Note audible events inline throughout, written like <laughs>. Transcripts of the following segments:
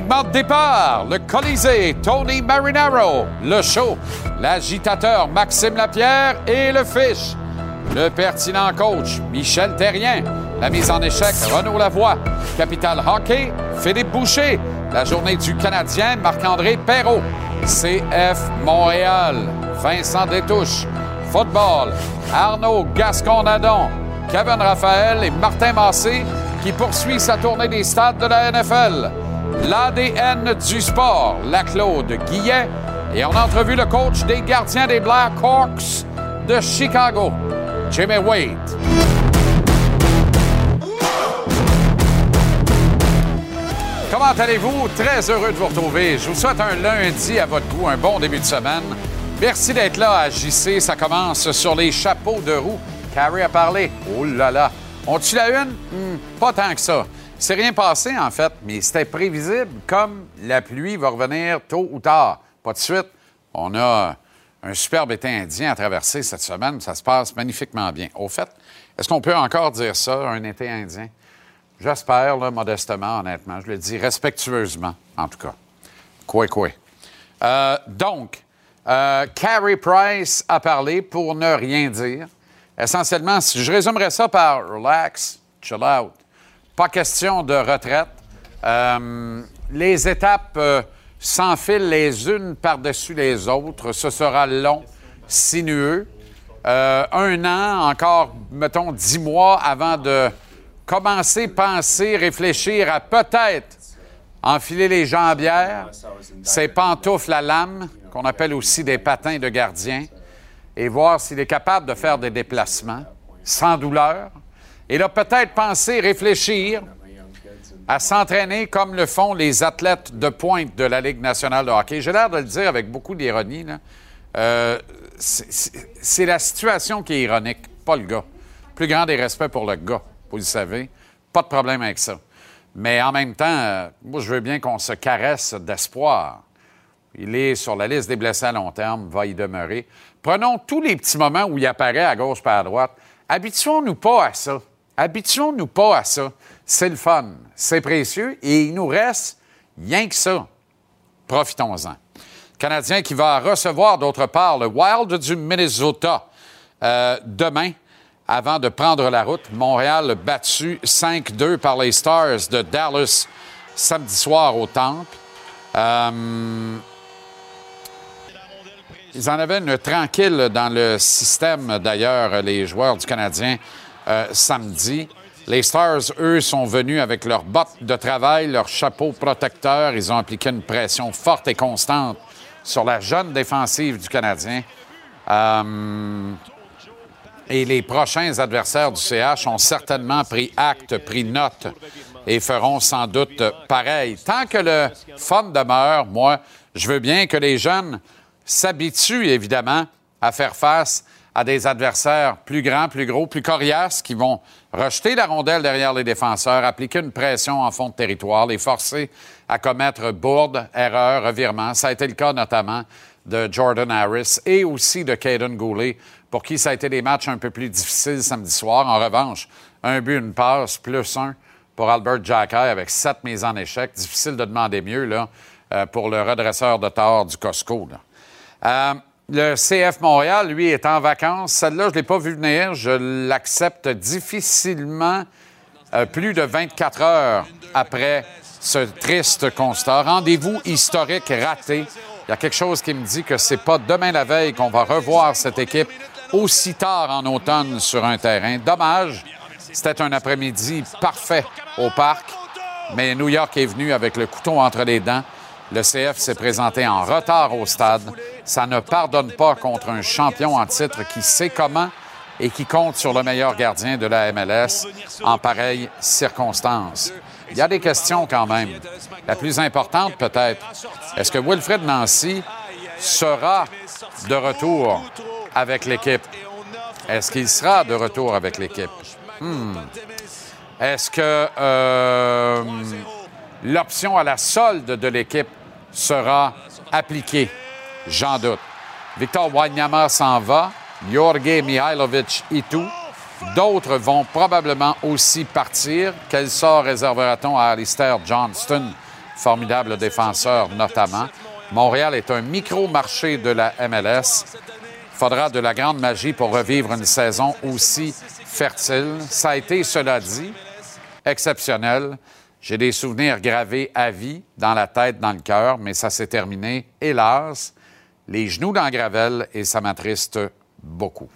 Départ, le Colisée, Tony Marinaro, le show, l'agitateur Maxime Lapierre et le fiche. Le pertinent coach, Michel Terrien. La mise en échec, Renaud Lavoie. Capital Hockey, Philippe Boucher. La journée du Canadien, Marc-André Perrault. CF Montréal, Vincent Détouche. Football, Arnaud Gascon-Nadon. Kevin Raphaël et Martin Massé qui poursuit sa tournée des stades de la NFL. L'ADN du sport, la Claude Guillet. Et on a entrevu le coach des gardiens des Blackhawks de Chicago, Jimmy Wade. Comment allez-vous? Très heureux de vous retrouver. Je vous souhaite un lundi à votre goût, un bon début de semaine. Merci d'être là à JC. Ça commence sur les chapeaux de roue. Carrie a parlé. Oh là là. On-tu la une? Hmm, pas tant que ça. C'est rien passé, en fait, mais c'était prévisible, comme la pluie va revenir tôt ou tard. Pas de suite. On a un superbe été indien à traverser cette semaine. Ça se passe magnifiquement bien. Au fait, est-ce qu'on peut encore dire ça, un été indien? J'espère, modestement, honnêtement. Je le dis respectueusement, en tout cas. Quoi, quoi. Euh, donc, euh, Carrie Price a parlé pour ne rien dire. Essentiellement, je résumerais ça par relax, chill out. Pas question de retraite. Euh, les étapes euh, s'enfilent les unes par-dessus les autres. Ce sera long, sinueux. Euh, un an, encore, mettons, dix mois avant de commencer, penser, réfléchir à peut-être enfiler les jambières, ses pantoufles à lame, qu'on appelle aussi des patins de gardien, et voir s'il est capable de faire des déplacements sans douleur. Et là, peut-être penser, réfléchir à s'entraîner comme le font les athlètes de pointe de la Ligue nationale de hockey. J'ai l'air de le dire avec beaucoup d'ironie. Euh, c'est c'est la situation qui est ironique, pas le gars. Plus grand des respects pour le gars, vous le savez. Pas de problème avec ça. Mais en même temps, euh, moi, je veux bien qu'on se caresse d'espoir. Il est sur la liste des blessés à long terme, va y demeurer. Prenons tous les petits moments où il apparaît à gauche par à droite. Habituons-nous pas à ça. Habituons-nous pas à ça. C'est le fun, c'est précieux et il nous reste rien que ça. Profitons-en. Canadien qui va recevoir d'autre part le Wild du Minnesota euh, demain avant de prendre la route. Montréal battu 5-2 par les Stars de Dallas samedi soir au Temple. Euh, ils en avaient une tranquille dans le système, d'ailleurs, les joueurs du Canadien, euh, samedi. Les Stars, eux, sont venus avec leurs bottes de travail, leurs chapeaux protecteurs. Ils ont appliqué une pression forte et constante sur la jeune défensive du Canadien. Euh, et les prochains adversaires du CH ont certainement pris acte, pris note et feront sans doute pareil. Tant que le fun demeure, moi, je veux bien que les jeunes s'habituent évidemment à faire face à des adversaires plus grands, plus gros, plus coriaces qui vont rejeter la rondelle derrière les défenseurs, appliquer une pression en fond de territoire, les forcer à commettre bourdes, erreurs, revirements. Ça a été le cas notamment de Jordan Harris et aussi de Caden Goulet, pour qui ça a été des matchs un peu plus difficiles samedi soir. En revanche, un but, une passe, plus un pour Albert Jacky avec sept mises en échec. Difficile de demander mieux là, euh, pour le redresseur de tort du Costco. Euh, Le CF Montréal, lui, est en vacances. Celle-là, je ne l'ai pas vu venir. Je l'accepte difficilement euh, plus de 24 heures après ce triste constat. Rendez-vous historique raté. Il y a quelque chose qui me dit que c'est pas demain la veille qu'on va revoir cette équipe aussi tard en automne sur un terrain. Dommage. C'était un après-midi parfait au parc, mais New York est venu avec le couteau entre les dents. Le CF s'est présenté en retard au stade. Ça ne pardonne pas contre un champion en titre qui sait comment et qui compte sur le meilleur gardien de la MLS en pareille circonstance. Il y a des questions quand même. La plus importante peut-être, est-ce que Wilfred Nancy sera de retour avec l'équipe? Est-ce qu'il sera de retour avec l'équipe? Hmm. Est-ce que euh, l'option à la solde de l'équipe sera appliquée? J'en doute. Victor Wanyama s'en va. Jorge Mihailovic et tout. D'autres vont probablement aussi partir. Quel sort réservera-t-on à Alistair Johnston, formidable défenseur notamment? Montréal est un micro-marché de la MLS. Faudra de la grande magie pour revivre une saison aussi fertile. Ça a été, cela dit, exceptionnel. J'ai des souvenirs gravés à vie dans la tête, dans le cœur, mais ça s'est terminé, hélas, les genoux dans la gravelle et ça m'attriste beaucoup.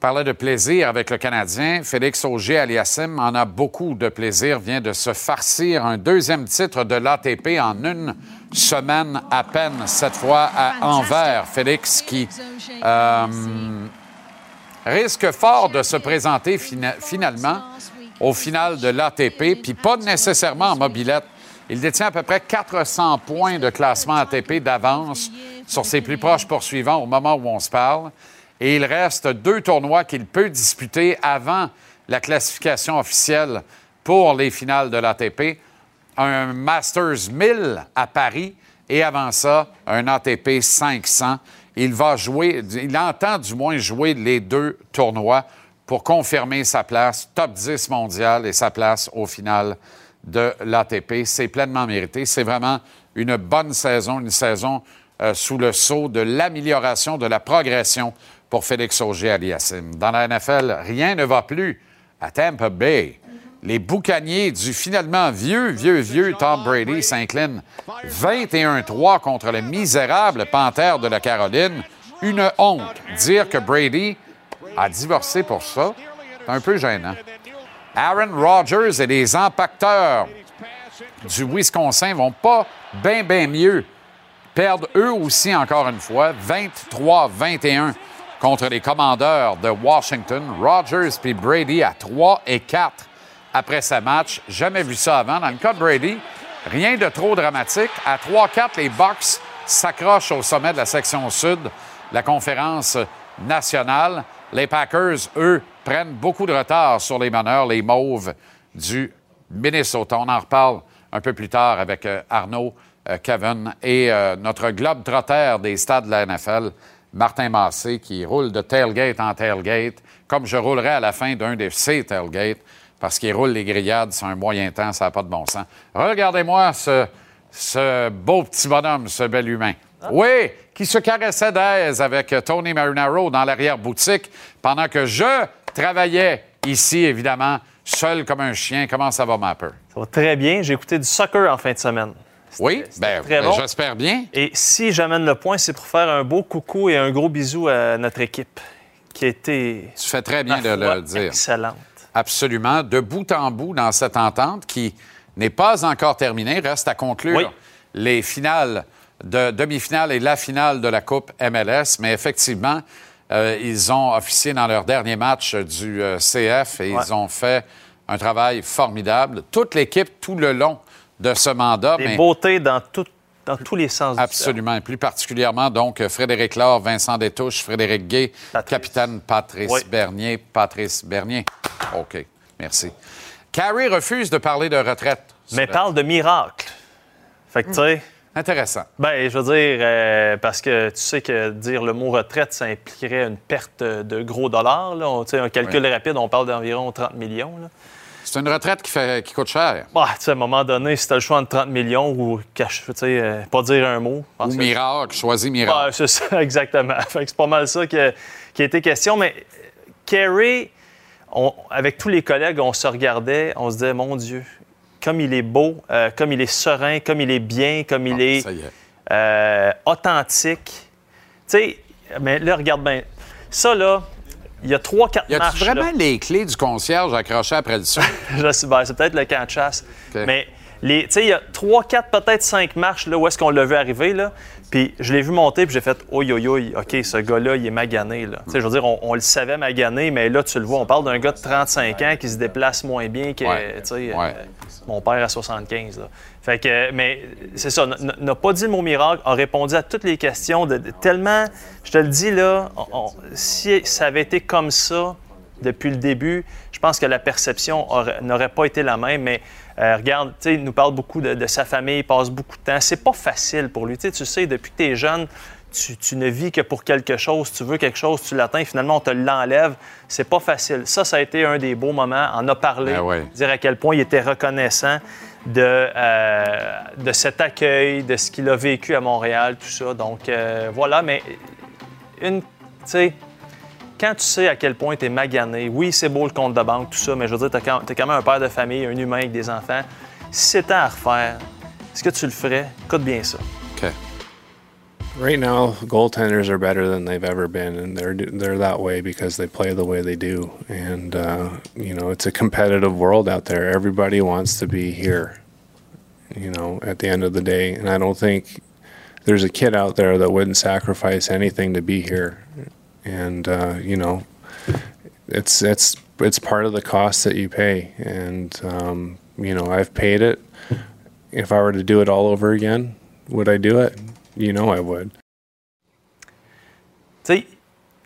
Parlait de plaisir avec le Canadien. Félix Auger-Aliassime en a beaucoup de plaisir, vient de se farcir un deuxième titre de l'ATP en une semaine à peine, cette fois à Anvers. Félix qui euh, risque fort de se présenter finalement au final de l'ATP, puis pas nécessairement en mobilette. Il détient à peu près 400 points de classement ATP d'avance sur ses plus proches poursuivants au moment où on se parle. Et il reste deux tournois qu'il peut disputer avant la classification officielle pour les finales de l'ATP. Un Masters 1000 à Paris et avant ça, un ATP 500. Il va jouer, il entend du moins jouer les deux tournois pour confirmer sa place top 10 mondial et sa place au final de l'ATP. C'est pleinement mérité. C'est vraiment une bonne saison, une saison euh, sous le sceau de l'amélioration, de la progression pour Félix Auger-Aliassime. Dans la NFL, rien ne va plus à Tampa Bay. Les boucaniers du finalement vieux, vieux, vieux Tom Brady s'inclinent 21-3 contre le misérable Panthère de la Caroline. Une honte. Dire que Brady a divorcé pour ça, c'est un peu gênant. Aaron Rodgers et les impacteurs du Wisconsin vont pas bien, bien mieux. Perdent eux aussi, encore une fois, 23-21 contre les commandeurs de Washington. Rodgers puis Brady à 3 et 4 après ce match. Jamais vu ça avant. Dans le cas de Brady, rien de trop dramatique. À 3-4, les Bucks s'accrochent au sommet de la section sud, la conférence Les Packers, eux, prennent beaucoup de retard sur les meneurs, les Mauves du Minnesota. On en reparle un peu plus tard avec euh, Arnaud euh, Kevin et euh, notre globe trotter des stades de la NFL, Martin Massé, qui roule de tailgate en tailgate, comme je roulerai à la fin d'un de ces tailgates, parce qu'il roule les grillades sur un moyen temps, ça n'a pas de bon sens. Regardez-moi ce, ce beau petit bonhomme, ce bel humain. Oui, qui se caressait d'aise avec Tony Marinaro dans l'arrière-boutique pendant que je travaillais ici, évidemment, seul comme un chien. Comment ça va, Mapper? Ça va très bien. J'ai écouté du soccer en fin de semaine. Oui, ben, ben, j'espère bien. Et si j'amène le point, c'est pour faire un beau coucou et un gros bisou à notre équipe qui a été. Tu fais très bien de le dire. Excellente. Absolument. De bout en bout dans cette entente qui n'est pas encore terminée, reste à conclure les finales de demi-finale et la finale de la Coupe MLS. Mais effectivement, euh, ils ont officié dans leur dernier match du euh, CF et ils ont fait un travail formidable. Toute l'équipe, tout le long de ce mandat. Des beautés dans, dans tous les sens. Absolument. Et plus particulièrement, donc, Frédéric Laure, Vincent Détouche, Frédéric Gay, capitaine Patrice Bernier. Patrice Bernier. OK. Merci. Carrie refuse de parler de retraite. Mais parle de miracle. Fait que, tu sais. Intéressant. Bien, je veux dire, euh, parce que tu sais que dire le mot retraite, ça impliquerait une perte de gros dollars. Là. On, un calcul rapide, on parle d'environ 30 millions. C'est une retraite qui, fait, qui coûte cher. Bah, tu sais, à un moment donné, si tu as le choix entre 30 millions ou sais, euh, pas dire un mot. Ou que- miracle, choisis miracle. Ouais, c'est ça, <laughs> exactement. Fait que c'est pas mal ça qui a, qui a été question. Mais Kerry, on- avec tous les collègues, on se regardait, on se disait, mon Dieu, comme il est beau, euh, comme il est serein, comme il est bien, comme il Ah, est euh, authentique. Tu sais, mais là, regarde bien. Ça, là, il y a trois, quatre Y a-tu marches. vraiment là. les clés du concierge accrochées après le son? <laughs> Je sais, ben, c'est peut-être le camp de chasse. Mais les- tu sais, il y a trois, quatre, peut-être cinq marches là, où est-ce qu'on l'a vu arriver. Là. Puis je l'ai vu monter, puis j'ai fait « Oi, oi, oi, OK, ce gars-là, il est magané. Là. Tu sais, Je veux dire, on, on le savait magané, mais là, tu le vois, on parle d'un gars de 35 ans qui se déplace moins bien que Ouais. Ouais. euh, mon père à 75. Là. Fait que, mais c'est ça, n'a pas dit le mot miracle, a répondu à toutes les questions. De, de- tellement, je te le dis, là, on- on- si ça avait été comme ça depuis le début, je pense que la perception aurait- n'aurait pas été la même. Mais euh, regarde, tu sais, il nous parle beaucoup de, de sa famille, il passe beaucoup de temps. C'est pas facile pour lui. Tu sais, tu sais, depuis que tu es jeune, tu, tu ne vis que pour quelque chose. Tu veux quelque chose, tu l'atteins, finalement, on te l'enlève. C'est pas facile. Ça, ça a été un des beaux moments. En a parlé. Ben ouais. Dire à quel point il était reconnaissant de, euh, de cet accueil, de ce qu'il a vécu à Montréal, tout ça. Donc, euh, voilà. Mais une, tu sais, quand tu sais à quel point tu es magané, oui, c'est beau le compte de banque, tout ça, mais je veux dire, tu es, quand même un père de famille, un humain avec des enfants. Si c'était à refaire, est-ce que tu le ferais? Écoute bien ça. OK. Right now, goaltenders are better than they've ever been, and they're they're that way because they play the way they do. And uh, you know, it's a competitive world out there. Everybody wants to be here. You know, at the end of the day, and I don't think there's a kid out there that wouldn't sacrifice anything to be here. And uh, you know, it's it's it's part of the cost that you pay, and um, you know, I've paid it. If I were to do it all over again, would I do it? You know, I would.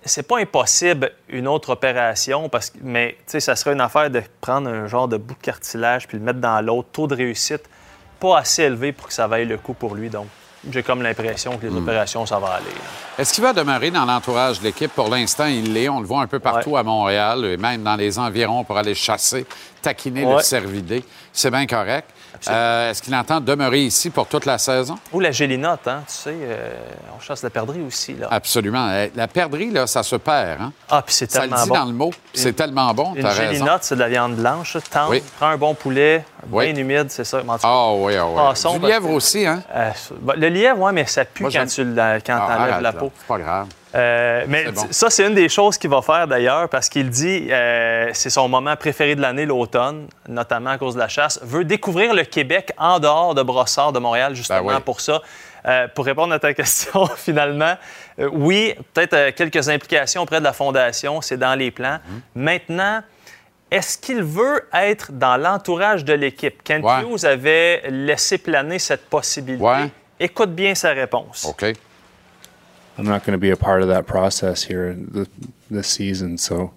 C'est pas impossible une autre opération, parce que, mais tu sais, ça serait une affaire de prendre un genre de bout de cartilage puis le mettre dans l'autre. Taux de réussite pas assez élevé pour que ça vaille le coup pour lui. Donc, j'ai comme l'impression que les opérations, ça va aller. Est-ce qu'il va demeurer dans l'entourage de l'équipe? Pour l'instant, il l'est. On le voit un peu partout Ouais. à Montréal et même dans les environs pour aller chasser, taquiner le Ouais. cervidé. C'est bien correct. Euh, Est-ce qu'il entend demeurer ici pour toute la saison? Ou la gélinote, hein, tu sais, euh, on chasse la perdrix aussi. Là. Absolument. Euh, La perdrix, là, ça se perd. Hein? Ah, puis c'est Ça le tellement dit bon. dans le mot. C'est tellement bon, Une gélinote, c'est de la viande blanche, tendre. Oui. Prends un bon poulet, Oui. bien humide, c'est ça. Ah oui, ah oui. Passons, du lièvre aussi, hein? euh, le lièvre, oui, mais ça pue Moi, quand tu quand Ah, la peau. C'est pas grave. Euh, mais bon. ça, c'est une des choses qu'il va faire d'ailleurs, parce qu'il dit euh, c'est son moment préféré de l'année, l'automne, notamment à cause de la chasse. Veut découvrir le Québec en dehors de Brossard, de Montréal, justement Ben oui. pour ça. Euh, pour répondre à ta <laughs> question, finalement, euh, oui, peut-être quelques implications auprès de la Fondation, c'est dans les plans. Mhm. Maintenant, est-ce qu'il veut être dans l'entourage de l'équipe? Kent Ouais. Hughes avait laissé planer cette possibilité. Ouais. Écoute bien sa réponse. OK. I'm not going to be a part of that process here th- this season. So,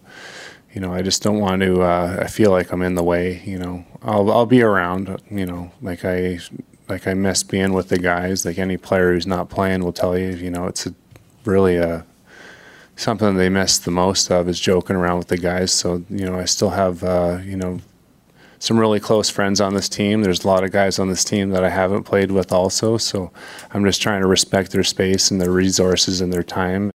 you know, I just don't want to. Uh, I feel like I'm in the way. You know, I'll I'll be around. You know, like I like I miss being with the guys. Like any player who's not playing will tell you. You know, it's a, really a something they miss the most of is joking around with the guys. So, you know, I still have uh, you know some really close friends on this team. There's a lot of guys on this team that I haven't played with also. So I'm just trying to respect their space and their resources and their time.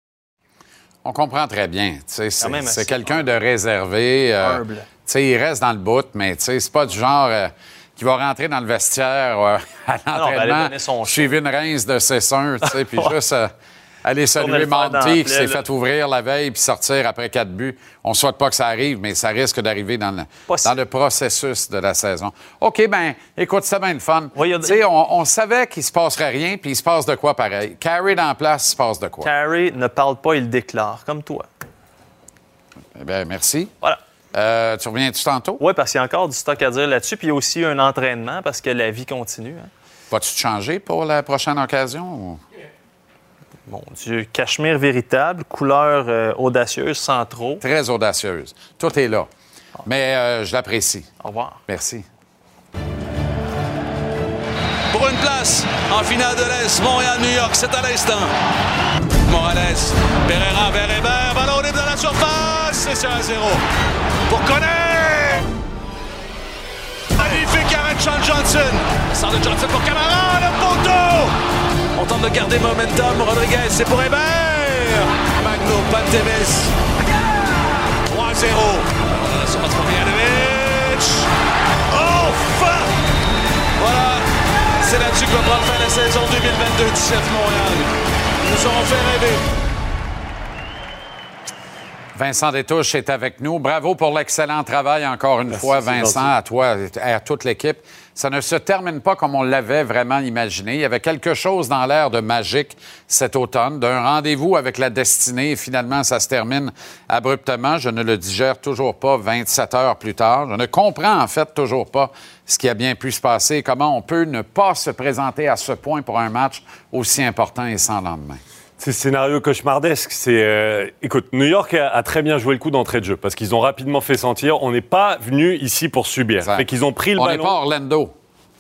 On comprend très bien. C'est même c'est assez quelqu'un de réservé. euh, tu sais, il reste dans le bout, mais tu sais, c'est pas du genre euh, qui va rentrer dans le vestiaire euh, <laughs> à non, ben, aller l'entraînement, donner son suivre une rince de cessun, tu sais, <laughs> puis juste euh, aller le saluer Monty qui s'est fait ouvrir la veille puis sortir après quatre buts. On souhaite pas que ça arrive, mais ça risque d'arriver dans le, dans le processus de la saison. OK, ben écoute, c'est bien le fun. Oui, a- Tu sais, on, on savait qu'il se passerait rien, puis il se passe de quoi pareil? Carry dans la place, il se passe de quoi? Carey ne parle pas, il déclare, comme toi. Eh bien, merci. Voilà. Euh, tu reviens-tu tantôt? Oui, parce qu'il y a encore du stock à dire là-dessus. Puis il y a aussi un entraînement parce que la vie continue. hein. Vas-tu te changer pour la prochaine occasion? ou- Mon Dieu, cachemire véritable, couleur euh, audacieuse, sans trop. Très audacieuse. Tout est là. Mais euh, je l'apprécie. Au revoir. Merci. pour une place en finale de l'Est. Montréal-New York, c'est à l'instant. Morales, Pereira vers Hébert, ballon libre dans la surface, c'est 1 à 0. Pour connaître! Johnson. Sort de Johnson pour Camara, le poteau. On tente de garder momentum. Rodriguez, c'est pour Hébert. Magno Pantemis. 3-0. On a sur. Oh, fuck! Voilà. C'est là-dessus que va prendre fin la saison 2022-17 Montréal. Nous ont fait rêver. Vincent Détouche est avec nous. Bravo pour l'excellent travail encore une fois, Vincent, gentil. à toi et à toute l'équipe. Ça ne se termine pas comme on l'avait vraiment imaginé. Il y avait quelque chose dans l'air de magique cet automne, d'un rendez-vous avec la destinée. Et finalement, ça se termine abruptement. Je ne le digère toujours pas 27 heures plus tard. Je ne comprends en fait toujours pas ce qui a bien pu se passer et comment on peut ne pas se présenter à ce point pour un match aussi important et sans lendemain? C'est scénario cauchemardesque. C'est, euh, écoute, New York a, a très bien joué le coup d'entrée de jeu parce qu'ils ont rapidement fait sentir on n'est pas venu ici pour subir. Fait qu'ils ont pris le On n'est ballon pas Orlando.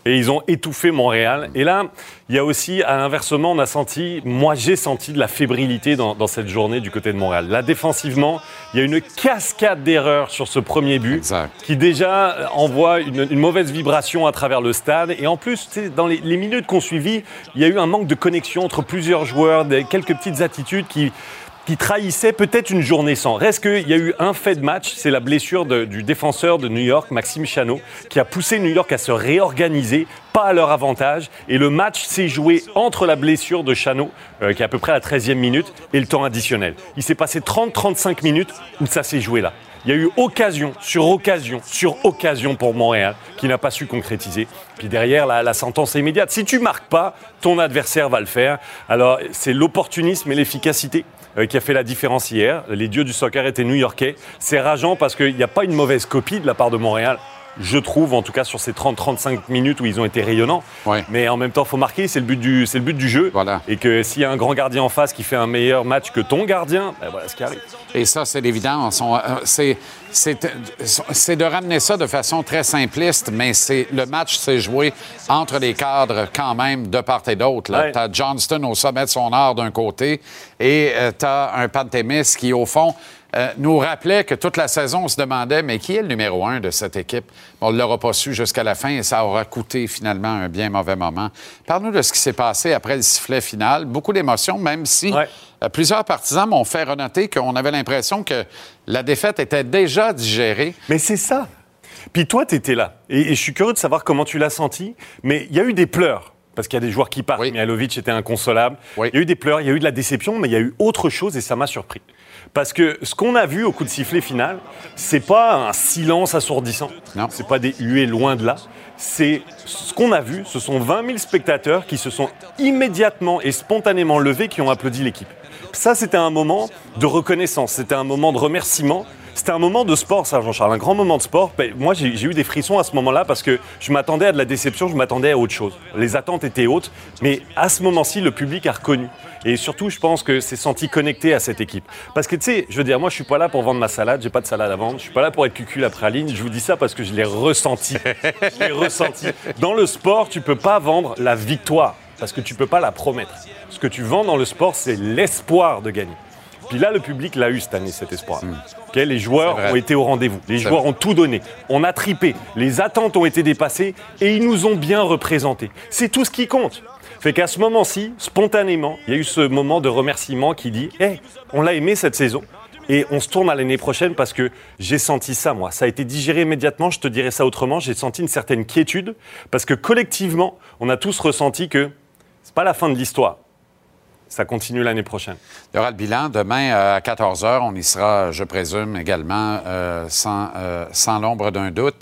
Et ils ont étouffé Montréal. Et là, il y a aussi, à l'inversement, on a senti, moi j'ai senti de la fébrilité dans, dans cette journée du côté de Montréal. Là, défensivement, il y a une cascade d'erreurs sur ce premier but Exact. qui déjà euh, envoie une, une mauvaise vibration à travers le stade. Et en plus, dans les, les minutes qu'on suivit, il y a eu un manque de connexion entre plusieurs joueurs, des, quelques petites attitudes qui qui trahissaient peut-être une journée sans. Reste qu'il y a eu un fait de match, c'est la blessure du défenseur de New York, Maxime Chanot, qui a poussé New York à se réorganiser, pas à leur avantage. Et le match s'est joué entre la blessure de Chanot, euh, qui est à peu près à la 13e minute, et le temps additionnel. Il s'est passé 30-35 minutes où ça s'est joué là. Il y a eu occasion sur occasion sur occasion pour Montréal qui n'a pas su concrétiser. Puis derrière, la, la sentence est immédiate. Si tu marques pas, ton adversaire va le faire. Alors, c'est l'opportunisme et l'efficacité qui a fait la différence hier. Les dieux du soccer étaient new-yorkais. C'est rageant parce qu'il n'y a pas une mauvaise copie de la part de Montréal. Je trouve, en tout cas, sur ces 30-35 minutes où ils ont été rayonnants. Ouais. Mais en même temps, il faut marquer, c'est le, but du- c'est le but du jeu. Voilà. Et que s'il y a un grand gardien en face qui fait un meilleur match que ton gardien, ben voilà ce qui arrive. Et ça, c'est l'évidence. Euh, C'est, de ramener ça de façon très simpliste, mais c'est, le match s'est joué entre les cadres quand même de part et d'autre. Ouais. Tu as Johnston au sommet de son art d'un côté et tu as un Pantémis qui, au fond, euh, nous rappelait que toute la saison, on se demandait, mais qui est le numéro un de cette équipe? On ne l'aura pas su jusqu'à la fin et ça aura coûté finalement un bien mauvais moment. Parle-nous de ce qui s'est passé après le sifflet final. Beaucoup d'émotions, même si Ouais. euh, Plusieurs partisans m'ont fait renoter qu'on avait l'impression que la défaite était déjà digérée. Mais c'est ça. Puis toi, tu étais là. Et, et je suis curieux de savoir comment tu l'as senti. Mais il y a eu des pleurs. Parce qu'il y a des joueurs qui partent. Oui. Mihailovic était inconsolable. Oui. Il y a eu des pleurs, il y a eu de la déception, mais il y a eu autre chose et ça m'a surpris. Parce que ce qu'on a vu au coup de sifflet final, c'est pas un silence assourdissant. C'est pas des huées loin de là. C'est ce qu'on a vu, ce sont 20 000 spectateurs qui se sont immédiatement et spontanément levés, qui ont applaudi l'équipe. Ça, c'était un moment de reconnaissance, c'était un moment de remerciement. C'était un moment de sport, ça, Jean-Charles, un grand moment de sport. Moi, j'ai j'ai eu des frissons à ce moment-là parce que je m'attendais à de la déception, je m'attendais à autre chose. Les attentes étaient hautes, mais à ce moment-ci, le public a reconnu. Et surtout, je pense que c'est senti connecté à cette équipe. Parce que, tu sais, je veux dire, moi, je suis pas là pour vendre ma salade, j'ai pas de salade à vendre. Je suis pas là pour être cucul à praline. Je vous dis ça parce que je l'ai ressenti. je l'ai ressenti. Dans le sport, tu peux pas vendre la victoire parce que tu peux pas la promettre. Ce que tu vends dans le sport, c'est l'espoir de gagner. Puis là, le public l'a eu cette année, cet espoir. Ok, les joueurs ont été au rendez-vous. Les joueurs vrai. ont tout donné. On a tripé. Les attentes ont été dépassées et ils nous ont bien représentés. C'est tout ce qui compte. Fait qu'à ce moment-ci, spontanément, il y a eu ce moment de remerciement qui dit Hé, on l'a aimé cette saison. Et on se tourne à l'année prochaine parce que j'ai senti ça, moi. Ça a été digéré immédiatement. Je te dirais ça autrement. J'ai senti une certaine quiétude parce que collectivement, on a tous ressenti que c'est pas la fin de l'histoire. Ça continue l'année prochaine. Il y aura le bilan demain euh, à 14 h. On y sera, je présume, également euh, sans, euh, sans l'ombre d'un doute.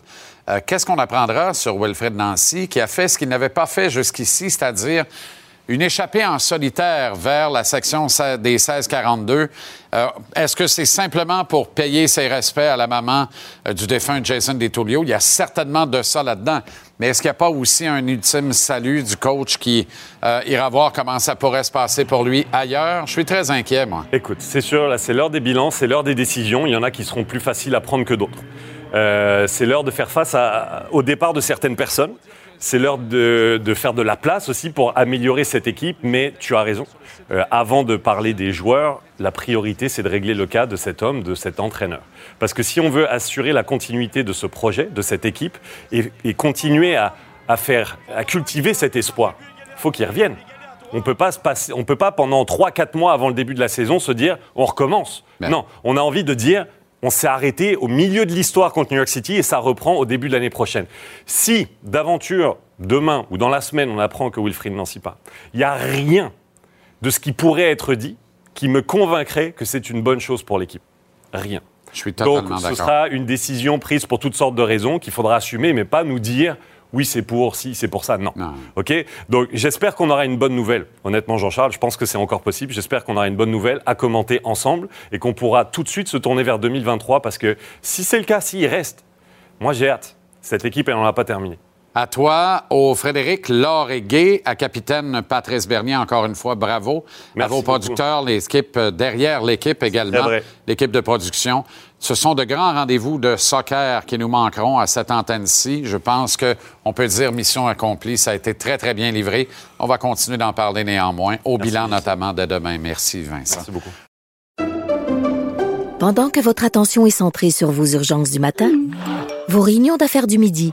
Euh, Qu'est-ce qu'on apprendra sur Wilfred Nancy, qui a fait ce qu'il n'avait pas fait jusqu'ici, c'est-à-dire une échappée en solitaire vers la section se- des 1642. Euh, Est-ce que c'est simplement pour payer ses respects à la maman euh, du défunt Jason DeTulio? Il y a certainement de ça là-dedans. Mais est-ce qu'il n'y a pas aussi un ultime salut du coach qui euh, ira voir comment ça pourrait se passer pour lui ailleurs? Je suis très inquiet, moi. Écoute, c'est sûr, là, c'est l'heure des bilans, c'est l'heure des décisions. Il y en a qui seront plus faciles à prendre que d'autres. Euh, c'est l'heure de faire face à- au départ de certaines personnes. C'est l'heure de, de faire de la place aussi pour améliorer cette équipe. Mais tu as raison. Euh, avant de parler des joueurs, la priorité, c'est de régler le cas de cet homme, de cet entraîneur. Parce que si on veut assurer la continuité de ce projet, de cette équipe, et, et continuer à, à faire, à cultiver cet espoir. Il faut qu'il revienne. On peut pas se passer, on peut pas pendant 3-4 mois avant le début de la saison se dire on recommence. Ben. Non, on a envie de dire on s'est arrêté au milieu de l'histoire contre New York City et ça reprend au début de l'année prochaine. Si d'aventure demain ou dans la semaine on apprend que Wilfried Nancy part, il n'y a rien de ce qui pourrait être dit qui me convaincrait que c'est une bonne chose pour l'équipe. Rien. Je suis Donc, ce sera une décision prise pour toutes sortes de raisons qu'il faudra assumer, mais pas nous dire oui, c'est pour si, c'est pour ça. Non. Non. OK? Donc, j'espère qu'on aura une bonne nouvelle. Honnêtement, Jean-Charles, je pense que c'est encore possible. J'espère qu'on aura une bonne nouvelle à commenter ensemble et qu'on pourra tout de suite se tourner vers 2023 parce que si c'est le cas, s'il reste, moi, j'ai hâte. Cette équipe, elle n'en a pas terminé. À toi, au Frédéric Laure-Gay, à capitaine Patrice Bernier, encore une fois, bravo. Merci à vos beaucoup. producteurs, l'équipe euh, derrière l'équipe également, l'équipe de production. Ce sont de grands rendez-vous de soccer qui nous manqueront à cette antenne-ci. Je pense qu'on peut dire mission accomplie. Ça a été très, très bien livré. On va continuer d'en parler néanmoins, au bilan notamment de demain. Merci, Vincent. Merci beaucoup. Pendant que votre attention est centrée sur vos urgences du matin, vos réunions d'affaires du midi,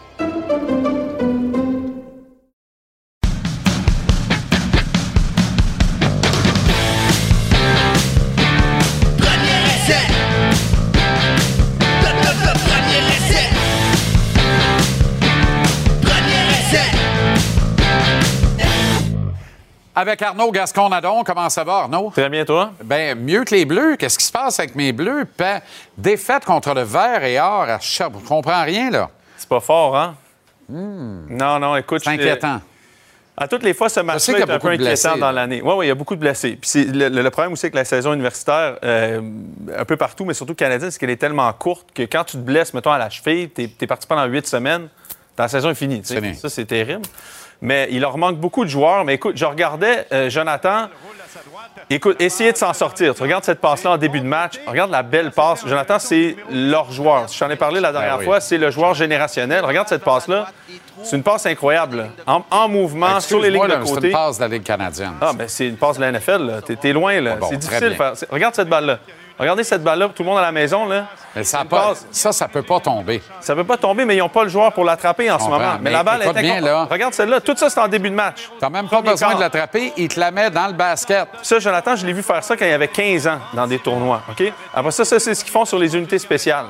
Avec Arnaud Gascon-Nadon, comment ça va, Arnaud? Très bien, toi? Ben, mieux que les Bleus. Qu'est-ce qui se passe avec mes Bleus? Ben, défaite contre le vert et or à Sherbrooke. Je comprends rien, là. C'est pas fort, hein? Non, non, écoute. C'est inquiétant. À toutes les fois, ce match-là a est un peu inquiétant dans l'année. Oui, oui, il y a beaucoup de blessés. Puis le, problème aussi avec la saison universitaire, euh, un peu partout, mais surtout canadienne, c'est qu'elle est tellement courte que quand tu te blesses, mettons, à la cheville, tu es, parti pendant huit semaines, ta saison est finie. Ça, c'est terrible. Mais il leur manque beaucoup de joueurs. Mais écoute, je regardais euh, Jonathan. Écoute, essayez de s'en sortir. Tu regardes cette passe-là en début de match. Regarde la belle passe. Jonathan, c'est leur joueur. Je t'en ai parlé la dernière oui. fois. C'est le joueur générationnel. Regarde cette passe-là. C'est une passe incroyable. En, en mouvement, sur les lignes de là, C'est côté. une passe de la Ligue canadienne. Ah, ben c'est une passe de la NFL. là. T'es, t'es loin, là. Ah bon, c'est difficile faire. Regarde cette balle-là. Regardez cette balle-là. Tout le monde à la maison, là. Mais ça, pas, ça, ça peut pas tomber. Ça peut pas tomber, mais ils n'ont pas le joueur pour l'attraper en ce moment. Mais, Mais la balle est bien, là. Regarde celle-là. Tout ça, c'est en début de match. T'as même pas Premier besoin de l'attraper. Il te la met dans le basket. Ça, Jonathan, je l'ai vu faire ça quand il avait 15 ans dans des tournois. OK? Après ça, ça, c'est ce qu'ils font sur les unités spéciales.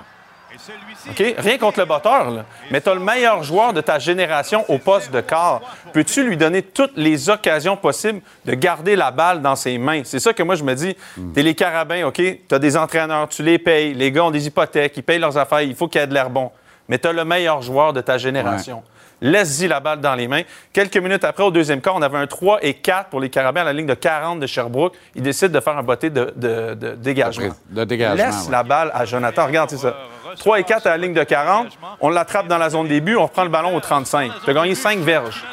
OK? Rien contre le batteur, là. mais tu as le meilleur joueur de ta génération au poste de quart. Peux-tu lui donner toutes les occasions possibles de garder la balle dans ses mains? C'est ça que moi, je me dis. T'es les carabins, OK? Tu as des entraîneurs, tu les payes. Les gars ont des hypothèques, ils payent leurs affaires, il faut qu'il y ait de l'air bon. Mais tu as le meilleur joueur de ta génération. Laisse-y la balle dans les mains. Quelques minutes après, au deuxième quart, on avait un 3 et 4 pour les Carabins à la ligne de 40 de Sherbrooke. Ils décident de faire un botté de, de- de dégagement. De dégagement, Laisse ouais. la balle à Jonathan. Regarde, c'est ça. 3 et 4 à la ligne de 40. On l'attrape dans la zone début. On reprend le ballon au 35. Tu as gagné 5 verges.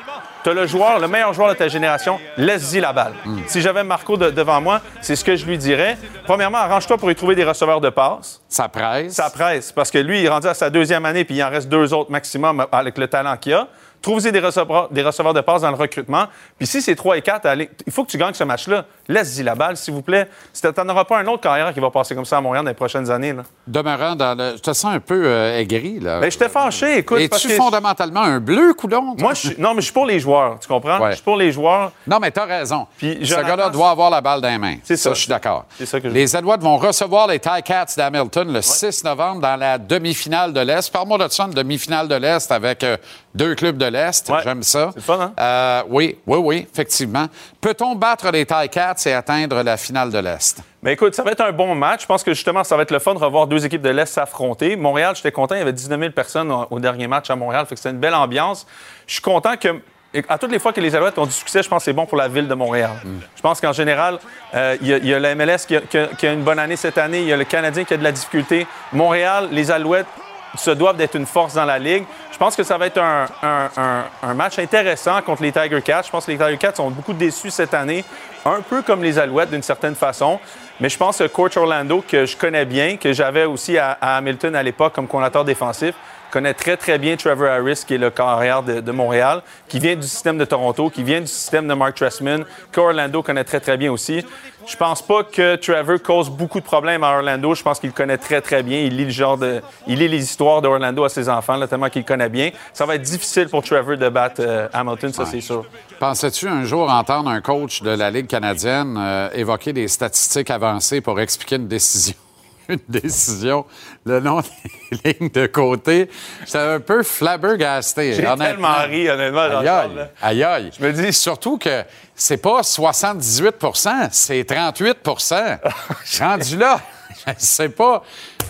Tu as le joueur, le meilleur joueur de ta génération. Laisse-y la balle. Si j'avais Marco de- devant moi, c'est ce que je lui dirais. Premièrement, arrange-toi pour y trouver des receveurs de passe. Ça presse. Ça presse, parce que lui, il est rendu à sa deuxième année, puis il en reste deux autres maximum avec le talent qu'il a. Trouvez des receveurs, des receveurs de passe dans le recrutement. Puis si c'est 3 et 4, allez, il faut que tu gagnes ce match-là. Laisse-y la balle, s'il vous plaît. Si tu n'en auras pas un autre carrière qui va passer comme ça à Montréal dans les prochaines années. Là. Demeurant dans le. Je te sens un peu euh, aigri, là. Ben, j'étais fâché, écoute. Es-tu fondamentalement un bleu, coulon? toi? Moi, je suis... Non, mais je suis pour les joueurs, tu comprends? Ouais. Je suis pour les joueurs. Non, mais t'as raison. Puis Ce gars-là doit avoir la balle dans les mains. C'est ça. je suis d'accord. C'est ça que je- Les Alouettes vont recevoir les Ticats d'Hamilton le 6 novembre dans la demi-finale de l'Est. Parle-moi de ça, une demi-finale de l'Est avec euh, deux clubs de l'Est. Ouais. J'aime ça. C'est fun, hein? Euh, oui, oui, oui, effectivement. Peut-on battre les Ticats et atteindre la finale de l'Est? Mais écoute, ça va être un bon match. Je pense que justement, ça va être le fun de revoir deux équipes de l'Est s'affronter. Montréal, j'étais content, il y avait 19 000 personnes au, dernier match à Montréal, fait que c'était une belle ambiance. Je suis content que, et à toutes les fois que les Alouettes ont du succès, je pense que c'est bon pour la ville de Montréal. Je pense qu'en général, euh, il y, a- il y a la MLS qui a, qui a- une bonne année cette année, il y a le Canadien qui a de la difficulté. Montréal, les Alouettes se doivent d'être une force dans la ligue. Je pense que ça va être un, match intéressant contre les Tiger Cats. Je pense que les Tiger Cats sont beaucoup déçus cette année, un peu comme les Alouettes d'une certaine façon. Mais je pense que coach Orlando, que je connais bien, que j'avais aussi à, à Hamilton à l'époque comme coordinateur défensif, connaît très, très bien Trevor Harris, qui est le carrière de, de Montréal, qui vient du système de Toronto, qui vient du système de Mark Tressman, qu'Orlando connaît très, très bien aussi. Je pense pas que Trevor cause beaucoup de problèmes à Orlando. Je pense qu'il connaît très, très bien. Il lit le genre de, il lit les histoires d'Orlando à ses enfants, tellement qu'il connaît bien. Ça va être difficile pour Trevor de battre euh, Hamilton, ça, c'est sûr. Pensais-tu un jour entendre un coach de la Ligue canadienne euh, évoquer des statistiques avancées pour expliquer une décision? <laughs> Une décision, le nom des <laughs> lignes de côté. J'étais un peu flabbergasté. J'ai tellement ri, honnêtement, Aïe, aïe, aïe, aïe. Je me dis- Surtout que c'est pas 78% c'est 38% <laughs> Rendu là, je sais pas.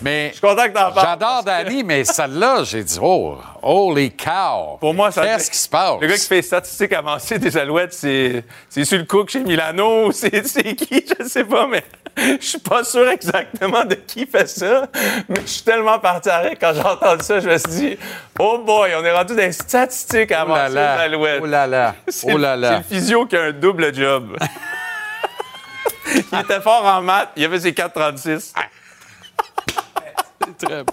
Mais Je suis content que t'en parles. j'adore Danny, mais celle-là, j'ai dit, oh, holy cow. Pour moi, ça Qu'est-ce qui se passe? Le gars qui fait statistiques avancées des Alouettes, c'est c'est sur le cook chez Milano, c'est c'est qui, je sais pas, mais <laughs> je suis pas sûr exactement de qui fait ça. Mais je suis tellement parti à quand j'ai entendu ça, je me suis dit, oh boy, on est rendu dans les statistiques Oh des là, Alouettes. oh là là, C'est oh là c'est là. le physio qui a un double job. <laughs> Il était fort en maths, il avait ses 4,36. C'est très,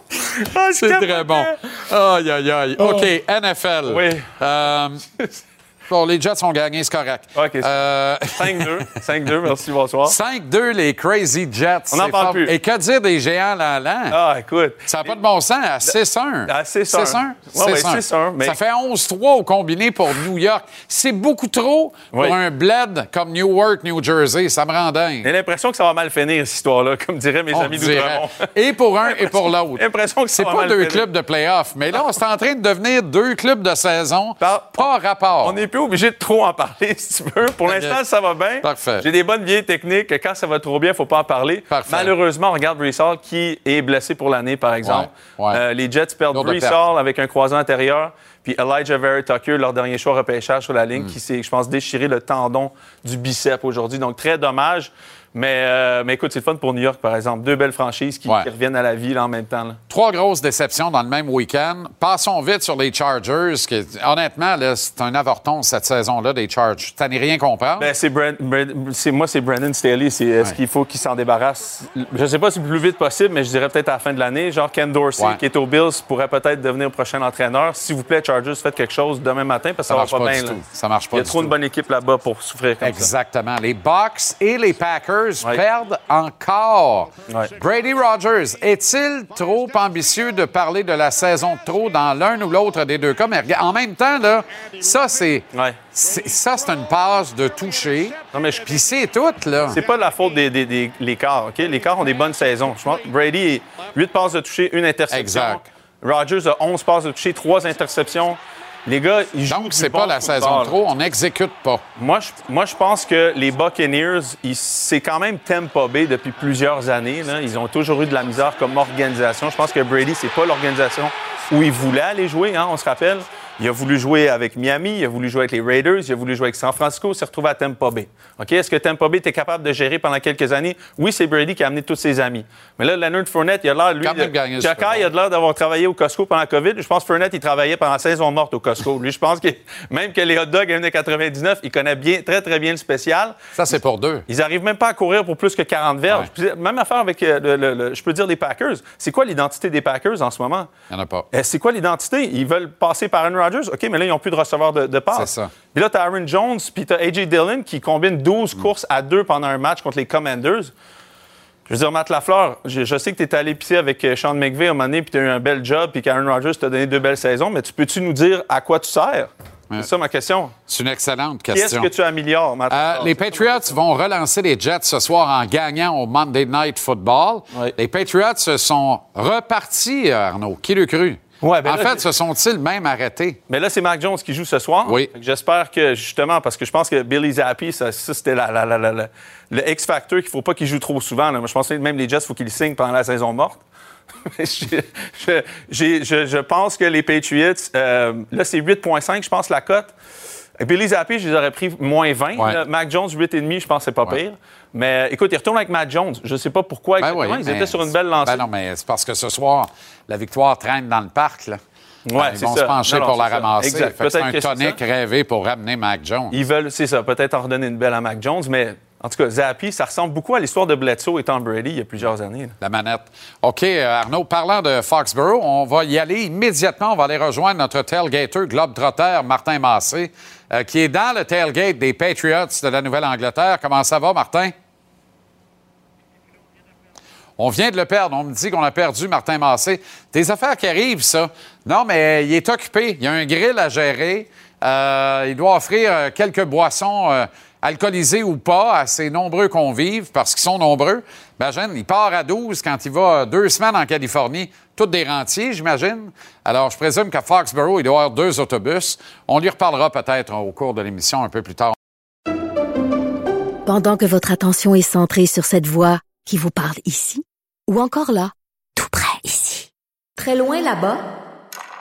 Ah, je c'est très bon. Aïe, aïe, aïe. OK, NFL. Oui. Euh, <laughs> bon, les Jets ont gagné, c'est correct. OK, Euh, <laughs> 5-2. 5-2, merci, bonsoir. 5-2, les Crazy Jets. On n'en parle plus. Et que dire des géants l'an Ah, écoute. Ça n'a pas de bon sens à 6-1. À 6-1. 6-1. Ouais, ouais, 6-1. 6-1, mais- Ça fait 11-3 au combiné pour New York. C'est beaucoup trop pour Oui. un bled comme Newark, New Jersey. Ça me rend dingue. J'ai l'impression que ça va mal finir, cette histoire-là, comme diraient mes On amis d'Outremont. <laughs> Et pour un et pour l'autre. J'ai l'impression que ça C'est va pas mal deux finir. clubs de playoffs, mais là, c'est en train de devenir deux clubs de saison. Par- Pas rapport. On n'est plus obligé de trop en parler, <laughs> si tu veux. Pour l'instant, ça va bien. Parfait. J'ai des bonnes vieilles techniques. que Quand ça va trop bien, il ne faut pas en parler. Parfait. Malheureusement, on regarde Brees Hall qui est blessé pour l'année, par exemple. Ouais, ouais. Euh, les Jets perdent. Hall avec un croisant antérieur. Puis Elijah Vera Tucker, leur dernier choix repêchage sur la Hmm. ligne, qui s'est, je pense, déchiré le tendon du bicep aujourd'hui. Donc, très dommage. Mais, euh, mais écoute, c'est le fun pour New York, par exemple. Deux belles franchises qui, Ouais. qui reviennent à la vie là, en même temps. là. Trois grosses déceptions dans le même week-end. Passons vite sur les Chargers. Qui, honnêtement, c'est un avorton cette saison-là des Chargers. T'en es rien comprendre. Ben, c'est moi, c'est Brandon Staley. Est-ce Ouais. qu'il faut qu'il s'en débarrasse? Je ne sais pas si le plus vite possible, mais je dirais peut-être à la fin de l'année. Genre Ken Dorsey, Ouais. qui est aux Bills, pourrait peut-être devenir le prochain entraîneur. S'il vous plaît, Chargers, faites quelque chose demain matin parce que ça ça, marche va pas, bien. là. tout. Ça marche pas Il y a trop tout. une bonne équipe là-bas pour souffrir comme ça. Exactement. Les Bucks et les Packers Ouais. perdent encore. Ouais. Brady Rogers, est-il trop ambitieux de parler de la saison de trop dans l'un ou l'autre des deux cas? Mais en même temps, là, ça, c'est, Ouais. ça, c'est une passe de toucher. Non, mais je- Puis c'est tout, là. C'est pas de la faute des, des, des- les quarts, OK? Les quarts ont des bonnes saisons. Je pense Brady, 8 passes de toucher, une interception. Exact. Rodgers a 11 passes de toucher, 3 interceptions. Les gars, ils jouent Donc, c'est pas la saison de trop. On n'exécute pas. Moi je, moi, je pense que les Buccaneers, ils- c'est quand même Tampa Bay depuis plusieurs années. là. Ils ont toujours eu de la misère comme organisation. Je pense que Brady, c'est pas l'organisation où il voulait aller jouer, hein, on se rappelle. Il a voulu jouer avec Miami, il a voulu jouer avec les Raiders, il a voulu jouer avec San Francisco, il s'est retrouvé à Tampa Bay. OK? Est-ce que Tampa Bay était capable de gérer pendant quelques années? Oui, c'est Brady qui a amené tous ses amis. Mais là, Leonard Fournette, il a l'air, lui, de- il a de l'air d'avoir travaillé au Costco pendant la COVID. Je pense que Fournette, il travaillait pendant la saison morte au Costco. Lui, je pense que même que les hot dogs à 1,99, il connaît bien, très, très bien le spécial. Ça, c'est pour deux. Ils n'arrivent même pas à courir pour plus que 40 verges. Puis, Même affaire avec, euh, le, le- le- je peux dire, les Packers. C'est quoi l'identité des Packers en ce moment? Il n'y en a pas. Euh, C'est quoi l'identité? Ils veulent passer par Aaron Rodgers. OK, mais là, ils n'ont plus de receveur de, de passe. C'est ça. Puis là, tu as Aaron Jones, puis tu as A.J. Dillon qui combine 12 courses à deux pendant un match contre les Commanders. Je veux dire, Matt Lafleur, je, je sais que tu es allé pisser avec euh, Sean McVay à un moment donné, puis tu as eu un bel job, puis qu'Aaron Rodgers t'a donné deux belles saisons, mais tu peux-tu nous dire à quoi tu sers? C'est ça ma question. C'est une excellente question. que tu améliores, Matt Euh, les Patriots vont relancer les Jets ce soir en gagnant au Monday Night Football. Oui. Les Patriots se sont repartis, Arnaud. Qui le cru? Ouais, ben en là, fait, se sont-ils même arrêtés? Mais là, c'est Mac Jones qui joue ce soir. Oui. J'espère que, justement, parce que je pense que Billy Zappi, ça, ça, c'était la- la- la- la- la- le X-Factor qu'il ne faut pas qu'il joue trop souvent. là. Moi, je pense que même les Jets, il faut qu'ils le signent pendant la saison morte. <laughs> je, je- j'ai- je- je pense que les Patriots, euh, là, c'est 8,5, je pense, la cote. Et Billy Zappi, je les aurais pris moins 20. Ouais. là. Mac Jones, 8,5, je pense que c'est pas Ouais. pire. Mais écoute, il retourne avec Mac Jones. Je sais pas pourquoi Ben oui, Ils étaient sur une belle lancée. Ben non, mais c'est parce que ce soir, la victoire traîne dans le parc. Là. Ouais, Ils c'est vont ça. se pencher Non, non, pour la ça. ramasser. C'est un tonic rêvé pour ramener Mac Jones. Ils veulent, c'est ça, peut-être en redonner une belle à Mac Jones. Mais en tout cas, Zappi, ça ressemble beaucoup à l'histoire de Bledsoe et Tom Brady il y a plusieurs années. là. La manette. OK, euh, Arnaud, parlant de Foxborough, on va y aller immédiatement. On va aller rejoindre notre tailgater Globetrotter, Martin Massé, euh, qui est dans le tailgate des Patriots de la Nouvelle-Angleterre. Comment ça va, Martin? On vient de le perdre. On me dit qu'on a perdu Martin Massé. Des affaires qui arrivent, ça. Non, mais il est occupé. Il y a un grill à gérer. Euh, il doit offrir euh, quelques boissons alcoolisées ou pas à ses nombreux convives, parce qu'ils sont nombreux. Imagine, il part à 12 quand il va deux semaines en Californie, toutes des rentiers, j'imagine. Alors, je présume qu'à Foxborough, il doit y avoir deux autobus. On lui reparlera peut-être au cours de l'émission un peu plus tard. Pendant que votre attention est centrée sur cette voix qui vous parle ici, ou encore là, tout près ici, très loin là-bas,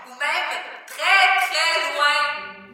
Ou même très, très loin.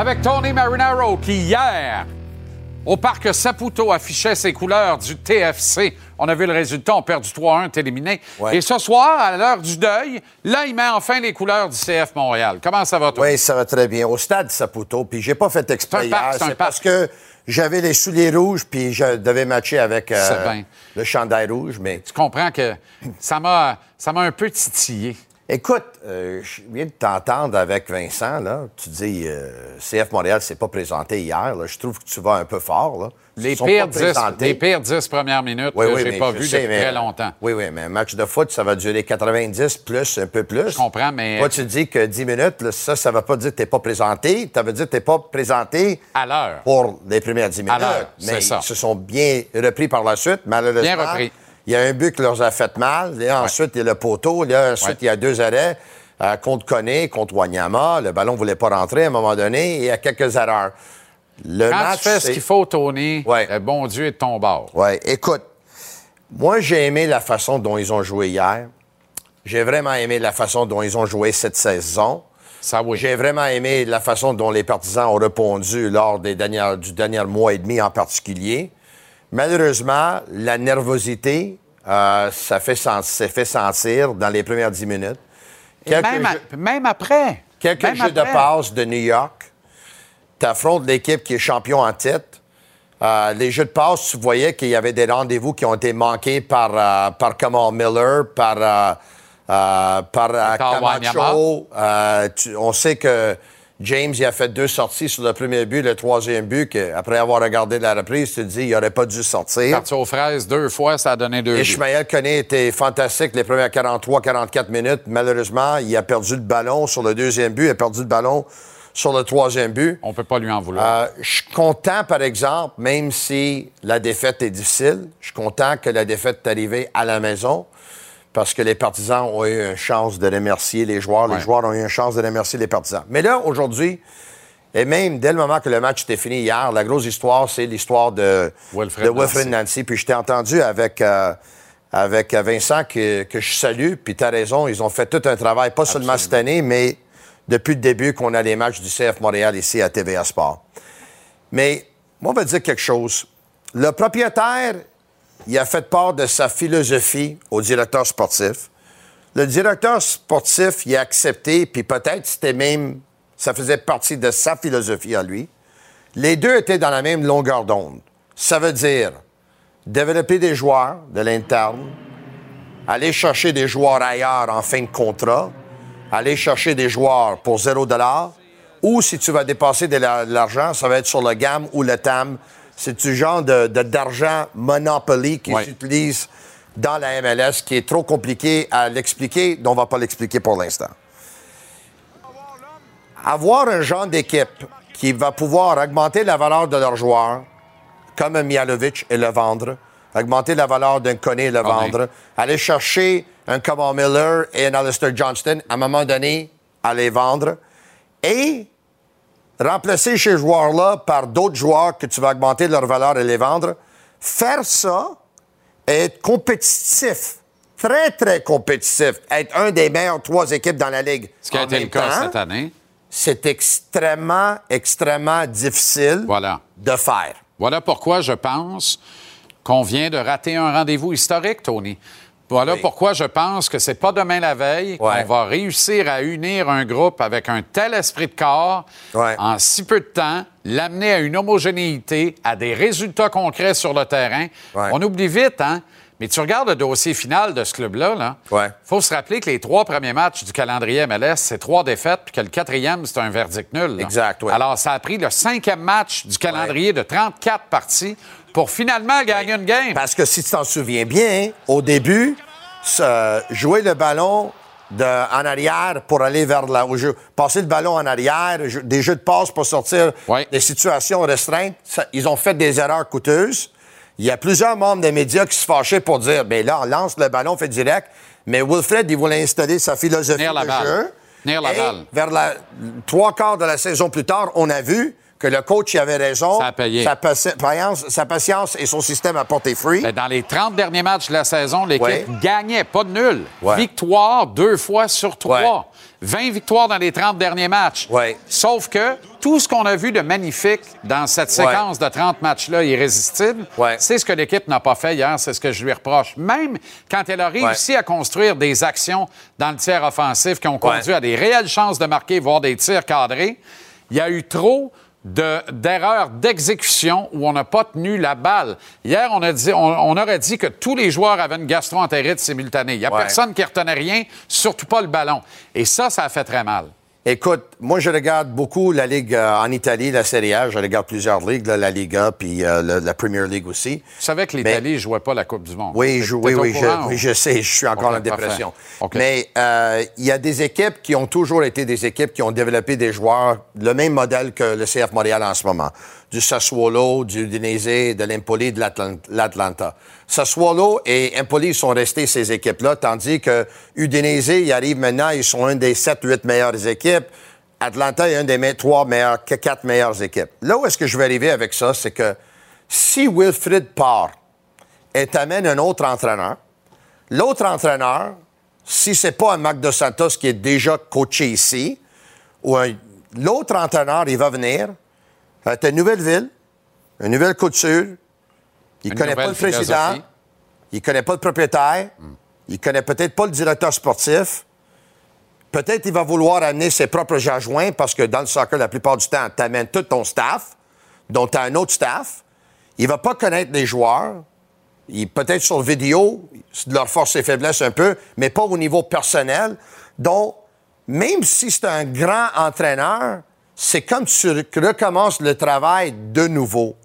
Avec Tony Marinaro qui, hier, au parc Saputo, affichait ses couleurs du TFC. On a vu le résultat, on perd du 3-1, est éliminé. Ouais. Et ce soir, à l'heure du deuil, là, il met enfin les couleurs du CF Montréal. Comment ça va, toi? Oui, ça va très bien. Au stade Saputo, puis j'ai pas fait exprès C'est parce que j'avais les souliers rouges, puis je devais matcher avec euh, le chandail rouge, mais Tu comprends que ça m'a, ça m'a un peu titillé. Écoute, euh, je viens de t'entendre avec Vincent, là. Tu dis, euh, CF Montréal s'est pas présenté hier, là. Je trouve que tu vas un peu fort, là. Les pires, pas 10, présentés. les pires 10 premières minutes Oui, que oui, j'ai pas je vu sais, depuis mais- très longtemps. Oui, oui, mais un match de foot, ça va durer 90 plus, un peu plus. Je comprends, mais- Toi, tu dis que 10 minutes, là, ça, ça veut pas dire que t'es pas présenté. Ça veut dire que t'es pas présenté À l'heure. pour les premières 10 minutes. l'heure, c'est mais ça. ils se sont bien repris par la suite, malheureusement. Bien repris. Il y a un but qui leur a fait mal. Là, ensuite, il y a le poteau. Là, ensuite, il y a deux arrêts euh, contre Koné, contre Wanyama. Le ballon ne voulait pas rentrer à un moment donné et il y a quelques erreurs. Le Quand match, tu fais ce qu'il faut, Tony, Ouais. le bon Dieu est de ton bord. oui, écoute, moi, j'ai aimé la façon dont ils ont joué hier. J'ai vraiment aimé la façon dont ils ont joué cette saison. Ça, oui. J'ai vraiment aimé la façon dont les partisans ont répondu lors des dernières, du dernier mois et demi en particulier. Malheureusement, la nervosité, euh, ça fait s'est fait sentir dans les premières dix minutes. Quelques Même, jeux- à- même après. Quelques Même jeux de passe de New York. Tu affrontes l'équipe qui est champion en titre. Euh, les jeux de passe, tu voyais qu'il y avait des rendez-vous qui ont été manqués par, euh, par Kamal Miller, par, par Camacho. Tu- on sait que James il a fait deux sorties sur le premier but, le troisième but, que, après avoir regardé la reprise, tu te dis il n'aurait pas dû sortir. Parti aux fraises deux fois, ça a donné deux buts. Ishmael Koné était fantastique les premières 43-44 minutes. Malheureusement, il a perdu le ballon sur le deuxième but, il a perdu le ballon sur le troisième but. On peut pas lui en vouloir. Euh, je suis content, par exemple, même si la défaite est difficile, je suis content que la défaite est arrivée à la maison parce que les partisans ont eu une chance de remercier les joueurs. Ouais. Les joueurs ont eu une chance de remercier les partisans. Mais là, aujourd'hui, et même dès le moment que le match était fini hier, la grosse histoire, c'est l'histoire de Wilfred de Wilfred Nancy. Nancy. Puis je t'ai entendu avec, euh, avec Vincent que, que je salue. Puis tu as raison, ils ont fait tout un travail, pas seulement cette année, mais depuis le début qu'on a les matchs du CF Montréal ici à TVA Sport. Mais moi, on va dire quelque chose. Le propriétaire, il a fait part de sa philosophie au directeur sportif. Le directeur sportif, il a accepté, puis peut-être c'était même, ça faisait partie de sa philosophie à lui. Les deux étaient dans la même longueur d'onde. Ça veut dire développer des joueurs de l'interne, aller chercher des joueurs ailleurs en fin de contrat, aller chercher des joueurs pour 0 ou si tu vas dépasser de la- de l'argent, ça va être sur le GAM ou le TAM. C'est du genre de- d'argent Monopoly qui Ouais. s'utilise dans la MLS, qui est trop compliqué à l'expliquer, donc on va pas l'expliquer pour l'instant? Avoir un genre d'équipe qui va pouvoir augmenter la valeur de leurs joueurs, comme un Mialovic et le vendre, augmenter la valeur d'un Koné et le vendre, aller chercher un Kamal Miller et un Alistair Johnston, à un moment donné, à les vendre, et remplacer ces joueurs-là par d'autres joueurs que tu vas augmenter leur valeur et les vendre, faire ça et être compétitif, très, très compétitif, être un des meilleurs trois équipes dans la Ligue. Ce qui a été le cas temps, cette année. c'est extrêmement, extrêmement difficile Voilà. de faire. Voilà pourquoi je pense qu'on vient de rater un rendez-vous historique, Tony. Voilà Oui. pourquoi je pense que c'est pas demain la veille Ouais. qu'on va réussir à unir un groupe avec un tel esprit de corps Ouais. en si peu de temps, l'amener à une homogénéité, à des résultats concrets sur le terrain. Ouais. On oublie vite, hein? Mais tu regardes le dossier final de ce club-là, là. Ouais. faut se rappeler que les trois premiers matchs du calendrier MLS, c'est trois défaites, puis que le quatrième, c'est un verdict nul. là. Exact, ouais. Alors, ça a pris le cinquième match du calendrier de 34 parties pour finalement gagner une game. Parce que si tu t'en souviens bien, au début, jouer le ballon de- en arrière pour aller vers la, au jeu, passer le ballon en arrière, jeu- des jeux de passe pour sortir Ouais. des situations restreintes, ça- ils ont fait des erreurs coûteuses. Il y a plusieurs membres des médias qui se fâchaient pour dire, ben là, on lance le ballon, on fait direct. Mais Wilfred, il voulait installer sa philosophie Tenir la de balle. jeu. La balle. Vers la trois quarts de la saison plus tard, on a vu que le coach il avait raison. Ça a payé. Sa, patience, sa patience et son système a porté fruit. Ben, dans les 30 derniers matchs de la saison, l'équipe Ouais. gagnait, pas de nul. Ouais. Victoire deux fois sur trois. Ouais. 20 victoires dans les 30 derniers matchs. Sauf que tout ce qu'on a vu de magnifique dans cette séquence de 30 matchs-là irrésistible, c'est ce que l'équipe n'a pas fait hier, c'est ce que je lui reproche. Même quand elle a réussi à construire des actions dans le tiers offensif qui ont conduit à des réelles chances de marquer, voire des tirs cadrés, il y a eu trop de- d'erreurs d'exécution où on n'a pas tenu la balle. Hier, on, a dit, on, on aurait dit que tous les joueurs avaient une gastroentérite simultanée. Il n'y a Ouais. personne qui retenait rien, surtout pas le ballon. Et ça, ça a fait très mal. Écoute, moi, je regarde beaucoup la Ligue euh, en Italie, la Serie A. Je regarde plusieurs ligues, là, la Liga, puis euh, la Premier League aussi. Tu savais que l'Italie ne jouait pas la Coupe du Monde. Oui, je, oui, oui, je, oui, ou- je sais, je suis encore en dépression. parfait. OK. Mais euh, il y a des équipes qui ont toujours été des équipes qui ont développé des joueurs, le même modèle que le CF Montréal en ce moment. Du Sassuolo, du Udinese, de l'Empoli, de l'Atlan- l'Atlanta. Sassuolo et Empoli sont restés ces équipes-là, tandis que Udinese, ils arrivent maintenant, ils sont une des 7-8 meilleures équipes. Atlanta est une des trois meilleures, quatre meilleures équipes. Là où est-ce que je vais arriver avec ça, c'est que si Wilfrid part et t'amène un autre entraîneur, l'autre entraîneur, si c'est pas un Mac de Santos qui est déjà coaché ici, ou l'autre entraîneur, il va venir, c'est une nouvelle ville, une nouvelle couture, il Une connaît pas le président, il connaît pas le propriétaire, il connaît peut-être pas le directeur sportif, Peut-être il va vouloir amener ses propres adjoints parce que dans le soccer, la plupart du temps, tu amènes tout ton staff, dont tu as un autre staff. Il va pas connaître les joueurs. Peut-être sur vidéo, leur force et faiblesse un peu, mais pas au niveau personnel. Donc, même si c'est un grand entraîneur, c'est comme tu recommences le travail de nouveau.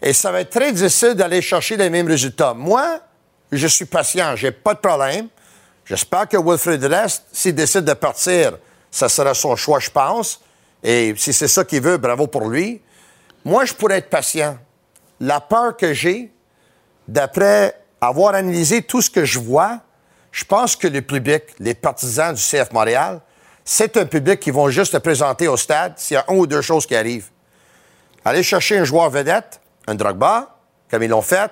Et ça va être très difficile d'aller chercher les mêmes résultats. Moi, je suis patient, j'ai pas de problème. J'espère que Wilfred reste. S'il décide de partir, ça sera son choix, je pense. Et si c'est ça qu'il veut, bravo pour lui. Moi, je pourrais être patient. La peur que j'ai, d'après avoir analysé tout ce que je vois, je pense que le public, les partisans du CF Montréal, c'est un public qui vont juste se présenter au stade s'il y a une ou deux choses qui arrivent. Aller chercher un joueur vedette, un Drogba, comme ils l'ont fait.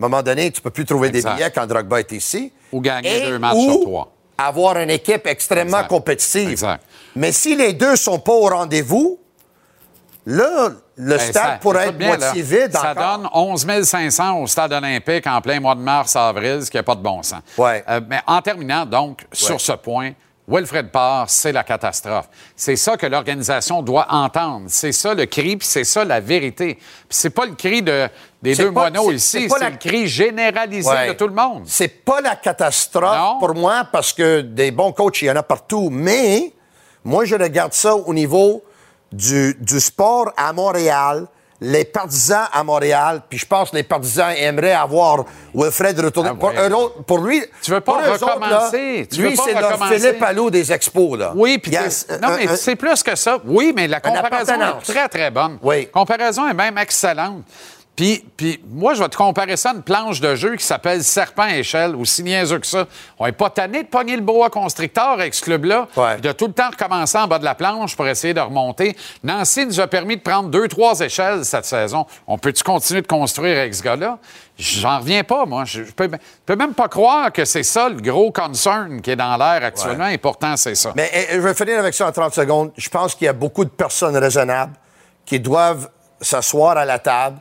À un moment donné, tu peux plus trouver Exact. des billets quand Drogba est ici. Ou gagner Et deux matchs sur trois. avoir une équipe extrêmement Exact. compétitive. Exact. Mais si les deux sont pas au rendez-vous, là, le Ben, stade ça- pourrait être bien, moitié vide Ça encore. donne 11 500 au stade olympique en plein mois de mars-avril, ce qui n'a pas de bon sens. Ouais. Euh, mais en terminant, donc, sur ce point, Wilfred Parr, c'est la catastrophe. C'est ça que l'organisation doit entendre. C'est ça le cri, puis c'est ça la vérité. Puis c'est pas le cri de, des C'est deux pas- moineaux ici, c'est la- le cri généralisé Ouais. de tout le monde. C'est pas la catastrophe Non. pour moi parce que des bons coachs, il y en a partout. Mais moi, je regarde ça au niveau du, du sport à Montréal les partisans à Montréal, puis je pense que les partisans aimeraient avoir Wilfred retourner. Ah pour, ouais. autres- pour lui, Tu veux pas pour eux autres, là, recommencer. Tu lui, pas c'est le. Philippe des expos. Là. Oui, puis un- non, mais c'est plus que ça. Oui, mais la comparaison est très, très bonne. Oui. Comparaison est même excellente. Puis, puis moi, je vais te comparer ça à une planche de jeu qui s'appelle Serpent Échelle, aussi niaiseux que ça. On n'est pas tanné de pogner le boa constricteur avec ce club-là, Ouais. de tout le temps recommencer en bas de la planche pour essayer de remonter. Nancy nous a permis de prendre deux, trois échelles cette saison. On peut-tu continuer de construire avec ce gars-là? J'en reviens pas, moi. Je je peux, je peux même pas croire que c'est ça le gros concern qui est dans l'air actuellement, et pourtant, c'est ça. Mais eh, je vais finir avec ça en 30 secondes. Je pense qu'il y a beaucoup de personnes raisonnables qui doivent s'asseoir à la table.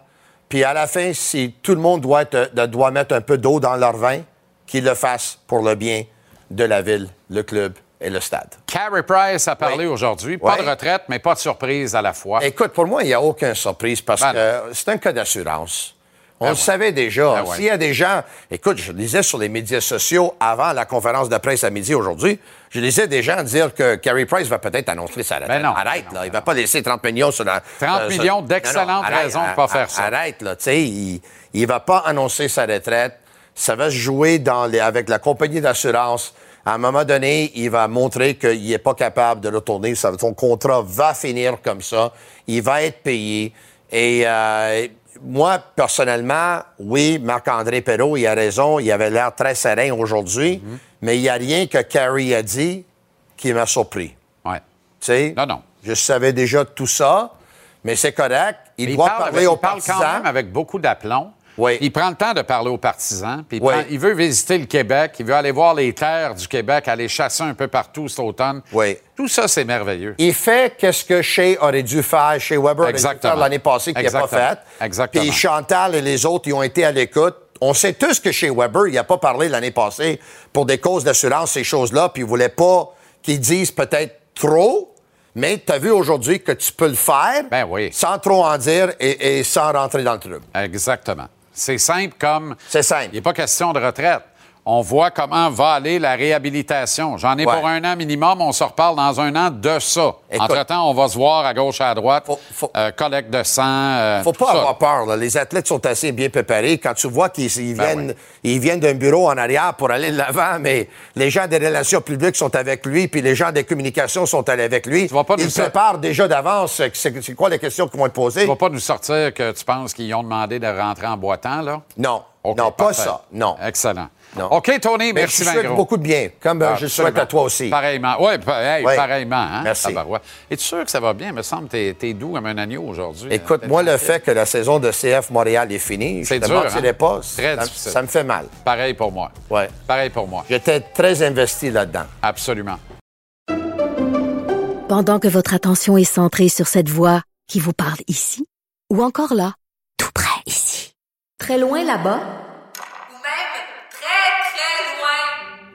Puis à la fin, si tout le monde doit, être- de- doit mettre un peu d'eau dans leur vin, qu'ils le fassent pour le bien de la ville, le club et le stade. Carey Price a parlé Oui. aujourd'hui. Pas Oui. de retraite, mais pas de surprise à la fois. Écoute, pour moi, il n'y a aucune surprise parce Ben que c'est un cas d'assurance. On Ben le ouais. savait déjà. Ben ouais. S'il y a des gens. Écoute, je lisais sur les médias sociaux avant la conférence de presse à midi aujourd'hui, je lisais des gens dire que Carey Price va peut-être annoncer sa retraite. Ben non, arrête, ben non, là. il va pas laisser 30 millions sur la. 30 euh, sur- millions d'excellentes raisons de pas faire ça. Arrête, là. Tu sais, il ne va pas annoncer sa retraite. Ça va se jouer dans les, avec la compagnie d'assurance. À un moment donné, il va montrer qu'il n'est pas capable de retourner. Ça- Son contrat va finir comme ça. Il va être payé. Et euh, moi, personnellement, oui, Marc-André Perrault, il a raison. Il avait l'air très serein aujourd'hui. Mhm. Mais il n'y a rien que Carrie a dit qui m'a surpris. Ouais. Tu sais? Non, non. Je savais déjà tout ça, mais c'est correct. Il, doit parle parler avec- aux il parle partisans. quand même avec beaucoup d'aplomb. Oui. Il prend le temps de parler aux partisans. Puis il, Oui. prend- il veut visiter le Québec. Il veut aller voir les terres du Québec, aller chasser un peu partout cet automne. Oui. Tout ça, c'est merveilleux. Il fait qu'est-ce que Shea aurait dû faire, Shea Weber Exactement. l'année passée qu'il n'a pas fait. Exactement. Puis Chantal et les autres, ils ont été à l'écoute. On sait tous que Shea Weber, il n'a pas parlé l'année passée pour des causes d'assurance, ces choses-là, puis il voulait pas qu'ils disent peut-être trop, mais tu as vu aujourd'hui que tu peux le faire Ben oui. sans trop en dire et, et sans rentrer dans le truc. Exactement. C'est simple comme. C'est simple. Il n'est pas question de retraite. On voit comment va aller la réhabilitation. J'en ai Ouais. pour un an minimum. On se reparle dans un an de ça. Entre-temps, on va se voir à gauche, à droite. Faut- faut- Euh, collecte de sang. euh, Faut pas ça. avoir peur. là. Les athlètes sont assez bien préparés. Quand tu vois qu'ils ils Ben viennent, oui. ils viennent d'un bureau en arrière pour aller de l'avant, mais les gens des relations publiques sont avec lui, puis les gens des communications sont allés avec lui. Tu vas pas Ils nous se préparent déjà d'avance. C'est quoi les questions qu'ils vont te poser? Tu vas pas nous sortir que tu penses qu'ils ont demandé de rentrer en boitant, là? Non. Non, pas ça. Non. Excellent. Non. OK, Tony, Mais merci je bien souhaite gros. beaucoup de bien, comme euh, je le souhaite à toi aussi. Pareillement. Oui, Oui. pareillement. Hein? Merci. Es-tu sûr que ça va bien? Il me semble que t'es es doux comme un agneau aujourd'hui. Écoute, Euh, moi, le fait que la saison de CF Montréal est finie, je C'est te dur, mentirais hein? pas. Très ça, difficile. ça me fait mal. Pareil pour moi. Ouais. Pareil pour moi. J'étais très investi là-dedans. Absolument. Pendant que votre attention est centrée sur cette voix qui vous parle ici, ou encore là, tout près ici, très loin là-bas, Ou même très, très loin.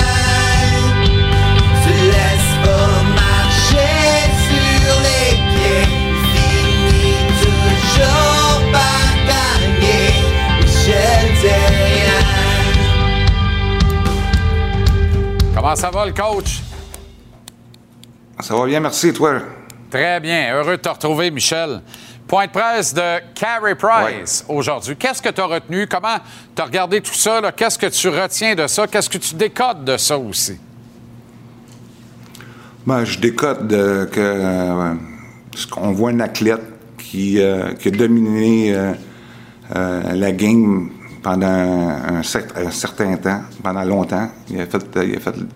Comment ça va, le coach? Ça va bien, merci, toi. Très bien. Heureux de te retrouver, Michel. Point de presse de Carey Price aujourd'hui. Qu'est-ce que tu as retenu? Comment tu as regardé tout ça? Qu'est-ce que tu retiens de ça? Qu'est-ce que tu décodes de ça aussi? Ben, je décode de, que euh, qu'on voit un athlète qui, euh, qui a dominé euh, la game pendant un, un certain temps, pendant longtemps. Il a fait,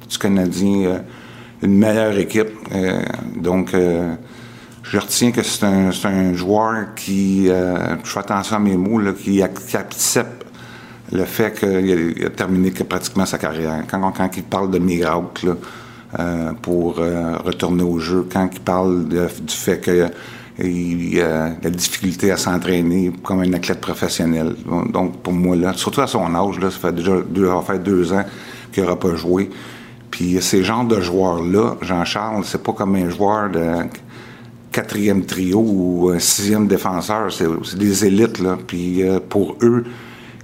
du Canadien euh, une meilleure équipe. Euh, donc, euh, je retiens que c'est un, joueur qui, je fais attention à mes mots, qui, ac- qui accepte le fait qu'il a, terminé que pratiquement sa carrière. Quand, il parle de miracle pour retourner au jeu, quand il parle du fait que il a la difficulté à s'entraîner comme un athlète professionnel. Donc, pour moi, là, surtout à son âge, là, ça fait déjà deux, deux ans qu'il n'aura pas joué. Puis ces genres de joueurs-là, Jean-Charles, c'est pas comme un joueur de quatrième trio ou un sixième défenseur. C'est c'est des élites, là. Puis euh, pour eux,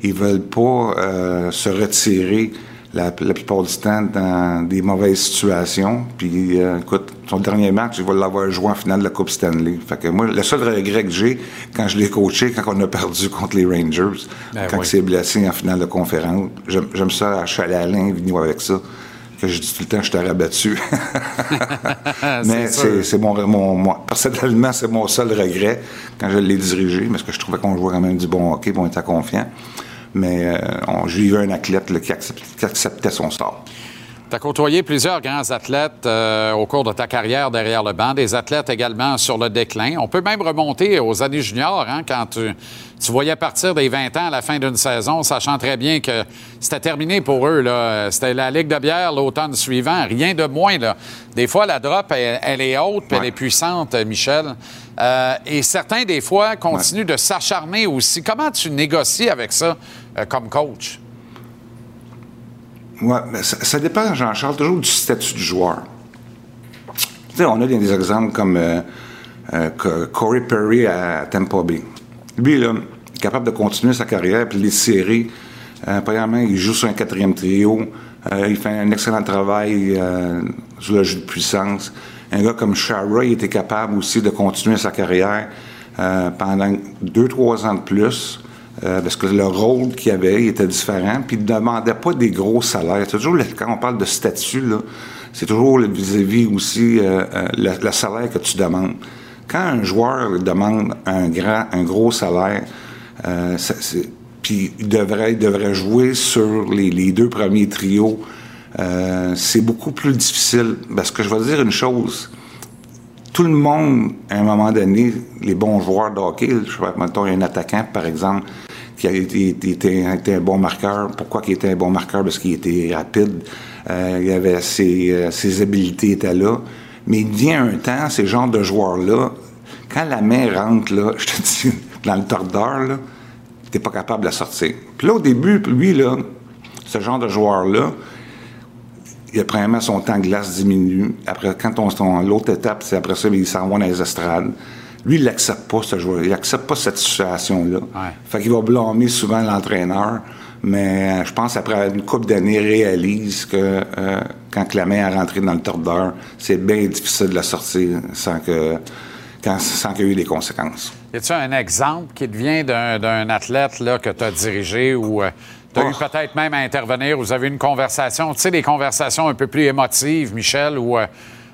ils veulent pas euh, se retirer la, la plupart du temps dans des mauvaises situations. Puis euh, écoute, son dernier match, il va l'avoir joué en finale de la Coupe Stanley. Fait que moi, le seul regret que j'ai quand je l'ai coaché, quand on a perdu contre les Rangers, Ben quand oui. il s'est blessé en finale de conférence, j'aime ça, à Alain Vigneault avec ça. Que je dis tout le temps, je t'ai rabattu. <laughs> <laughs> Mais C'est mon, mon, moi, personnellement, c'est mon seul regret quand je l'ai dirigé, parce que je trouvais qu'on jouait quand même du bon hockey, puis on était confiant. Mais euh, on- eu un athlète qui acceptait son sort. Tu as côtoyé plusieurs grands athlètes euh, au cours de ta carrière derrière le banc, des athlètes également sur le déclin. On peut même remonter aux années juniors, hein, quand tu, tu voyais partir des 20 ans à la fin d'une saison, sachant très bien que c'était terminé pour eux. là. C'était la Ligue de bière l'automne suivant, rien de moins. Là. Des fois, la drop, elle, elle est haute, puis elle est puissante, Michel. Euh, et certains, des fois, continuent de s'acharner aussi. Comment tu négocies avec ça euh, comme coach? Mais ça, ça dépend, Jean-Charles, toujours du statut du joueur. Tu sais, on a des, exemples comme euh, euh, Corey Perry à Tampa Bay. Lui, est capable de continuer sa carrière, puis les séries. Euh, premièrement, il joue sur un quatrième trio. Euh, il fait un excellent travail sur le jeu de puissance. Un gars comme Shara, il était capable aussi de continuer sa carrière pendant deux, trois ans de plus. Euh, parce que le rôle qu'il avait, était différent, puis il ne demandait pas des gros salaires. C'est toujours, quand on parle de statut, c'est toujours vis-à-vis aussi euh, euh, le, salaire que tu demandes. Quand un joueur demande un grand, un gros salaire, euh, puis il devrait, il devrait jouer sur les, les deux premiers trios, euh, c'est beaucoup plus difficile. Parce que je vais dire une chose, tout le monde, à un moment donné, les bons joueurs de hockey, je sais pas, mettons, il y a un attaquant, par exemple, qui été- été un bon marqueur. Pourquoi il était un bon marqueur? Parce qu'il était rapide. Euh, il avait ses, euh, ses habiletés étaient là. Mais il vient un temps, ces genres de joueurs-là, quand la main rentre, là, <laughs> je te dis, dans le tordeur, là, t'es pas capable de la sortir. Puis là, au début, lui, là, ce genre de joueur-là, il a premièrement son temps de glace diminue. Après, quand on, on- l'autre étape, c'est après ça, il s'en va dans les estrades. Lui, il n'accepte pas ce joueur. Il n'accepte pas cette situation-là. Fait qu'il va blâmer souvent l'entraîneur. Mais euh, je pense après une couple d'années, il réalise que euh, quand la main est rentrée dans le tordeur, c'est bien difficile de la sortir sans que quand- sans qu'il y ait eu des conséquences. Y a-tu un exemple qui te vient d'un, athlète là, que tu as dirigé ou tu as eu Oh. peut-être même à intervenir, vous avez eu une conversation, tu sais, des conversations un peu plus émotives, Michel, où euh,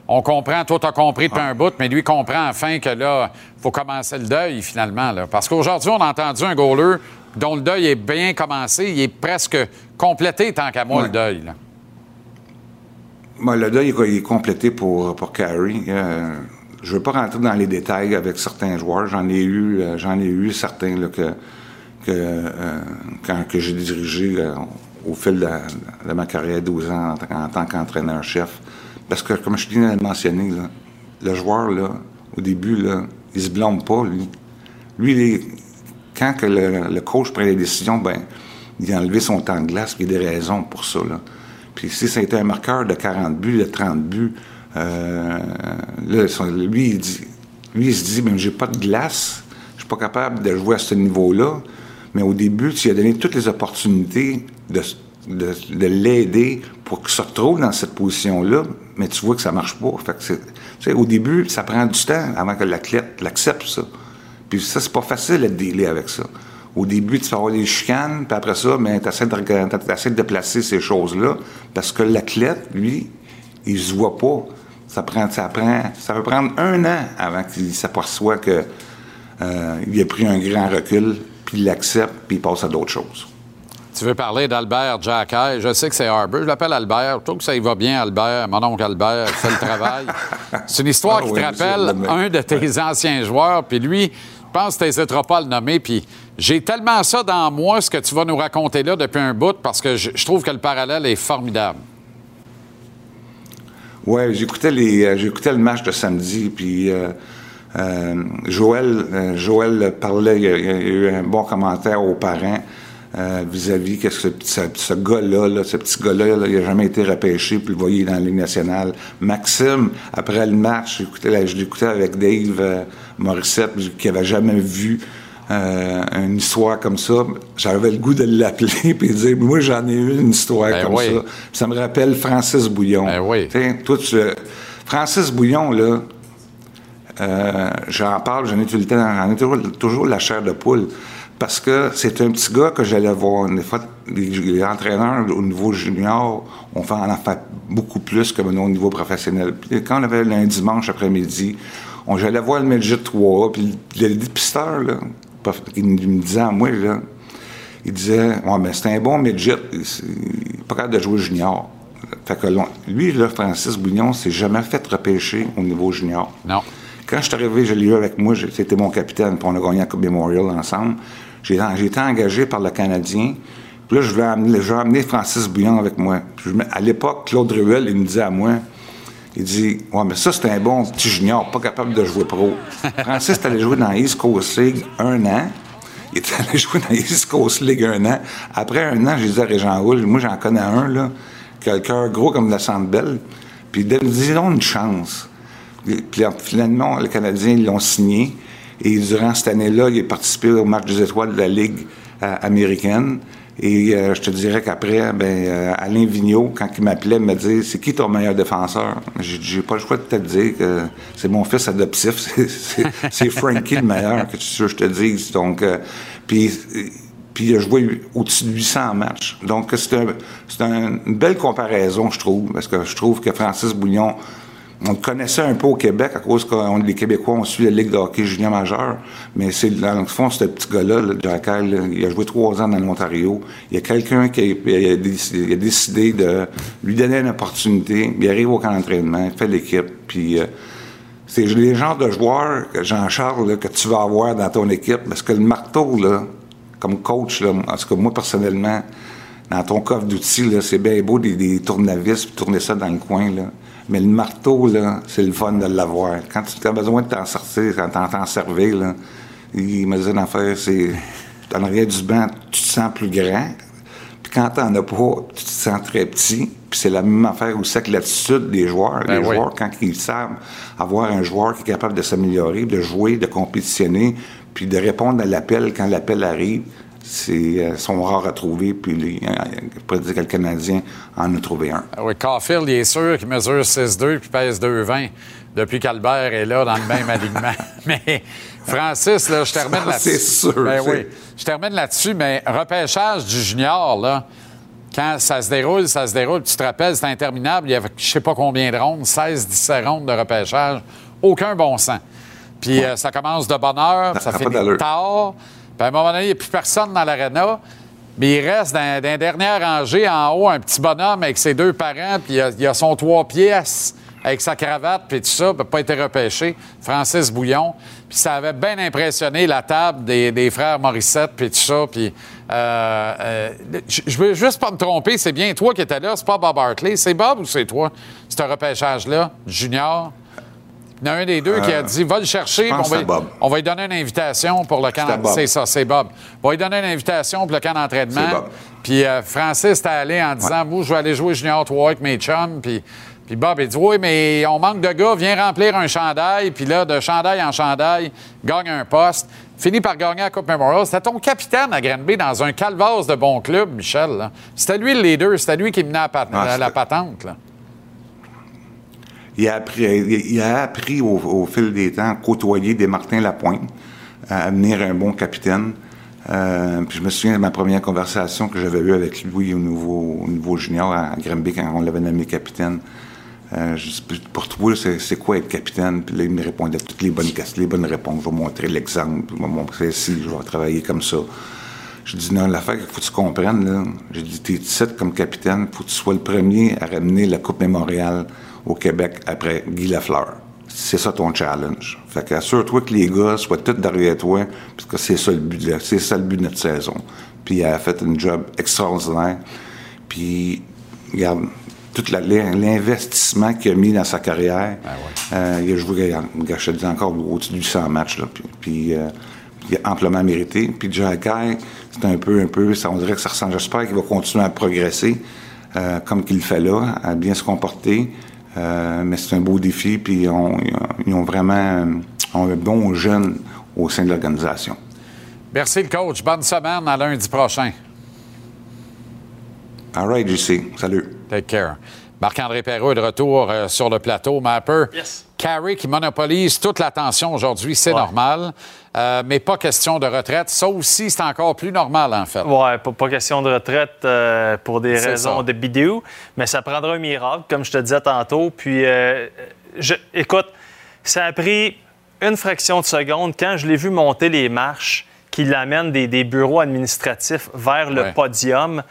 on comprend, toi, tu as compris depuis un bout, mais lui comprend enfin que là, faut commencer le deuil finalement. Là. Parce qu'aujourd'hui, on a entendu un goaler dont le deuil est bien commencé, il est presque complété tant qu'à moi, Ouais. le deuil. là. Le deuil il est complété pour, pour Carey. Euh, je ne veux pas rentrer dans les détails avec certains joueurs. J'en ai eu, euh, j'en ai eu certains là, que, que, euh, quand, que j'ai dirigé au fil de, de ma carrière, 12 ans en tant qu'entraîneur-chef. Parce que, comme je viens de mentionner, le joueur, là, au début, là, il se blâme pas, lui. Lui, il est- quand que le, coach prend les décisions, ben, il a enlevé son temps de glace, puis il y a des raisons pour ça. Là. Puis si ça a été un marqueur de 40 buts, de 30 buts, euh, là, lui, il dit, lui, il se dit, mais j'ai pas de glace, je suis pas capable de jouer à ce niveau-là. Mais au début, tu as donné toutes les opportunités de, de, de l'aider pour qu'il se retrouve dans cette position-là, mais tu vois que ça marche pas. Fait que au début, ça prend du temps avant que l'athlète l'accepte, ça. Puis ça, c'est pas facile de dealer avec ça. Au début, tu vas avoir des chicanes, puis après ça, ben, tu essaies de, de placer ces choses-là, parce que l'athlète, lui, il se voit pas. Ça, prend, ça, prend, ça peut prendre un an avant qu'il s'aperçoit que euh, a pris un grand recul, puis il l'accepte, puis il passe à d'autres choses. Tu veux parler d'Albert Jacquet? Je sais que c'est Harbour. Je l'appelle Albert. Je trouve que ça y va bien, Albert. Mon oncle Albert fait le travail. <laughs> C'est une histoire Ah qui oui, te rappelle un de tes anciens joueurs. Puis lui, je pense que tu n'hésiteras pas à le nommer. Puis j'ai tellement ça dans moi, ce que tu vas nous raconter là depuis un bout, parce que je, je trouve que le parallèle est formidable. J'écoutais les, euh, j'écoutais le match de samedi, puis euh, euh, Joël, Joël parlait, il y, a, il y a eu un bon commentaire aux parents. Euh, vis-à-vis que ce, ce, ce gars-là, là, ce petit gars-là, là, il n'a jamais été repêché, puis le voyez dans la Ligue nationale. Maxime, après le match, la- je l'écoutais avec Dave euh, Morissette, qui n'avait jamais vu euh, une histoire comme ça. J'avais le goût de l'appeler <laughs> puis de dire Moi, j'en ai eu une histoire Ben comme oui. ça. Ça me rappelle Francis Bouillon. Ben oui. Toi, tu- Francis Bouillon, là, euh, j'en parle, j'en ai tout le temps, j'en ai toujours, toujours la chair de poule. Parce que c'est un petit gars que j'allais voir. Des fois, les, entraîneurs au niveau junior, on fait en fait beaucoup plus que au niveau professionnel. Puis quand on avait un dimanche après-midi, on j'allais voir le midget 3, puis le, le dépisteur, là, il me disait à moi, là, il disait Ouais, mais c'est un bon midget, il n'est pas capable de jouer junior. Fait que lui, là, Francis Bouillon, s'est jamais fait repêcher au niveau junior. Non. Quand je suis arrivé, je l'ai eu avec moi, c'était mon capitaine, puis on a gagné la Coupe Memorial ensemble. J'ai été engagé par le Canadien. Puis là, je voulais amener, je amener Francis Bouillon avec moi. Puis je me- à l'époque, Claude Ruel, il me disait à moi, il dit Ouais, mais ça, c'est un bon petit junior, pas capable de jouer pro. <laughs> Francis est allé jouer dans East Coast League un an. Il est allé <laughs> jouer dans East Coast League un an. Après un an, j'ai dit à Régent Houle, moi, j'en connais un, là, qui a le cœur gros comme la Sandbelle. Puis donne-lui une chance. Puis finalement, les Canadiens ils l'ont signé. Et durant cette année-là, il a participé au match des étoiles de la Ligue euh, américaine. Et euh, je te dirais qu'après, ben, euh, Alain Vigneault, quand il m'appelait, me dit C'est qui ton meilleur défenseur J'ai pas le choix de te dire que c'est mon fils adoptif. <laughs> C'est- Frankie le meilleur, que tu veux que je te dise. Donc, puis, il a joué au-dessus de 800 matchs. Donc, c'est un- c'est un- une belle comparaison, je trouve, parce que je trouve que Francis Bouillon, on connaissait un peu au Québec à cause que les Québécois ont suivi la Ligue de hockey junior majeur, mais c'est dans le fond, ce petit gars-là, Hall, là, il a joué trois ans dans l'Ontario. Il y a quelqu'un qui a, décidé, de lui donner une opportunité. Il arrive au camp d'entraînement, il fait l'équipe, puis... euh, c'est les genres de joueurs, Jean-Charles, que tu vas avoir dans ton équipe. Parce que le marteau, comme coach, là, en tout cas, moi, personnellement, dans ton coffre d'outils, c'est bien beau des, des tournevis, puis tourner ça dans le coin. Mais le marteau, là, c'est le fun de l'avoir. Quand tu as besoin de t'en sortir, quand t'en t'en servir, là, il me disait d'en faire, c'est... <laughs> En arrière du banc, tu te sens plus grand. Puis quand t'en as pas, tu te sens très petit. Puis c'est la même affaire aussi avec l'attitude des joueurs. Ben les oui. joueurs, quand ils savent avoir un joueur qui est capable de s'améliorer, de jouer, de compétitionner, puis de répondre à l'appel quand l'appel arrive, c'est euh, sont rares à trouver. Puis les, euh, je pourrais dire que le Canadien en a trouvé un. Ah Oui, Caulfield, il est sûr qu'il mesure 6'2 puis pèse 2'20 depuis qu'Albert est là dans le même alignement. <laughs> <laughs> Mais Francis, là, je termine Ça, là-dessus. c'est sûr, Ben oui. Je termine là-dessus, mais repêchage du junior, là, quand ça se déroule, ça se déroule. Tu te rappelles, c'est interminable. Il y avait je sais pas combien de rondes, 16, 17 rondes de repêchage. Aucun bon sens. Puis euh, ça commence de bonne heure, ça Ça finit tard. Puis à un moment donné, il n'y a plus personne dans l'aréna. Mais il reste dans, dans la en haut un petit bonhomme avec ses deux parents, puis il a, a son trois pièces avec sa cravate, puis tout ça, n'a pas été repêché. Francis Bouillon. Puis ça avait bien impressionné la table des, frères Morissette, puis tout ça. Puis euh, euh, je je veux juste pas me tromper, c'est bien toi qui étais là, c'est pas Bob Hartley. C'est Bob ou c'est toi, ce repêchage-là, junior? Il y en a un des deux qui a dit va le chercher, Euh, on va, on va lui donner une invitation pour le camp Bob. C'est ça, c'est Bob. On va lui donner une invitation pour le camp d'entraînement. Puis euh, Francis était allé en disant Moi, je vais aller jouer Junior 3 avec mes chums. Puis, puis Bob, il dit Oui, mais on manque de gars, viens remplir un chandail. Puis là, de chandail en chandail, gagne un poste. Finit par gagner la Coupe Memorial. C'était ton capitaine à Granby dans un calvasse de bon club, Michel. C'était lui le leader, c'était lui qui menait la, pat- Ah, la- patente. là. Il a appris, au, fil des temps à côtoyer des Martin Lapointe, à devenir un bon capitaine. Euh, puis je me souviens de ma première conversation que j'avais eue avec lui au niveau, au niveau junior à Granby quand on l'avait nommé capitaine. Euh, je dis, pour toi, c'est quoi être capitaine? Puis là, il me répondait toutes les bonnes les bonnes réponses. Je vais montrer l'exemple, je vais montrer si, je vais travailler comme ça. Je dis, non, l'affaire qu'il faut que tu comprennes, là, j'ai dit, t'es ici comme capitaine, faut que tu sois le premier à ramener la Coupe Mémorial au Québec après Guy Lafleur. C'est ça ton challenge. Fait que assure-toi que les gars soient tous derrière toi, parce que c'est ça le but, de la- c'est ça le but de notre saison. Puis il a fait un job extraordinaire. Puis, regarde, tout la- l'investissement qu'il a mis dans sa carrière, euh, il a joué, je te dis encore, au-dessus de 800 matchs. Là, puis, puis, euh, il est amplement mérité. Puis Jacky, c'est un peu, un peu, ça, on dirait que ça ressemble. J'espère qu'il va continuer à progresser euh, comme qu'il le fait là, à bien se comporter. Euh, mais c'est un beau défi, puis ils ont vraiment ont un bon jeune au sein de l'organisation. Merci, le coach. Bonne semaine. À lundi prochain. All right, JC. Salut. Take care. Marc-André Perrault est de retour euh, sur le plateau. Mapper, Yes. Carey qui monopolise toute l'attention aujourd'hui, c'est Ouais. normal. Euh, mais pas question de retraite. Ça aussi, c'est encore plus normal, en fait. Ouais, pas, pas question de retraite euh, pour des raisons ça. de bidou, mais ça prendra un miracle, comme je te disais tantôt. Puis, je- écoute, ça a pris une fraction de seconde quand je l'ai vu monter les marches qui l'amènent des, des bureaux administratifs vers le Ouais. podium.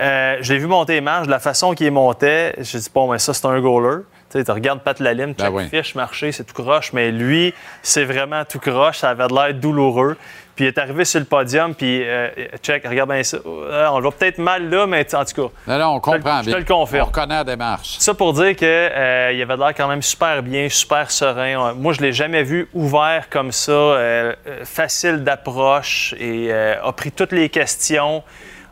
Euh, je l'ai vu monter les marches, de la façon qu'il montait, je dis, bon, mais ça, c'est un goaler. Tu sais, tu regardes Pat Lalim, Ben chaque oui. fiche marcher, c'est tout croche, mais lui, c'est vraiment tout croche, ça avait de l'air douloureux. Puis il est arrivé sur le podium, puis euh, check, regarde bien ça. Euh, on le voit peut-être mal là, mais en tout cas, Non, non, on comprend Je te bien. le confirme. On reconnaît la démarche. ça pour dire que euh, il avait de l'air quand même super bien, super serein. Moi, je l'ai jamais vu ouvert comme ça, euh, facile d'approche et a pris toutes les questions,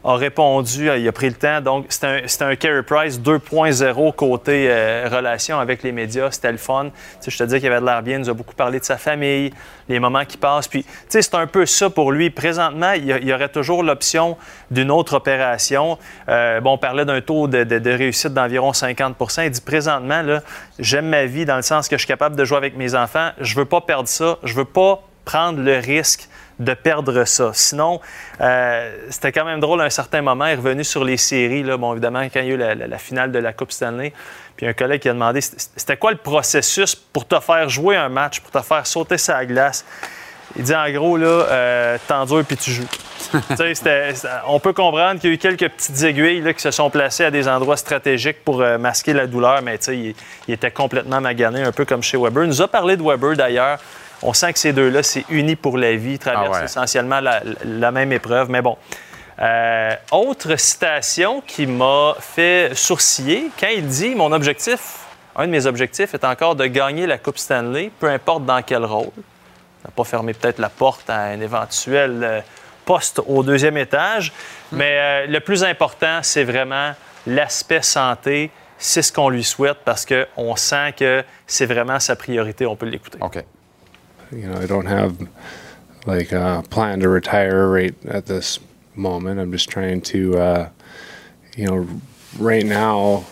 a répondu, euh, il a pris le temps. Donc, c'était un, un Price 2.0 côté euh, relation avec les médias. C'était le fun. Je te dis qu'il avait de l'air bien, il a beaucoup parlé de sa famille, les moments qui passent. Puis, tu sais, c'est un peu ça pour lui. Présentement, il y, y aurait toujours l'option d'une autre opération. Euh, bon, on parlait d'un taux de, réussite d'environ 50% Il dit présentement, j'aime ma vie dans le sens que je suis capable de jouer avec mes enfants. Je veux pas perdre ça. Je veux pas prendre le risque de perdre ça. Sinon, euh, c'était quand même drôle à un certain moment. Il est revenu sur les séries. Là. Bon, évidemment, quand il y a eu la, finale de la Coupe Stanley, puis un collègue qui a demandé c'était quoi le processus pour te faire jouer un match, pour te faire sauter sa glace? Il dit en gros, là, euh, t'endures puis tu joues. <laughs> On peut comprendre qu'il y a eu quelques petites aiguilles là, qui se sont placées à des endroits stratégiques pour euh, masquer la douleur, mais il, il était complètement magané, un peu comme chez Weber. Il nous a parlé de Weber d'ailleurs. On sent que ces deux-là, c'est unis pour la vie, traversent Ah ouais. essentiellement la, la même épreuve. Mais bon. Euh, autre citation qui m'a fait sourciller quand il dit Mon objectif, un de mes objectifs est encore de gagner la Coupe Stanley, peu importe dans quel rôle. Ça n'a pas fermé peut-être la porte à un éventuel euh, poste au deuxième étage. Mais euh, le plus important, c'est vraiment l'aspect santé. C'est ce qu'on lui souhaite parce qu'on sent que c'est vraiment sa priorité. On peut l'écouter. OK. You know, I don't have like a plan to retire right at this moment. I'm just trying to, uh, you know, right now,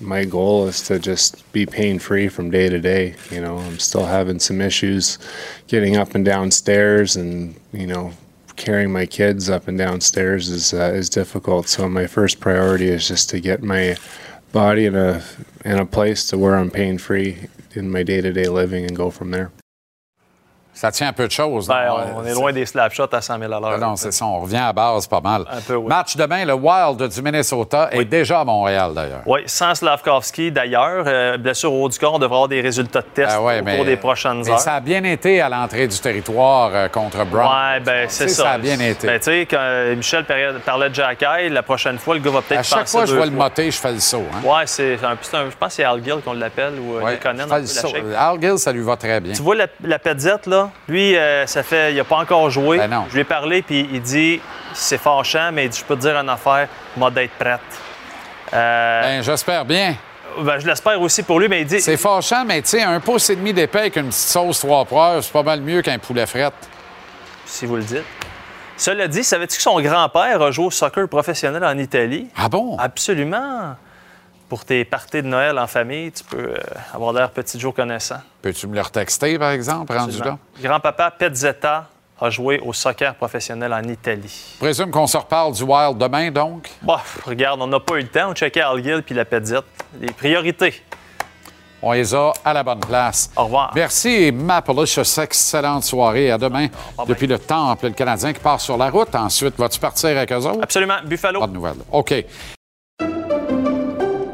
my goal is to just be pain free from day to day. You know, I'm still having some issues getting up and downstairs, and you know, carrying my kids up and downstairs is uh, is difficult. So my first priority is just to get my body in a in a place to where I'm pain free in my day to day living and go from there. Ça tient un peu de choses. Ben, on, on est loin des slap shots à 100 000 à l'heure. Non, c'est ça. On revient à base pas mal. Un peu, oui. Match demain, le Wild du Minnesota est déjà à Montréal, d'ailleurs. Oui, sans Slavkovski d'ailleurs. Euh, blessure au haut du corps, on devrait avoir des résultats de test Ah ouais, au mais- cours des prochaines mais heures. ça a bien été à l'entrée du territoire euh, contre Brown. Ouais, ben c'est ça. Ça a bien été. Ben, tu sais, quand euh, Michel parlait de Jack Eye, la prochaine fois, le gars va peut-être à chaque penser fois que je vois le moté, je fais le saut. Hein? Ouais, c'est un, un- je pense que c'est Al Gill qu'on l'appelle ou euh, Ouais, shape. Al Gill, ça lui va très bien. Tu vois la, la là? Lui, euh, ça fait. Il a pas encore joué. Ben non. Je lui ai parlé, puis il dit c'est fâchant, mais il dit je peux te dire une affaire, m'a d'être prête. Euh, Ben, j'espère bien. ben, je l'espère aussi pour lui, mais il dit. C'est fâchant, mais tu sais, un pouce et demi d'épais avec une petite sauce trois poires, c'est pas mal mieux qu'un poulet fret. Si vous le dites. Cela dit, savais-tu que son grand-père a joué au soccer professionnel en Italie? Ah bon? Absolument. Pour tes parties de Noël en famille, tu peux euh, avoir l'air petit Joe connaissant. Peux-tu me le retexter, par exemple, rendu là? Grand-papa Pezzetta a joué au soccer professionnel en Italie. Présume qu'on se reparle du Wild demain, donc? Bah, regarde, on n'a pas eu le temps. On checkait Al Gill puis la Petzette. Les priorités. On les a à la bonne place. Au revoir. Merci, Mapalicious. Excellente soirée. À demain. Depuis le Temple, le Canadien qui part sur la route. Ensuite, vas-tu partir avec eux autres? Absolument. Buffalo. Pas de nouvelles. OK.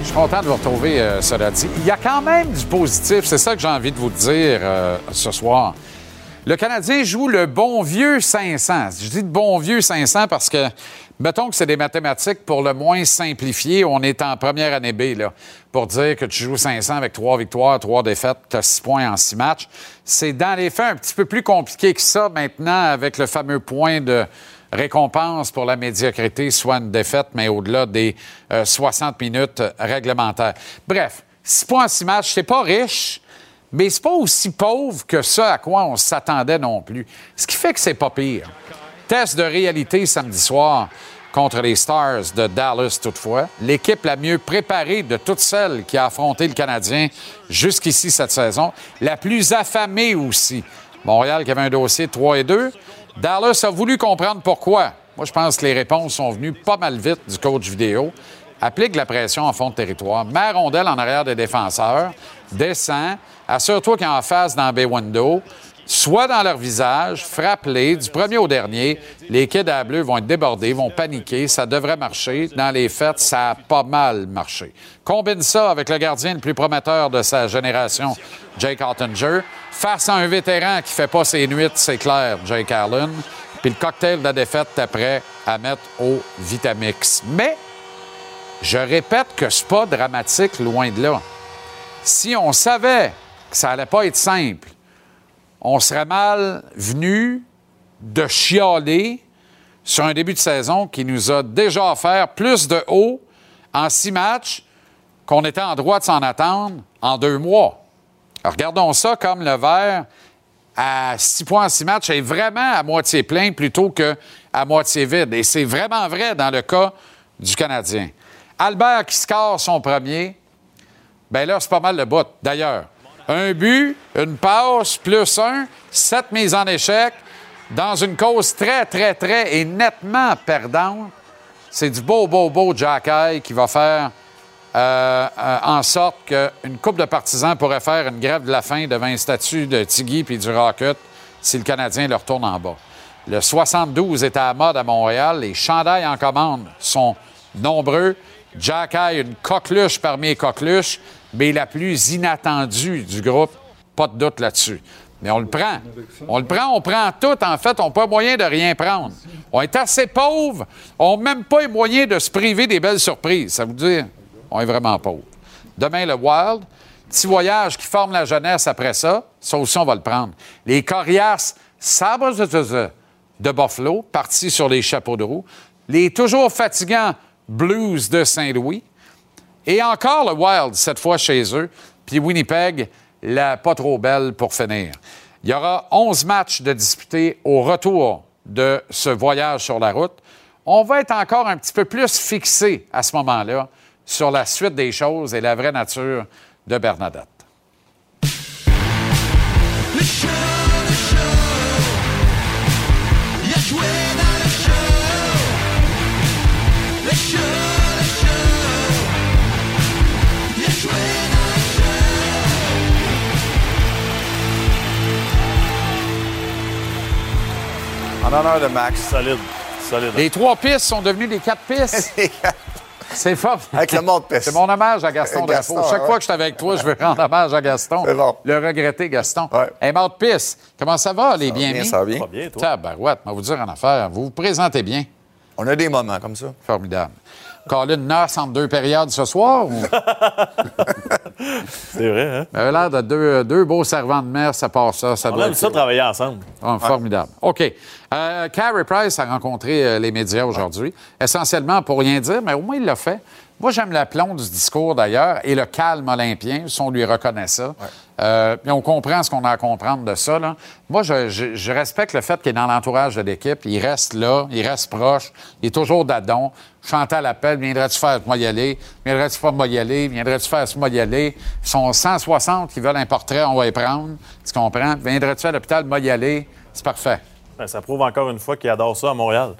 Je suis content de vous retrouver, euh, cela dit. Il y a quand même du positif, c'est ça que j'ai envie de vous dire euh, ce soir. Le Canadien joue le bon vieux 500. Je dis de bon vieux 500 parce que, mettons que c'est des mathématiques pour le moins simplifiées. On est en première année B, là, pour dire que tu joues 500 avec trois victoires, trois défaites, tu as six points en six matchs. C'est dans les faits un petit peu plus compliqué que ça maintenant avec le fameux point de récompense pour la médiocrité, soit une défaite, mais au-delà des euh, 60 minutes réglementaires. Bref, six points en six matchs, c'est pas riche, mais c'est pas aussi pauvre que ça à quoi on s'attendait non plus. Ce qui fait que c'est pas pire. Test de réalité samedi soir contre les Stars de Dallas toutefois. L'équipe la mieux préparée de toutes celles qui a affronté le Canadien jusqu'ici cette saison. La plus affamée aussi. Montréal qui avait un dossier de 3 et 2. Dallas a voulu comprendre pourquoi. Moi, je pense que les réponses sont venues pas mal vite du coach vidéo. Applique la pression en fond de territoire. Mets rondelle en arrière des défenseurs. Descends. Assure-toi qu'il face dans Bay Window. Soit dans leur visage, frappe-les du premier au dernier. Les kids à vont être débordés, vont paniquer. Ça devrait marcher. Dans les fêtes, ça a pas mal marché. Combine ça avec le gardien le plus prometteur de sa génération, Jake Ottinger, face à un vétéran qui fait pas ses nuits, c'est clair, Jake Allen. Puis le cocktail de la défaite, prêt à mettre au Vitamix. Mais je répète que c'est pas dramatique, loin de là. Si on savait que ça allait pas être simple, on serait mal venu de chialer sur un début de saison qui nous a déjà offert plus de haut en six matchs qu'on était en droit de s'en attendre en deux mois. Regardons ça comme le verre à six points en six matchs est vraiment à moitié plein plutôt que à moitié vide. Et c'est vraiment vrai dans le cas du Canadien. Albert qui score son premier, ben là, c'est pas mal le bout. D'ailleurs, un but, une passe, plus un, sept mises en échec, dans une cause très, très, très et nettement perdante. C'est du beau, beau, beau Jack qui va faire euh, euh, en sorte qu'une couple de partisans pourrait faire une grève de la faim devant une statue de Tiggy puis du Rocket si le Canadien le retourne en bas. Le 72 est à la mode à Montréal. Les chandails en commande sont nombreux. Jack Eye, une coqueluche parmi les coqueluches, mais la plus inattendue du groupe. Pas de doute là-dessus. Mais on le prend. On le prend, on prend tout. En fait, on n'a pas moyen de rien prendre. On est assez pauvres. On n'a même pas les moyens de se priver des belles surprises. Ça vous dit? On est vraiment pauvres. Demain, le Wild. Petit voyage qui forme la jeunesse après ça. Ça aussi, on va le prendre. Les Corias Sabres de Buffalo, partis sur les chapeaux de roue. Les toujours fatigants Blues de Saint-Louis. Et encore le Wild, cette fois chez eux. Puis Winnipeg, la pas trop belle pour finir. Il y aura 11 matchs de disputés au retour de ce voyage sur la route. On va être encore un petit peu plus fixé à ce moment-là sur la suite des choses et la vraie nature de Bernadette. En honneur de Max. Solide. Solide. Les trois pistes sont devenues les quatre pistes. <laughs> <laughs> C'est fort. Avec le monde piste. C'est mon hommage à Gaston Gaston, Drapeau. Chaque ouais. fois que je suis avec toi, je veux rendre hommage à Gaston. C'est bon. Le regretter, Gaston. Ouais. Un mort de piste. Comment ça va, les bien ça va bien, toi? Tabarouette, on va vous dire en affaire. Vous vous présentez bien. On a des moments comme ça. Formidable. Colin Nurse entre deux périodes ce soir? Ou... <laughs> <laughs> C'est vrai, hein? Avait l'air de deux, deux beaux servants de mer, ça part ça. ça On doit aime être- ça travailler ensemble. Ah, Formidable. OK. Euh, Carey Price a rencontré euh, les médias aujourd'hui, essentiellement pour rien dire, mais au moins il l'a fait. Moi, j'aime l'aplomb du discours d'ailleurs et le calme olympien, si on lui reconnaît ça. Euh, on comprend ce qu'on a à comprendre de ça. Moi, je, respecte le fait qu'il est dans l'entourage de l'équipe. Il reste là, il reste proche, il est toujours d'adon. Chantal l'appel, viendrais-tu faire aller? Viendrais-tu pas moi? Viendrais-tu faire moi y? Ils sont 160 qui veulent un portrait, on va y prendre. Tu comprends? Viendrais-tu à l'hôpital moi aller? C'est parfait. Ben, ça prouve encore une fois qu'il adore ça à Montréal.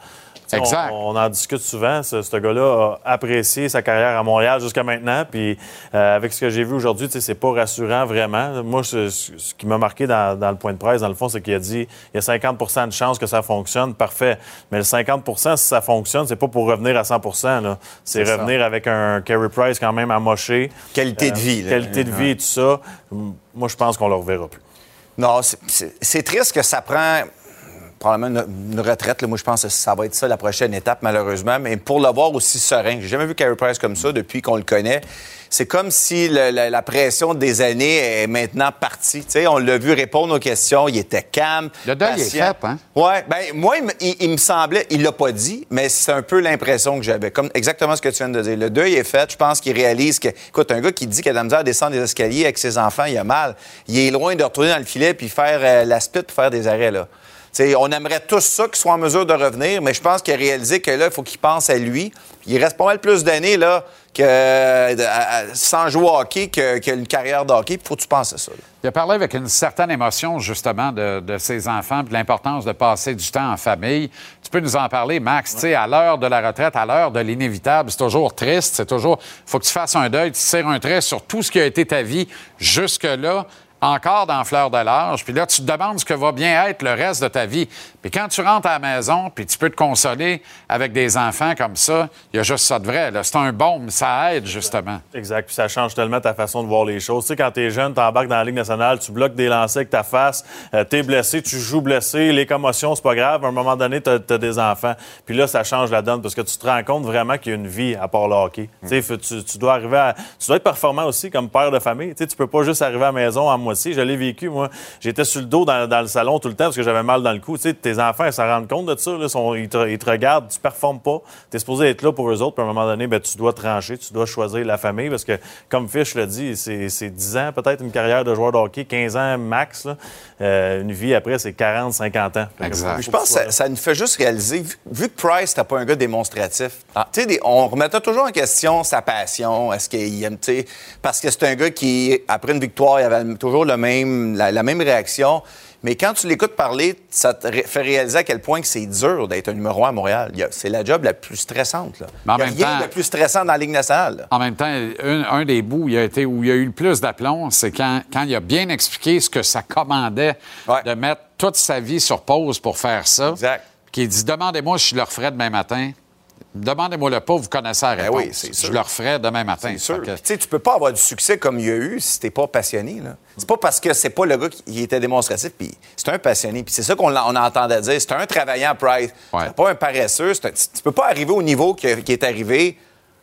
On- en discute souvent. Ce, ce gars-là a apprécié sa carrière à Montréal jusqu'à maintenant. Puis euh, avec ce que j'ai vu aujourd'hui, tu sais, c'est pas rassurant vraiment. Moi, ce, qui m'a marqué dans, dans le point de presse, dans le fond, c'est qu'il a dit il y a 50% de chances que ça fonctionne. Parfait. Mais le 50% si ça fonctionne, c'est pas pour revenir à 100 là. C'est revenir avec un Carey Price quand même amoché. Qualité de vie, là. Qualité de vie et tout ça. Moi, je pense qu'on le reverra plus. Non, c'est triste que ça prend probablement une, une retraite. là. Moi, je pense que ça va être ça la prochaine étape, malheureusement. Mais pour le voir aussi serein, j'ai jamais vu Carey Price comme ça depuis qu'on le connaît. C'est comme si le- la, la pression des années est maintenant partie. Tu sais, on l'a vu répondre aux questions. Il était calme. Le deuil est fait, hein? Ouais, ben moi, il, me- il- il me semblait, il l'a pas dit, mais c'est un peu l'impression que j'avais. Comme exactement ce que tu viens de dire. Le deuil est fait. Je pense qu'il réalise que, écoute, un gars qui dit qu'il a de la misère à descendre des escaliers avec ses enfants, il a mal. Il est loin de retourner dans le filet puis faire euh, la split puis faire des arrêts là. On aimerait tous ça qu'il soit en mesure de revenir, mais je pense qu'il a réalisé que là, il faut qu'il pense à lui. Il reste pas mal plus d'années là que sans jouer au hockey que- qu'une carrière de hockey. Faut que tu penses à ça. Il a parlé avec une certaine émotion, justement, de, ses enfants, de l'importance de passer du temps en famille. Tu peux nous en parler, Max? À l'heure de la retraite, à l'heure de l'inévitable, c'est toujours triste, c'est toujours. faut que tu fasses un deuil, tu tires un trait sur tout ce qui a été ta vie jusque-là. Encore dans fleur de l'âge, puis là, tu te demandes ce que va bien être le reste de ta vie. Puis quand tu rentres à la maison, puis tu peux te consoler avec des enfants comme ça, il y a juste ça de vrai. C'est un baume, ça aide, justement. Exact. Puis ça change tellement ta façon de voir les choses. Tu sais, quand t'es jeune, t'embarques dans la Ligue nationale, tu bloques des lancers avec ta face, euh, t'es blessé, tu joues blessé, les commotions, c'est pas grave. À un moment donné, t'as as des enfants. Puis là, ça change la donne parce que tu te rends compte vraiment qu'il y a une vie à part le hockey. Tu dois arriver à... Tu dois être performant aussi comme père de famille. Tu sais, tu peux pas juste arriver à la maison en moitié. Je l'ai vécu, moi. J'étais sur le dos dans, le salon tout le temps parce que j'avais mal dans le cou. Tu sais, tes enfants, ils s'en rendent compte de ça. Ils, te, regardent, tu performes pas. Tu es supposé être là pour eux autres. Puis à un moment donné, ben, tu dois trancher, tu dois choisir la famille parce que, comme Fish l'a dit, c'est c'est 10 ans, peut-être une carrière de joueur de hockey, 15 ans max. Euh, une vie après, c'est 40, 50 ans. Puis Je pense que ça, nous fait juste réaliser, vu, vu que Price, t'as pas un gars démonstratif, tu sais, des- on remettait toujours en question sa passion, est-ce qu'il aime, tu sais, parce que c'est un gars qui, après une victoire, il avait toujours le même, la, la même réaction. Mais quand tu l'écoutes parler, ça te fait réaliser à quel point que c'est dur d'être un numéro un à Montréal. C'est la job la plus stressante. Là. Mais en Il y a même rien temps- de plus stressant dans la Ligue nationale. là. En même temps, un, un des bouts où il, a été, où il y a eu le plus d'aplomb, c'est quand, quand il a bien expliqué ce que ça commandait Ouais. de mettre toute sa vie sur pause pour faire ça. Exact. Qui dit Demandez-moi si je le referais demain matin. Demandez-moi le pas, vous connaissez la Ben réponse. oui, sûr. je le referais demain matin. C'est sûr. Que- Tu sais, tu peux pas avoir du succès comme il y a eu si t'es pas passionné. C'est pas parce que c'est pas le gars qui était démonstratif, puis c'est un passionné. Puis c'est ça qu'on on entendait dire. C'est un travaillant Price. Ouais. C'est pas un paresseux. Un- tu, peux pas arriver au niveau qui est arrivé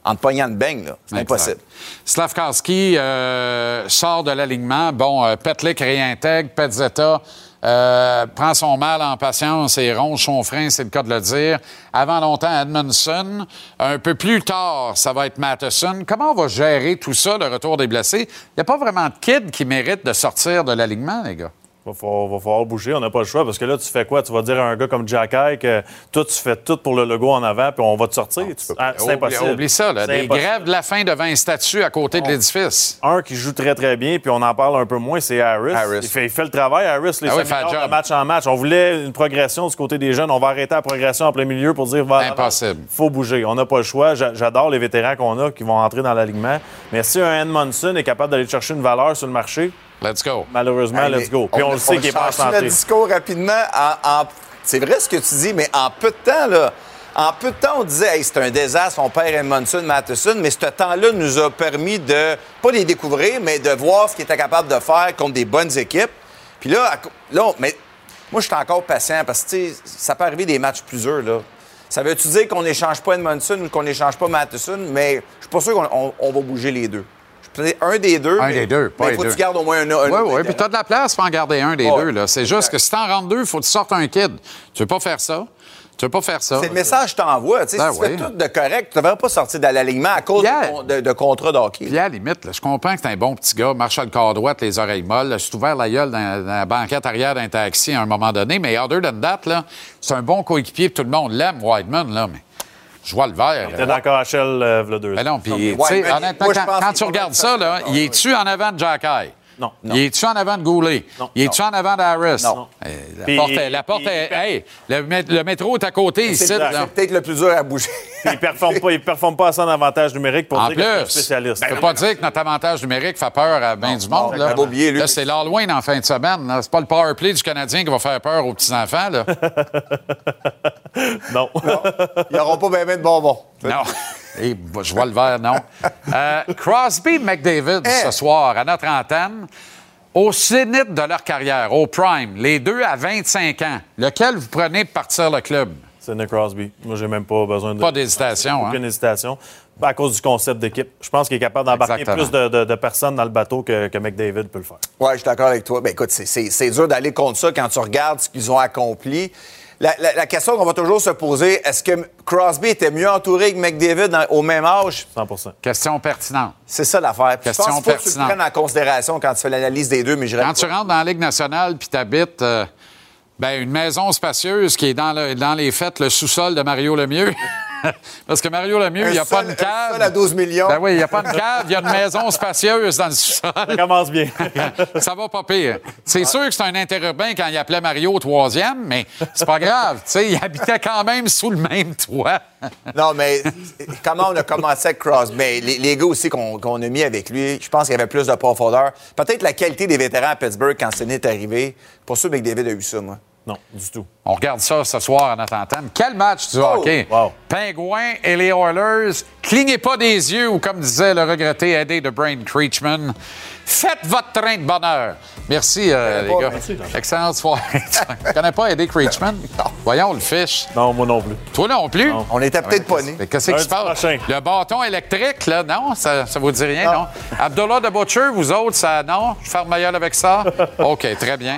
en te pognant de beigne. C'est impossible. Slavkowski euh, sort de l'alignement. Bon, euh, Petlik réintègre. Petzetta euh, prend son mal en patience et ronge son frein, c'est le cas de le dire. Avant longtemps, Edmondson. Un peu plus tard, ça va être Matheson. Comment on va gérer tout ça, le retour des blessés? Il n'y a pas vraiment de kid qui mérite de sortir de l'alignement, les gars. Va falloir, va falloir bouger, on n'a pas le choix parce que là, tu fais quoi? Tu vas dire à un gars comme Jack Eye que toi, tu fais tout pour le logo en avant puis on va te sortir. Tu- ah, c'est Oublie- impossible. Oublie ça, là. Des impossible. grèves de la fin devant un statut à côté de l'édifice. Un qui joue très, très bien, puis on en parle un peu moins, c'est Harris. Harris. Il, fait, il fait le travail, Harris, les Ah oui, de match en match. On voulait une progression du côté des jeunes. On va arrêter la progression en plein milieu pour dire... avant. Impossible. faut bouger. On n'a pas le choix. J'a- J'adore les vétérans qu'on a qui vont entrer dans l'alignement. Mais si un Edmondson est capable d'aller chercher une valeur sur le marché, Let's go. malheureusement, let's go. Puis on, le sait qu'il n'est pas en change santé. le discours rapidement. En- en- C'est vrai ce que tu dis, mais en peu de temps, là, en peu de temps, on disait, hey, c'est un désastre, on perd Edmondson, Matheson, mais ce temps-là nous a permis de, pas les découvrir, mais de voir ce qu'il était capable de faire contre des bonnes équipes. Puis là, là on- mais moi, je suis encore patient parce que, tu sais, ça peut arriver des matchs plus durs, là. Ça veut-tu dire qu'on n'échange pas Edmondson ou qu'on n'échange pas Matheson? Mais je suis pas sûr qu'on on- on va bouger les deux. Un des deux. Un mais- des deux, pas les faut que tu gardes au moins un, un Oui, oui, puis tu as de la place pour en garder un des deux. là. C'est juste que si t'en rentres deux, il faut que tu sortes un kid. Tu veux pas faire ça. Tu veux pas faire ça. C'est le message que je t'envoie. Tu sais, Ben si tu fais tout de correct, tu ne devrais pas sortir de l'alignement à cause de, de, de contrats de hockey. Puis à la limite, là, je comprends que t'es un bon petit gars, marche le corps droit, les oreilles molles. Je suis ouvert la gueule dans, dans la banquette arrière d'un taxi à un moment donné. Mais other than that, là, c'est un bon coéquipier. Tout le monde l'aime, Whiteman, là, mais je vois le vert. T'es dans KHL, euh, v'là deux Mais ans. non, puis, tu sais, honnêtement, quand, quand tu regardes ça, là, il est-tu en avant de Jack Non. Il est-tu en avant de Goulet? Non. Il est-tu en avant d'Harris? Non. Euh, La Puis- porte, est- la porte puis- est. Hey, le, mé- le métro est à côté ici. C'est peut-être le plus dur à bouger. Puis il performe pas, il performe pas à son avantage numérique pour En dire que c'est un plus, spécialiste. tu peux pas dire que notre avantage numérique fait peur à bien du monde. non, là. j'avais oublié, lui. Là, c'est l'Halloween en fin de semaine. C'est pas le power play du Canadien qui va faire peur aux petits-enfants. là. <laughs> non. Ils n'auront pas bien ben de bonbons. Non. <laughs> Eh, bah, je vois le vert, non? <laughs> Euh, Crosby McDavid, Eh. ce soir, à notre antenne, au zénith de leur carrière, au prime, les deux à 25 ans, lequel vous prenez pour partir le club? C'est Nick Crosby. Moi, j'ai même pas besoin de. Pas d'hésitation, hein? Aucune hésitation. À cause du concept d'équipe. Je pense qu'il est capable d'embarquer plus de, de- de personnes dans le bateau que, que McDavid peut le faire. Oui, je suis d'accord avec toi. Ben, écoute, c'est dur d'aller contre ça quand tu regardes ce qu'ils ont accompli. La, la- la question qu'on va toujours se poser, est-ce que Crosby était mieux entouré que McDavid dans- au même âge? 100 Question pertinente. C'est ça l'affaire. Je Question pense faut que tu le pertinente. prennes en considération quand tu fais l'analyse des deux, mais je Quand tu rentres dans la Ligue nationale puis tu habites ben, une maison spacieuse qui est dans, le- dans les fêtes le sous-sol de Mario Lemieux. <laughs> <laughs> Parce que Mario Lemieux, il n'y a pas une un cave. sol à 12 millions. Ben oui, il n'y a pas une cave, il y a une maison spacieuse dans le sous-sol. Ça commence bien. <laughs> Ça va pas pire. C'est sûr que c'est un interurbain quand il appelait Mario au troisième, mais c'est pas grave. Tu sais, il habitait quand même sous le même toit. <laughs> Non, mais comment on a commencé avec Crosby? Ben, les, les gars aussi qu'on qu'on a mis avec lui, je pense qu'il y avait plus de profondeur. Peut-être la qualité des vétérans à Pittsburgh quand ce n'est arrivé. Pas sûr que McDavid a eu ça, moi. Non, du tout. On regarde ça ce soir notre antenne. Quel match du Oh! hockey? Wow. Pingouins et les Oilers. Clignez pas des yeux ou, comme disait le regretté aidé de Brain Creechman, faites votre train de bonheur. Merci, euh, les gars. merci. Excellente soirée. <laughs> tu connais pas Eddie Creechman? Voyons le fiche. Non, moi non plus. Toi non plus? On était peut-être pas nés. Mais Qu'est-ce qui se passe? prochain. Le bâton électrique, là, non? Ça, ça vous dit rien, non? Abdullah de Butcher, vous autres, ça, non? Je ferme ma gueule avec ça? <laughs> OK, très bien.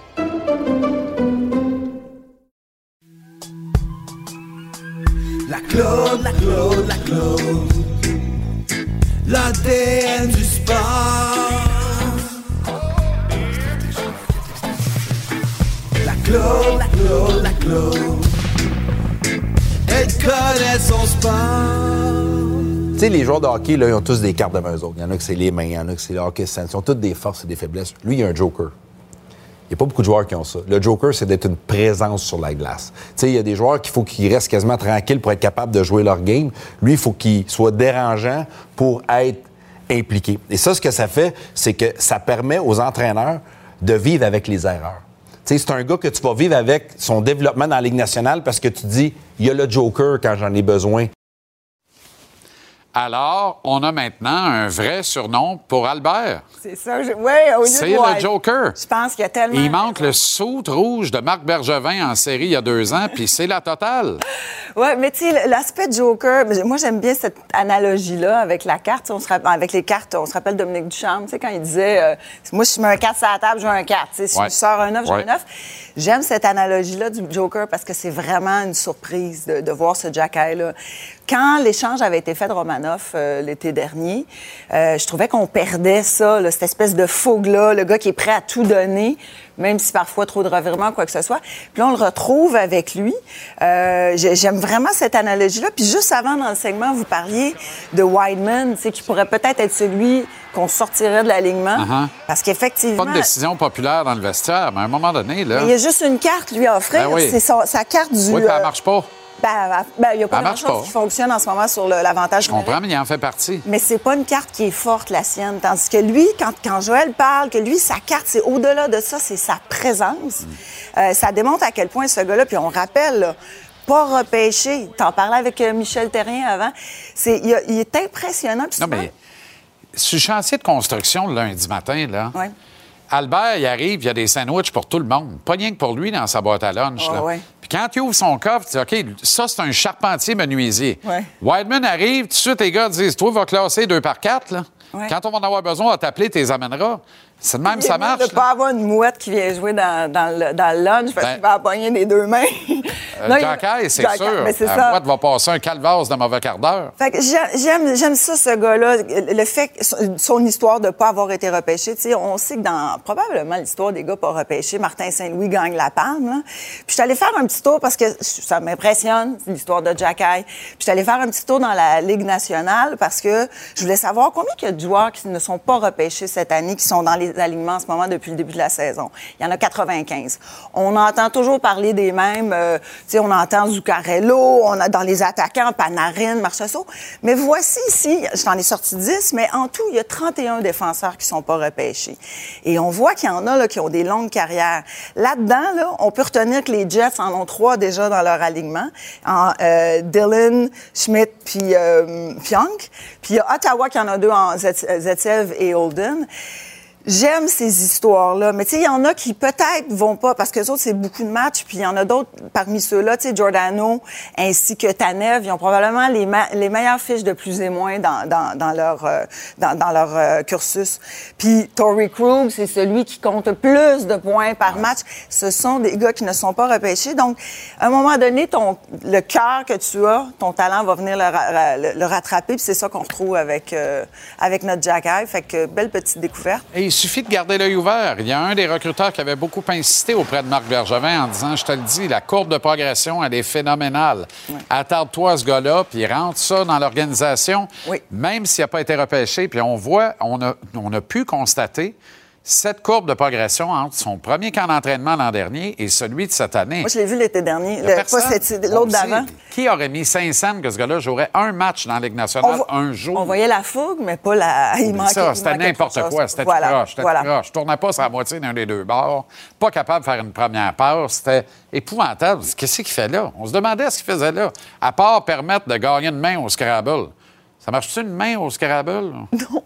La Claude, la Claude, la Claude. L'ADN du sport. La Claude, la Claude, la Claude. Elle connaît son sport. Tu sais, les joueurs de hockey, là, ils ont tous des cartes devant eux autres. Il y en a que c'est les mains, il y en a que c'est le hockey. Ils ont toutes des forces et des faiblesses. Lui, il a un joker. Il n'y a pas beaucoup de joueurs qui ont ça. Le joker, c'est d'être une présence sur la glace. Tu sais, il y a des joueurs qu'il faut qu'ils restent quasiment tranquilles pour être capables de jouer leur game. Lui, il faut qu'il soit dérangeant pour être impliqué. Et ça, ce que ça fait, c'est que ça permet aux entraîneurs de vivre avec les erreurs. Tu sais, c'est un gars que tu vas vivre avec son développement dans la Ligue nationale parce que tu dis, il y a le joker quand j'en ai besoin. Alors, on a maintenant un vrai surnom pour Albert. C'est ça. je- Oui, au lieu C'est de le White. Joker. Je pense qu'il y a tellement. Il manque le saut rouge de Marc Bergevin en série il y a deux ans, puis c'est la totale. <laughs> Oui, mais tu sais, l'aspect Joker, moi, j'aime bien cette analogie-là avec la carte. On se rapp- avec les cartes, on se rappelle Dominique Duchamp, tu sais, quand il disait euh, Moi, si je mets un 4 sur la table, je veux un 4. Tu sais, si Ouais. je sors un 9, je veux Ouais. un 9. J'aime cette analogie-là du Joker parce que c'est vraiment une surprise de, de voir ce Jack là Quand l'échange avait été fait de Romanoff euh, l'été dernier, euh, je trouvais qu'on perdait ça, là, cette espèce de fougue-là, le gars qui est prêt à tout donner, même si parfois trop de revirements, quoi que ce soit. Puis là, on le retrouve avec lui. Euh, j'ai- J'aime vraiment cette analogie-là. Puis juste avant, dans le segment, vous parliez de Wideman, qui pourrait peut-être être celui qu'on sortirait de l'alignement. Uh-huh. Parce qu'effectivement... Pas de décision populaire dans le vestiaire, mais à un moment donné, là. Mais il y a juste une carte lui à offrir. Ben oui. C'est sa carte du. Oui, puis elle marche pas. Ben, ben, il n'y a pas marche grand-chose qui fonctionne en ce moment sur l'avantage Je comprends, mais il en fait partie. mais c'est pas une carte qui est forte, la sienne. Tandis que lui, quand, quand Joël parle, que lui, sa carte, c'est au-delà de ça, c'est sa présence. Mm. Euh, ça démontre à quel point ce gars-là, puis on rappelle, là, pas repêché. T'en parlais avec euh, Michel Terrien avant. C'est, il, est impressionnant. Non, mais sur le chantier de construction le lundi matin, là. Albert, il arrive, il y a des sandwichs pour tout le monde. Pas rien que pour lui dans sa boîte à lunch. Ah là. Quand il ouvre son coffre, tu dis, OK, ça, c'est un charpentier menuisier. Ouais. Wideman arrive, tout de suite, les gars disent, toi, va classer deux par quatre. Là. Ouais. Quand on va en avoir besoin, on va t'appeler, tu les amèneras. C'est de même, ça marche. De ne pas avoir une mouette qui vient jouer dans, dans le, dans le lunch parce Ben- qu'il va pogner des deux mains. <laughs> Euh, Eye, c'est sûr. Mais c'est La ça. boîte va passer un calvaire de mauvais quart d'heure. Fait que j'ai- j'aime, j'aime ça, ce gars-là. Le fait que son- histoire de ne pas avoir été repêché, tu sais, on sait que dans probablement l'histoire des gars pas repêchés, Martin Saint-Louis gagne la palme. là. Puis je suis allée faire un petit tour parce que ça m'impressionne, l'histoire de Jack. Puis je suis allée faire un petit tour dans la Ligue nationale parce que je voulais savoir combien il y a de joueurs qui ne sont pas repêchés cette année, qui sont dans les alignements en ce moment depuis le début de la saison. Il y en a 95. On entend toujours parler des mêmes. euh, sais, on entend Zuccarello, on a dans les attaquants Panarin, Marchessault. Mais voici ici, je t'en ai sorti 10, mais en tout, il y a 31 défenseurs qui sont pas repêchés. Et on voit qu'il y en a là, qui ont des longues carrières. Là-dedans, là, on peut retenir que les Jets en ont trois déjà dans leur alignement. En, euh, Dylan, Schmidt, puis euh, Pionk. Puis il y a Ottawa qui en a deux en Zet- Zetsev et Holden. J'aime ces histoires-là, mais tu sais, il y en a qui peut-être vont pas parce que les autres c'est beaucoup de matchs, puis il y en a d'autres parmi ceux-là, tu sais, Giordano ainsi que Tanev, ils ont probablement les, les meilleures fiches de plus et moins dans, dans, dans leur euh, dans, dans leur euh, cursus. Puis Tory Krug, c'est celui qui compte plus de points par match. Ce sont des gars qui ne sont pas repêchés, donc à un moment donné, ton le cœur que tu as, ton talent va venir le, le- le rattraper, puis c'est ça qu'on retrouve avec euh, avec notre Jack Eye. Fait que belle petite découverte. Et il suffit de garder l'œil ouvert. Il y a un des recruteurs qui avait beaucoup insisté auprès de Marc Bergevin en disant Je te le dis, la courbe de progression, elle est phénoménale. Attarde-toi à ce gars-là, puis rentre ça dans l'organisation, même s'il n'a pas été repêché. Puis on voit, on a, on a pu constater cette courbe de progression entre son premier camp d'entraînement l'an dernier et celui de cette année. Moi, je l'ai vu l'été dernier. L'autre d'avant. Qui aurait mis Saint-Saëns que ce gars-là jouerait un match dans la Ligue nationale un jour? On voyait la fougue, mais pas la. Il manquait. ça, c'était n'importe quoi. C'était voilà, croche, c'était voilà. croche. Je tournais pas sur la moitié d'un des deux bords. Pas capable de faire une première passe. C'était épouvantable. Qu'est-ce qu'il fait là? On se demandait ce qu'il faisait là. À part permettre de gagner une main au Scrabble. Ça marche-tu une main au Scrabble? <laughs> Non.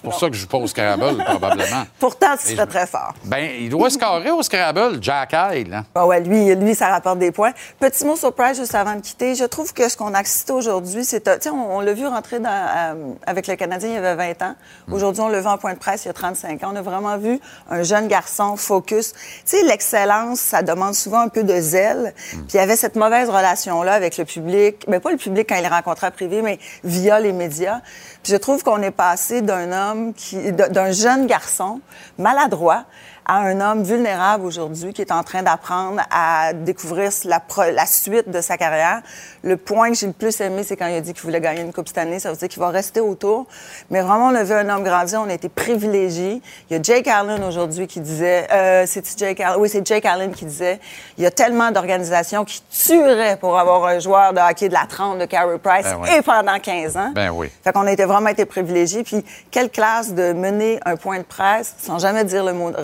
C'est pour ça que je joue pas au Scrabble, <laughs> probablement. Pourtant, tu serais je- très fort. Ben, il doit se carrer au Scrabble, Jack Hyde, là. Ah ouais, lui, lui, ça rapporte des points. Petit mot sur Price juste avant de quitter. Je trouve que ce qu'on a cité aujourd'hui, c'est. Tu sais, on, on l'a vu rentrer dans, euh, avec le Canadien il y avait 20 ans. Aujourd'hui, on le vu en point de presse il y a 35 ans. On a vraiment vu un jeune garçon focus. Tu sais, l'excellence, ça demande souvent un peu de zèle. Puis il y avait cette mauvaise relation-là avec le public. Mais pas le public quand il est rencontré en privé, mais via les médias. Puis je trouve qu'on est passé d'un d'un jeune garçon maladroit à un homme vulnérable aujourd'hui qui est en train d'apprendre à découvrir la, la suite de sa carrière. Le point que j'ai le plus aimé, c'est quand il a dit qu'il voulait gagner une Coupe cette année. Ça veut dire qu'il va rester autour. Mais vraiment, on a vu un homme grandir. On a été privilégiés. Il y a Jake Allen aujourd'hui qui disait... Euh, c'est-tu Jake Allen? Oui, c'est Jake Allen qui disait il y a tellement d'organisations qui tueraient pour avoir un joueur de hockey de la 30 de Carey Price Ben oui. et pendant 15 ans. Ben oui. Fait qu'on a été vraiment été privilégiés. Puis, quelle classe de mener un point de presse sans jamais dire le mot de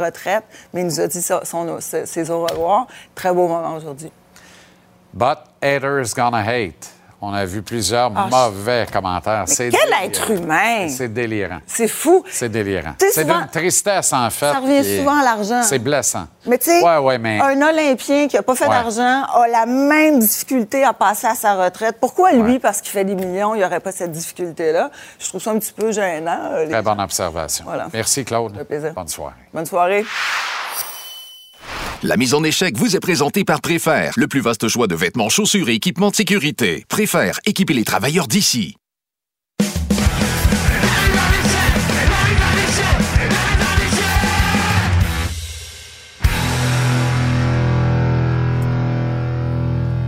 mais il nous a dit son- ses ses au revoir. Très beau moment aujourd'hui. But haters gonna hate. On a vu plusieurs Ah, mauvais commentaires. Mais quel délirant. être humain! C'est délirant. C'est fou. C'est délirant. C'est souvent- d'une tristesse, en fait. Ça revient souvent à l'argent. C'est blessant. Mais tu sais, Ouais, ouais, mais. un Olympien qui n'a pas fait Ouais. d'argent a la même difficulté à passer à sa retraite. Pourquoi lui, parce qu'il fait des millions, il n'y aurait pas cette difficulté-là? Je trouve ça un petit peu gênant. euh, les- Très bonne observation. Voilà. Merci, Claude. Fait plaisir. Bonne soirée. Bonne soirée. La mise en échec vous est présentée par Préfère, le plus vaste choix de vêtements, chaussures et équipements de sécurité. Préfère, équipez les travailleurs d'ici.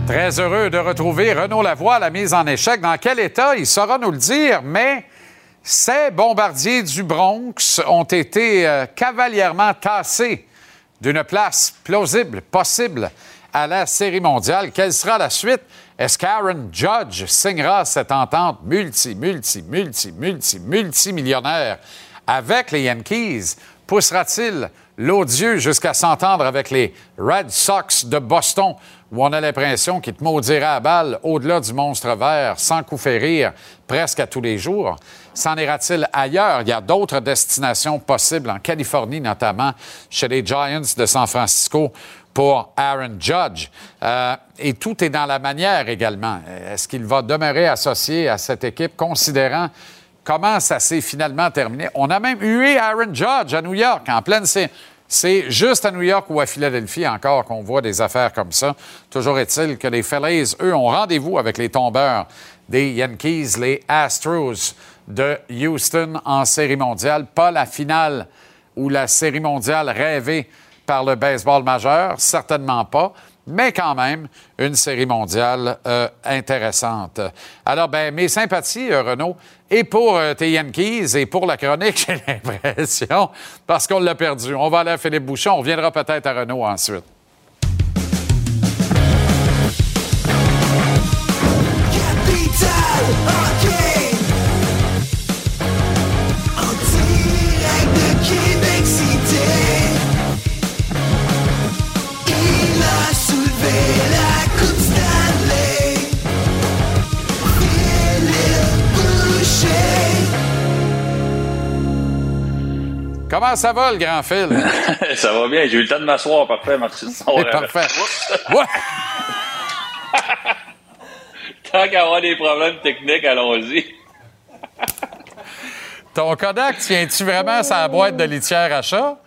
Très heureux de retrouver Renaud Lavoie à la mise en échec. Dans quel état, il saura nous le dire, mais ces bombardiers du Bronx ont été euh, cavalièrement tassés d'une place plausible, possible à la Série mondiale. Quelle sera la suite? Est-ce qu'Aaron Judge signera cette entente multi, multi, multi, multi, multimillionnaire avec les Yankees? Poussera-t-il l'odieux jusqu'à s'entendre avec les Red Sox de Boston, où on a l'impression qu'il te maudira à balle au-delà du monstre vert, sans coup férir, presque à tous les jours? S'en ira-t-il ailleurs? Il y a d'autres destinations possibles, en Californie notamment, chez les Giants de San Francisco pour Aaron Judge. Euh, et tout est dans la manière également. Est-ce qu'il va demeurer associé à cette équipe, considérant comment ça s'est finalement terminé? On a même eu Aaron Judge à New York en pleine sé- C'est juste à New York ou à Philadelphie encore qu'on voit des affaires comme ça. Toujours est-il que les Phillies, eux, ont rendez-vous avec les tombeurs des Yankees, les Astros de Houston en série mondiale. Pas la finale ou la série mondiale rêvée par le baseball majeur, certainement pas, mais quand même une série mondiale euh, intéressante. Alors, ben, mes sympathies, euh, Renaud, et pour euh, tes Yankees et pour la chronique, <laughs> j'ai l'impression, parce qu'on l'a perdu. On va aller à Philippe Bouchon, on reviendra peut-être à Renaud ensuite. Comment ça va, le grand Phil? <laughs> ça va bien, j'ai eu le temps de m'asseoir, parfait, merci. Parfait. <laughs> Tant qu'à avoir des problèmes techniques, allons-y. Ton Kodak, tiens-tu vraiment sa boîte de litière à chat?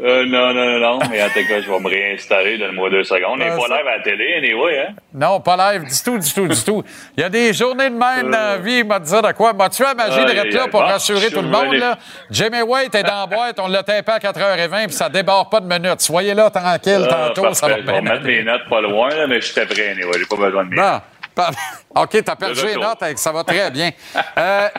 Euh, non, non, non, non, mais en tout cas, je vais me réinstaller, donne-moi deux secondes. On n'est Ah, pas live à la télé, anyway, hein? Non, pas live du tout, du tout, du tout. Il y a des journées de même dans la vie, il m'a dit de quoi? M'as-tu à magie de là pour rassurer je tout le monde? Là? Jimmy White est dans la boîte, on l'a tapé à 4h20 puis ça déborde pas de minutes. Soyez là tranquille Ah, tantôt, ça va parfait. Je vais bien mettre mes notes pas loin, là, mais j'étais prêt, anyway, j'ai pas besoin de mes. Par- <laughs> OK, t'as perdu les notes, ça va très bien. <laughs>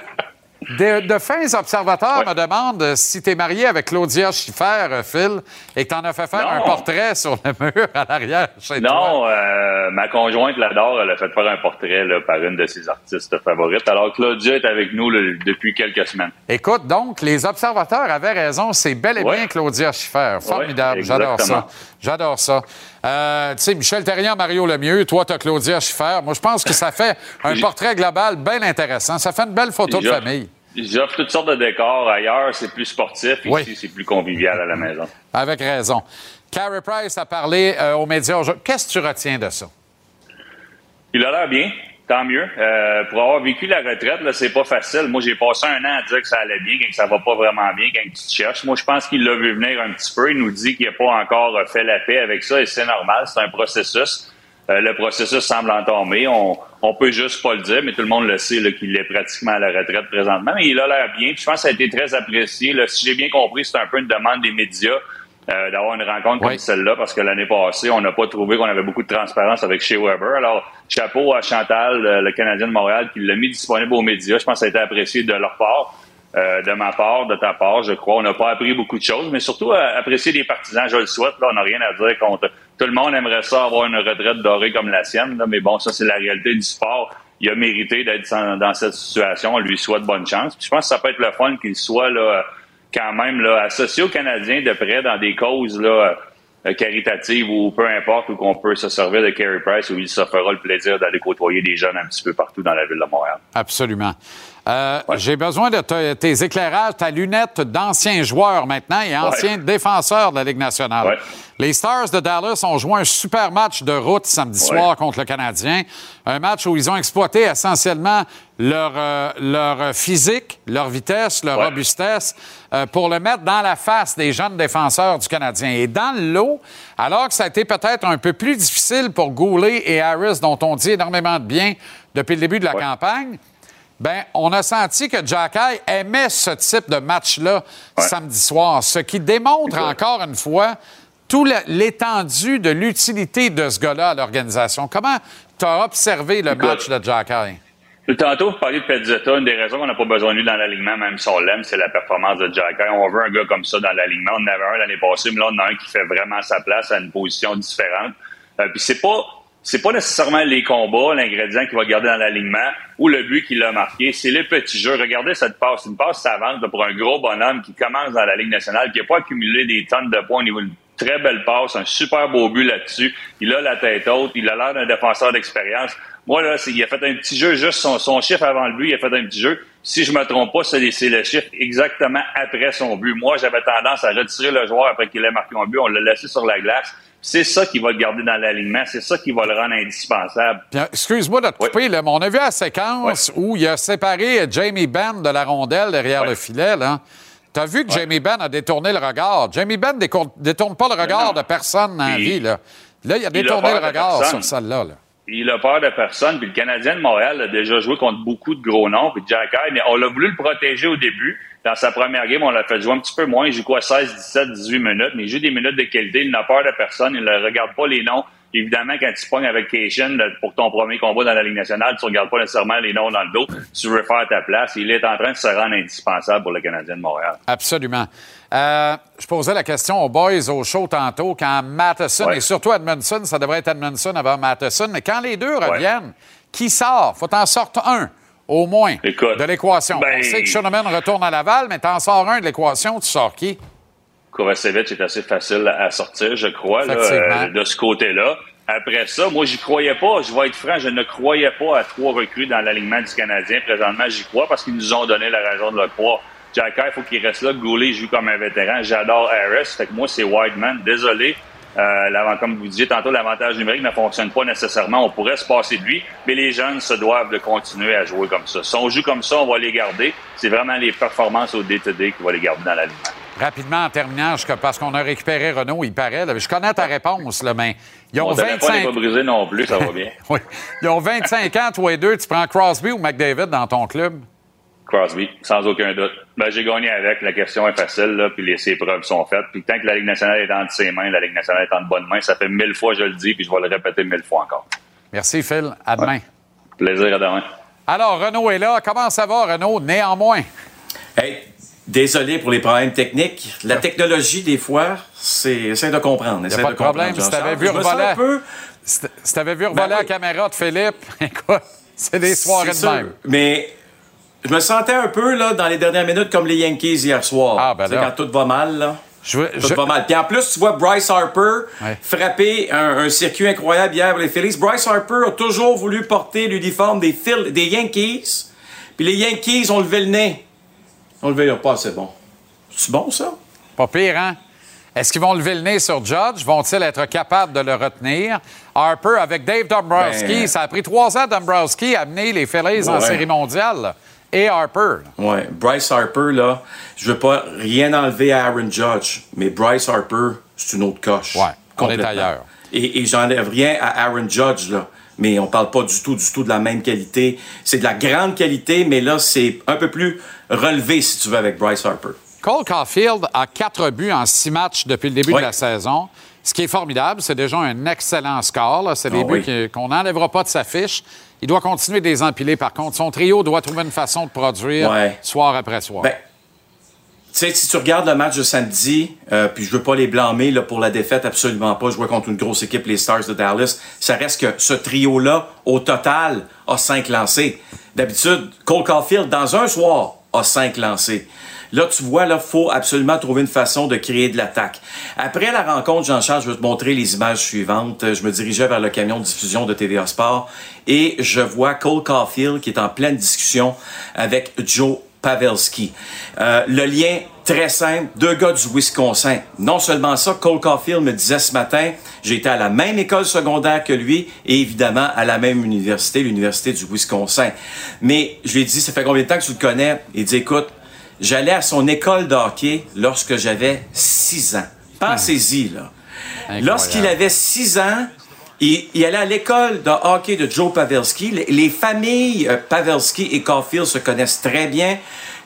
Euh, de, de fins observateurs me demandent si tu es marié avec Claudia Schiffer, euh, Phil, et que tu en as fait faire un portrait sur le mur à l'arrière chez toi. Non, euh, ma conjointe l'adore. Elle a fait faire un portrait là, par une de ses artistes favorites. Alors, Claudia est avec nous là, depuis quelques semaines. Écoute, donc, les observateurs avaient raison. C'est bel et Ouais. bien Claudia Schiffer. Formidable. Ouais, J'adore ça. J'adore ça. Euh, tu sais, Michel Terrien, Mario Lemieux, toi, tu as Claudia Schiffer. Moi, je pense que ça fait un portrait global bien intéressant. Ça fait une belle photo de famille. J'offre toutes sortes de décors. Ailleurs, c'est plus sportif. Oui. Ici, c'est plus convivial à la maison. Avec raison. Carey Price a parlé euh, aux médias aujourd'hui. Qu'est-ce que tu retiens de ça? Il a l'air bien, tant mieux. Euh, pour avoir vécu la retraite, là, c'est pas facile. Moi, j'ai passé un an à dire que ça allait bien, que ça va pas vraiment bien, quand tu te cherches. Moi, je pense qu'il l'a vu venir un petit peu. Il nous dit qu'il n'a pas encore fait la paix avec ça, et c'est normal. C'est un processus. Euh, le processus semble entamé. On, on peut juste pas le dire, mais tout le monde le sait qu'il est pratiquement à la retraite présentement. Mais il a l'air bien. Puis je pense que ça a été très apprécié. Là, si j'ai bien compris, c'est un peu une demande des médias. euh, d'avoir une rencontre comme celle-là parce que l'année passée, on n'a pas trouvé qu'on avait beaucoup de transparence avec Shea Weber. Alors, chapeau à Chantal, euh, le Canadien de Montréal, qui l'a mis disponible aux médias. Je pense que ça a été apprécié de leur part, euh, de ma part, de ta part, je crois. On n'a pas appris beaucoup de choses, mais surtout euh, apprécier des partisans. Je le souhaite. Là, on n'a rien à dire contre. Tout le monde aimerait ça avoir une retraite dorée comme la sienne, là, mais bon, ça, c'est la réalité du sport. Il a mérité d'être dans, cette situation. On lui souhaite bonne chance. Puis je pense que ça peut être le fun qu'il soit là, quand même là, associé aux Canadiens de près dans des causes là, euh, caritatives ou peu importe, où qu'on peut se servir de Carey Price, où il se fera le plaisir d'aller côtoyer des jeunes un petit peu partout dans la ville de Montréal. Absolument. Euh, J'ai besoin de te- tes éclairages, ta lunette d'ancien joueur maintenant et ancien défenseur de la Ligue nationale. Les Stars de Dallas ont joué un super match de route samedi Ouais. soir contre le Canadien. Un match où ils ont exploité essentiellement leur, euh, leur physique, leur vitesse, leur robustesse euh, pour le mettre dans la face des jeunes défenseurs du Canadien. Et dans le lot, alors que ça a été peut-être un peu plus difficile pour Goulet et Harris, dont on dit énormément de bien depuis le début de la campagne, ben, on a senti que Jacky aimait ce type de match-là samedi soir, ce qui démontre encore une fois tout l'étendue de l'utilité de ce gars-là à l'organisation. Comment tu as observé le match de Jacky? Tantôt, vous parliez de Pezzetta. Une des raisons qu'on n'a pas besoin de lui dans l'alignement, même si on l'aime, c'est la performance de Jacky. On veut un gars comme ça dans l'alignement. On en avait un l'année passée, mais là, on en a un qui fait vraiment sa place à une position différente. Euh, Puis c'est pas c'est pas nécessairement les combats, l'ingrédient qu'il va garder dans l'alignement ou le but qu'il a marqué. C'est les petits jeux. Regardez cette passe. Une passe savante pour un gros bonhomme qui commence dans la Ligue nationale, qui n'a pas accumulé des tonnes de points au niveau très belle passe, un super beau but là-dessus. Il a la tête haute, il a l'air d'un défenseur d'expérience. Moi, là, il a fait un petit jeu, juste son, son chiffre avant le but, il a fait un petit jeu. Si je me trompe pas, c'est le chiffre exactement après son but. Moi, j'avais tendance à retirer le joueur après qu'il ait marqué un but. On l'a laissé sur la glace. C'est ça qui va le garder dans l'alignement. C'est ça qui va le rendre indispensable. Euh, Excuse-moi de te couper, là, mais on a vu la séquence où il a séparé Jamie Benn de la rondelle derrière le filet. Là. Tu as vu que Jamie Benn a détourné le regard. Jamie Benn ne détourne pas le regard de personne dans la vie. Là, là il a il a détourné le regard sur celle-là. là. Il a peur de personne. Puis le Canadien de Montréal a déjà joué contre beaucoup de gros noms. Puis Jack High, mais on l'a voulu le protéger au début. Dans sa première game, on l'a fait jouer un petit peu moins. Il joue quoi, 16, 17, 18 minutes. Mais il joue des minutes de qualité. Il n'a peur de personne. Il ne regarde pas les noms. Évidemment, quand tu pognes avec Cation pour ton premier combat dans la Ligue nationale, tu ne regardes pas nécessairement les noms dans le dos. Tu veux faire ta place. Il est en train de se rendre indispensable pour le Canadien de Montréal. Absolument. Euh, je posais la question aux boys au show tantôt quand Matheson Ouais. et surtout Edmondson, ça devrait être Edmondson avant Matheson, mais quand les deux reviennent, qui sort? Faut t'en sortir un, au moins, de l'équation. ben- On sait que Shoneman retourne à Laval, mais t'en sors un de l'équation, tu sors qui? Kovacevic est assez facile à sortir, je crois, là, euh, de ce côté-là. Après ça, moi, j'y croyais pas. Je vais être franc, je ne croyais pas à trois recrues dans l'alignement du Canadien. Présentement, j'y crois parce qu'ils nous ont donné la raison de le croire. Jack il faut qu'il reste là. Goulet joue comme un vétéran. J'adore Harris. Fait que moi, c'est Wideman. Désolé. Euh, comme vous disiez tantôt, l'avantage numérique ne fonctionne pas nécessairement. On pourrait se passer de lui, mais les jeunes se doivent de continuer à jouer comme ça. Si on joue comme ça, on va les garder. C'est vraiment les performances au day-to-day qui vont les garder dans l'alignement. Rapidement, en terminant, parce qu'on a récupéré Renault, il paraît. là, je connais ta réponse, là, mais ils ont Mon téléphone n'est 25... pas brisé non plus, ça va bien. <laughs> Oui. Ils ont 25 ans, toi et deux. Tu prends Crosby ou McDavid dans ton club? Crosby, sans aucun doute. Ben, j'ai gagné avec. La question est facile, là, puis les, ses preuves sont faites. Puis tant que la Ligue nationale est entre ses mains, la Ligue nationale est en bonne main. Ça fait mille fois, je le dis, puis je vais le répéter mille fois encore. Merci, Phil. À demain. Plaisir à demain. Alors, Renaud est là. Comment ça va, Renaud? Néanmoins. Hey, désolé pour les problèmes techniques. La technologie, des fois, c'est. Essaye de comprendre. Il n'y essaye a pas de problème. Si Jean-Charles. t'avais vu revoler, un peu. si vu Ben la oui. caméra de Philippe, <laughs> écoute, c'est des soirées de sûr. même. Mais je me sentais un peu, là, dans les dernières minutes, comme les Yankees hier soir. Ah, ben quand tout va mal, là. Je veux- Tout je- va mal. Puis en plus, tu vois Bryce Harper frapper un, un circuit incroyable hier pour les Phillies. Bryce Harper a toujours voulu porter l'uniforme des, Phil- des Yankees. Puis les Yankees ont levé le nez. Ont levé le pas, c'est bon. C'est bon, ça? Pas pire, hein? Est-ce qu'ils vont lever le nez sur Judge? Vont-ils être capables de le retenir? Harper, avec Dave Dombrowski, Ben- ça a pris trois ans Dombrowski à amener les Phillies en série mondiale. Et Harper. Ouais, Bryce Harper, là, je veux pas rien enlever à Aaron Judge, mais Bryce Harper, c'est une autre coche. Ouais, on est ailleurs. Et, et j'enlève rien à Aaron Judge, là. Mais on parle pas du tout, du tout de la même qualité. C'est de la grande qualité, mais là, c'est un peu plus relevé, si tu veux, avec Bryce Harper. Cole Caulfield a quatre buts en six matchs depuis le début Oui. de la saison. Ce qui est formidable, c'est déjà un excellent score. C'est des Ah buts oui. qui- qu'on n'enlèvera pas de sa fiche. Il doit continuer de les empiler, par contre. Son trio doit trouver une façon de produire Ouais. soir après soir. Ben, Tu sais, si tu regardes le match de samedi, euh, puis je veux pas les blâmer là, pour la défaite, absolument pas. Je vois contre une grosse équipe, les Stars de Dallas. Ça reste que ce trio-là, au total, a cinq lancés. D'habitude, Cole Caulfield, dans un soir, lancés. Là, tu vois, là, faut absolument trouver une façon de créer de l'attaque. Après la rencontre, Jean-Charles, je vais te montrer les images suivantes. Je me dirigeais vers le camion de diffusion de TVA Sport et je vois Cole Caulfield qui est en pleine discussion avec Joe Pavelski. Euh, le lien très simple, deux gars du Wisconsin. Non seulement ça, Cole Caulfield me disait ce matin, j'ai été à la même école secondaire que lui et évidemment à la même université, l'université du Wisconsin. Mais je lui ai dit, ça fait combien de temps que tu le connais? Il dit, écoute, j'allais à son école de hockey lorsque j'avais 6 ans. Pensez-y, là. Lorsqu'il avait 6 ans, il, il allait à l'école de hockey de Joe Pavelski. Les, les familles euh, Pavelski et Caulfield se connaissent très bien.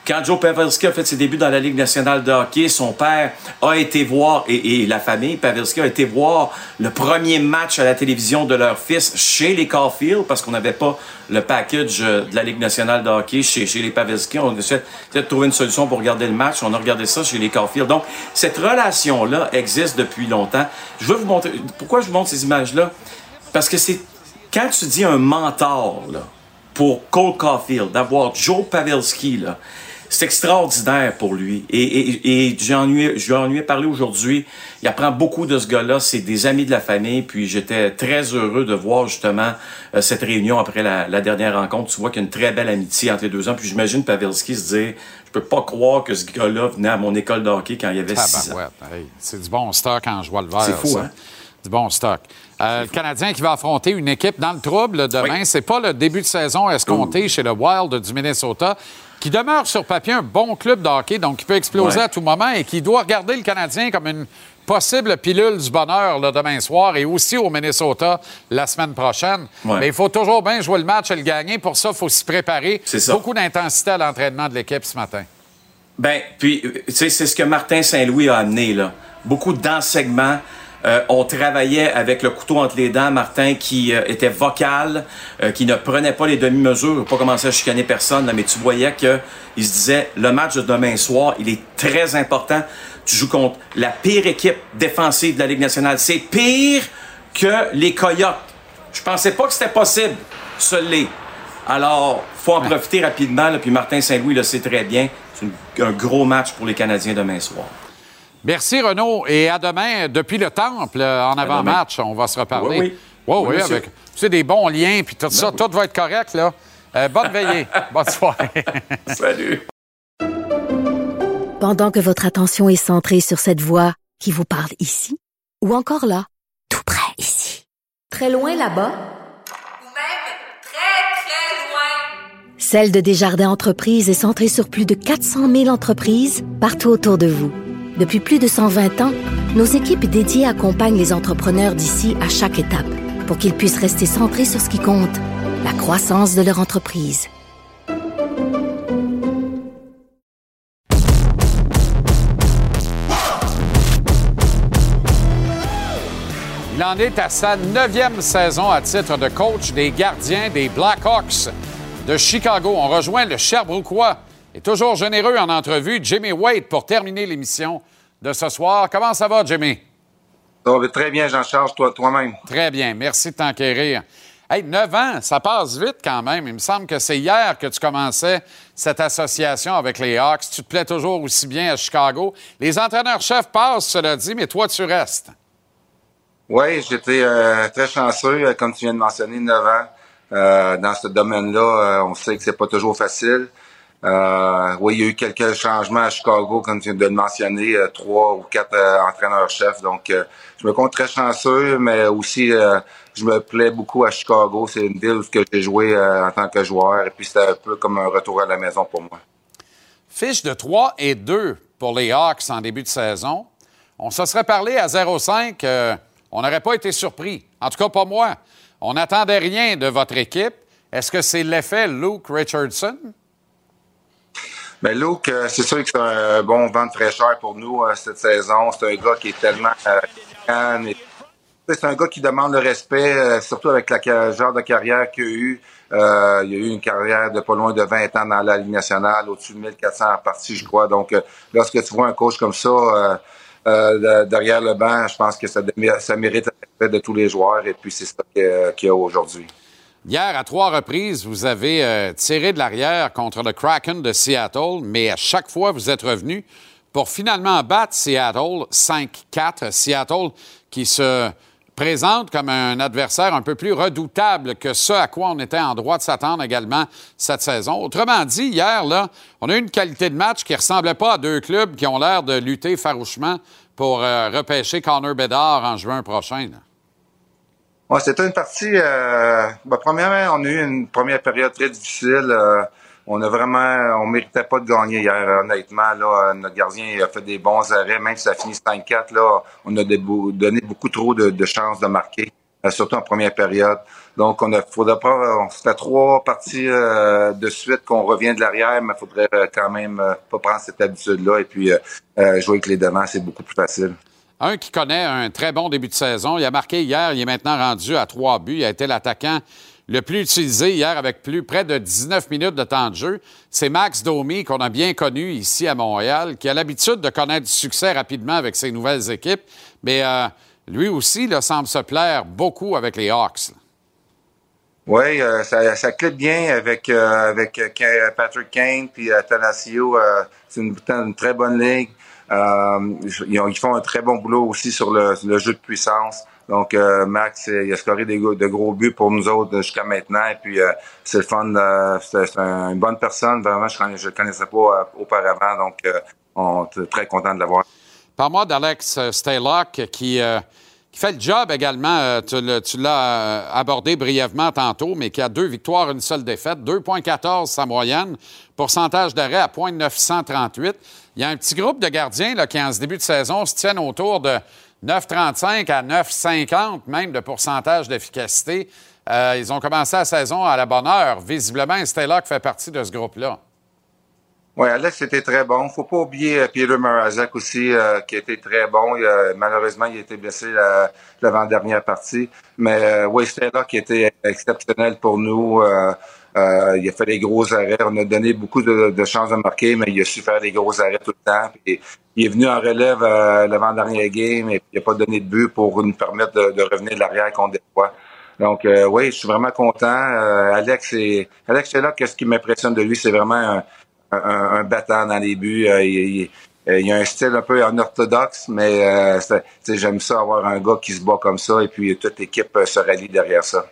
Quand Joe Pavelski a fait ses débuts dans la Ligue nationale de hockey, son père a été voir, et, la famille Pavelski a été voir le premier match à la télévision de leur fils chez les Caulfield, parce qu'on n'avait pas le package de la Ligue nationale de hockey chez, les Pavelski. On a essayé de trouver une solution pour regarder le match. On a regardé ça chez les Caulfield. Donc, cette relation-là existe depuis longtemps. Je veux vous montrer... Pourquoi je vous montre ces images-là? Parce que c'est... Quand tu dis un mentor, là, pour Cole Caulfield, d'avoir Joe Pavelski, là, c'est extraordinaire pour lui. Et, et, et j'en lui, je lui en ai parlé aujourd'hui. Il apprend beaucoup de ce gars-là. C'est des amis de la famille. Puis j'étais très heureux de voir justement euh, cette réunion après la, la, dernière rencontre. Tu vois qu'il y a une très belle amitié entre les deux ans. Puis j'imagine Pavelski se dire, je peux pas croire que ce gars-là venait à mon école de hockey quand il y avait 6 ans. Hey, c'est du bon stock en joie le vert. C'est fou, ça. hein? Du bon stock. Euh, le Canadien qui va affronter une équipe dans le trouble demain, c'est pas le début de saison escompté chez le Wild du Minnesota, qui demeure sur papier un bon club de hockey, donc qui peut exploser Ouais. à tout moment et qui doit regarder le Canadien comme une possible pilule du bonheur là, demain soir et aussi au Minnesota la semaine prochaine. Ouais. Mais il faut toujours bien jouer le match et le gagner. Pour ça, il faut s'y préparer. C'est ça. Beaucoup d'intensité à l'entraînement de l'équipe ce matin. Ben, puis, euh, tu sais, c'est ce que Martin Saint-Louis a amené, là. Beaucoup d'enseignements. Euh, on travaillait avec le couteau entre les dents, Martin, qui euh, était vocal, euh, qui ne prenait pas les demi-mesures, pas commencer à chicaner personne, là, mais tu voyais qu'il se disait, le match de demain soir, il est très important. Tu joues contre la pire équipe défensive de la Ligue nationale. C'est pire que les Coyotes. Je pensais pas que c'était possible. Ce l'est. Alors, faut en profiter rapidement. Là, puis Martin Saint-Louis le sait très bien. C'est un gros match pour les Canadiens demain soir. Merci, Renaud. Et à demain, depuis le Temple, euh, en avant-match, on va se reparler. Oui, oui. Oui, Oui, avec tu sais, des bons liens, puis tout ça, tout va être correct, là. Euh, bonne veillée. <laughs> bonne soirée. Salut. Pendant que votre attention est centrée sur cette voix qui vous parle ici, ou encore là, tout près ici, très loin là-bas, Celle de Desjardins Entreprises est centrée sur plus de 400 000 entreprises partout autour de vous. Depuis plus de 120 ans, nos équipes dédiées accompagnent les entrepreneurs d'ici à chaque étape pour qu'ils puissent rester centrés sur ce qui compte, la croissance de leur entreprise. Il en est à sa neuvième saison à titre de coach des gardiens des Blackhawks de Chicago. On rejoint le Sherbrookeois et toujours généreux en entrevue, Jimmy Wade, pour terminer l'émission de ce soir. Comment ça va, Jimmy? Ça va très bien, Jean-Charles, toi, toi-même. Très bien. Merci de t'enquérir. Hey, 9 ans, ça passe vite quand même. Il me semble que c'est hier que tu commençais cette association avec les Hawks. Tu te plais toujours aussi bien à Chicago. Les entraîneurs-chefs passent, cela dit, mais toi, tu restes. Oui, j'étais euh, très chanceux, euh, comme tu viens de mentionner, 9 ans. Euh, dans ce domaine-là, euh, on sait que c'est pas toujours facile. Euh, oui, il y a eu quelques changements à Chicago, comme tu viens de le mentionner, euh, trois ou quatre euh, entraîneurs-chefs. Donc, je me compte très chanceux, mais aussi, je me plais beaucoup à Chicago. C'est une ville que j'ai joué en tant que joueur, et puis c'était un peu comme un retour à la maison pour moi. Fiche de 3 et 2 pour les Hawks en début de saison. On se serait parlé à 0-5. euh, on n'aurait pas été surpris. En tout cas, pas moi. On n'attendait rien de votre équipe. Est-ce que c'est l'effet Luke Richardson? Mais Luke, euh, c'est sûr que c'est un bon vent de fraîcheur pour nous euh, cette saison. C'est un gars qui est tellement euh, c'est un gars qui demande le respect, surtout avec ca- genre de carrière qu'il a eu. Euh, il a eu une carrière de pas loin de 20 ans dans la Ligue nationale, au-dessus de 1400 parties, je crois. Donc, lorsque tu vois un coach comme ça de- derrière le banc, je pense que ça, ça mérite le respect de tous les joueurs. Et puis, c'est ça qu'il y a aujourd'hui. Hier, à trois reprises, vous avez euh, tiré de l'arrière contre le Kraken de Seattle, mais à chaque fois, vous êtes revenu pour finalement battre Seattle 5-4. Seattle qui se présente comme un adversaire un peu plus redoutable que ce à quoi on était en droit de s'attendre également cette saison. Autrement dit, hier, on a eu une qualité de match qui ressemblait pas à deux clubs qui ont l'air de lutter farouchement pour euh, repêcher Connor Bedard en juin prochain. Ouais, c'était une partie. Euh, ben, premièrement, on a eu une première période très difficile. euh, on a vraiment, on méritait pas de gagner hier, honnêtement. Là, Euh, notre gardien a fait des bons arrêts, même si ça finit 5-4. Là, on a donné beaucoup trop de, de chances de marquer, euh, surtout en première période. Donc, on a, faudrait pas, on c'était trois parties euh, de suite qu'on revient de l'arrière, mais faudrait euh, quand même euh, pas prendre cette habitude-là et puis jouer avec les devants, c'est beaucoup plus facile. Un qui connaît un très bon début de saison. Il a marqué hier, il est maintenant rendu à trois buts. Il a été l'attaquant le plus utilisé hier avec plus près de 19 minutes de temps de jeu. C'est Max Domi qu'on a bien connu ici à Montréal, qui a l'habitude de connaître du succès rapidement avec ses nouvelles équipes. Mais euh, lui aussi là, semble se plaire beaucoup avec les Hawks. Oui, euh, ça, ça bien avec, euh, Patrick Kane puis Tanassio. euh, c'est une très bonne ligue. Euh, ils, ont- ils font un très bon boulot aussi sur le, le jeu de puissance. Donc, euh, Max, il a scoré des, de gros buts pour nous autres jusqu'à maintenant. Et puis, euh, c'est le fun. euh, c'est c'est un- une bonne personne. Vraiment, je ne connaissais pas euh, auparavant. Donc, euh, on est très content de l'avoir. Par-moi d'Alex Staylock qui fait le job également. euh, tu l'as euh, abordé brièvement tantôt, mais qui a deux victoires, une seule défaite. 2,14 sa moyenne. Pourcentage d'arrêt à 0,938. Il y a un petit groupe de gardiens qui, en ce début de saison, se tiennent autour de 9,35 à 9,50 même de pourcentage d'efficacité. Euh, ils ont commencé la saison à la bonne heure. Visiblement, Staylock fait partie de ce groupe-là. Oui, Alex était très bon. Faut pas oublier euh, Peter Marazek aussi, euh, qui était très bon. Il a- malheureusement, il a été blessé la- l'avant-dernière partie. Mais euh, c'était là qui était exceptionnel pour nous. Euh, euh, il a fait des gros arrêts. On a donné beaucoup de, de chances de marquer, mais il a su faire des gros arrêts tout le temps. Il est venu en relève l'avant-dernier game et il n'a pas donné de but pour nous permettre de, de revenir de l'arrière contre des fois. Donc euh, oui, je suis vraiment content. Euh, Alex, est, Alex c'est là que ce qui m'impressionne de lui, c'est vraiment un, un, un battant dans les buts. Euh, il, a un style un peu unorthodoxe, mais euh, j'aime ça avoir un gars qui se bat comme ça et puis toute l'équipe euh, se rallie derrière ça.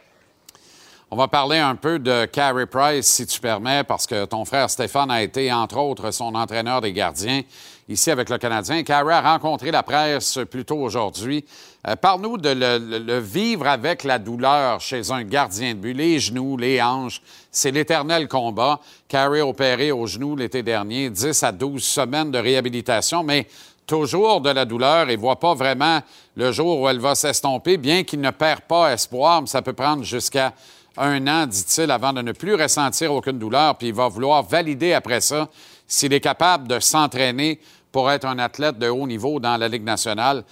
On va parler un peu de Carey Price, si tu permets, parce que ton frère Stéphane a été, entre autres, son entraîneur des gardiens ici avec le Canadien. Carey a rencontré la presse plus tôt aujourd'hui. Euh, Parle-nous de le, vivre avec la douleur chez un gardien de but. Les genoux, les hanches, c'est l'éternel combat. Carey opéré au genou l'été dernier, 10 à 12 semaines de réhabilitation, mais toujours de la douleur et voit pas vraiment le jour où elle va s'estomper, bien qu'il ne perd pas espoir, mais ça peut prendre jusqu'à un an, dit-il, avant de ne plus ressentir aucune douleur, puis il va vouloir valider après ça s'il est capable de s'entraîner pour être un athlète de haut niveau dans la Ligue nationale.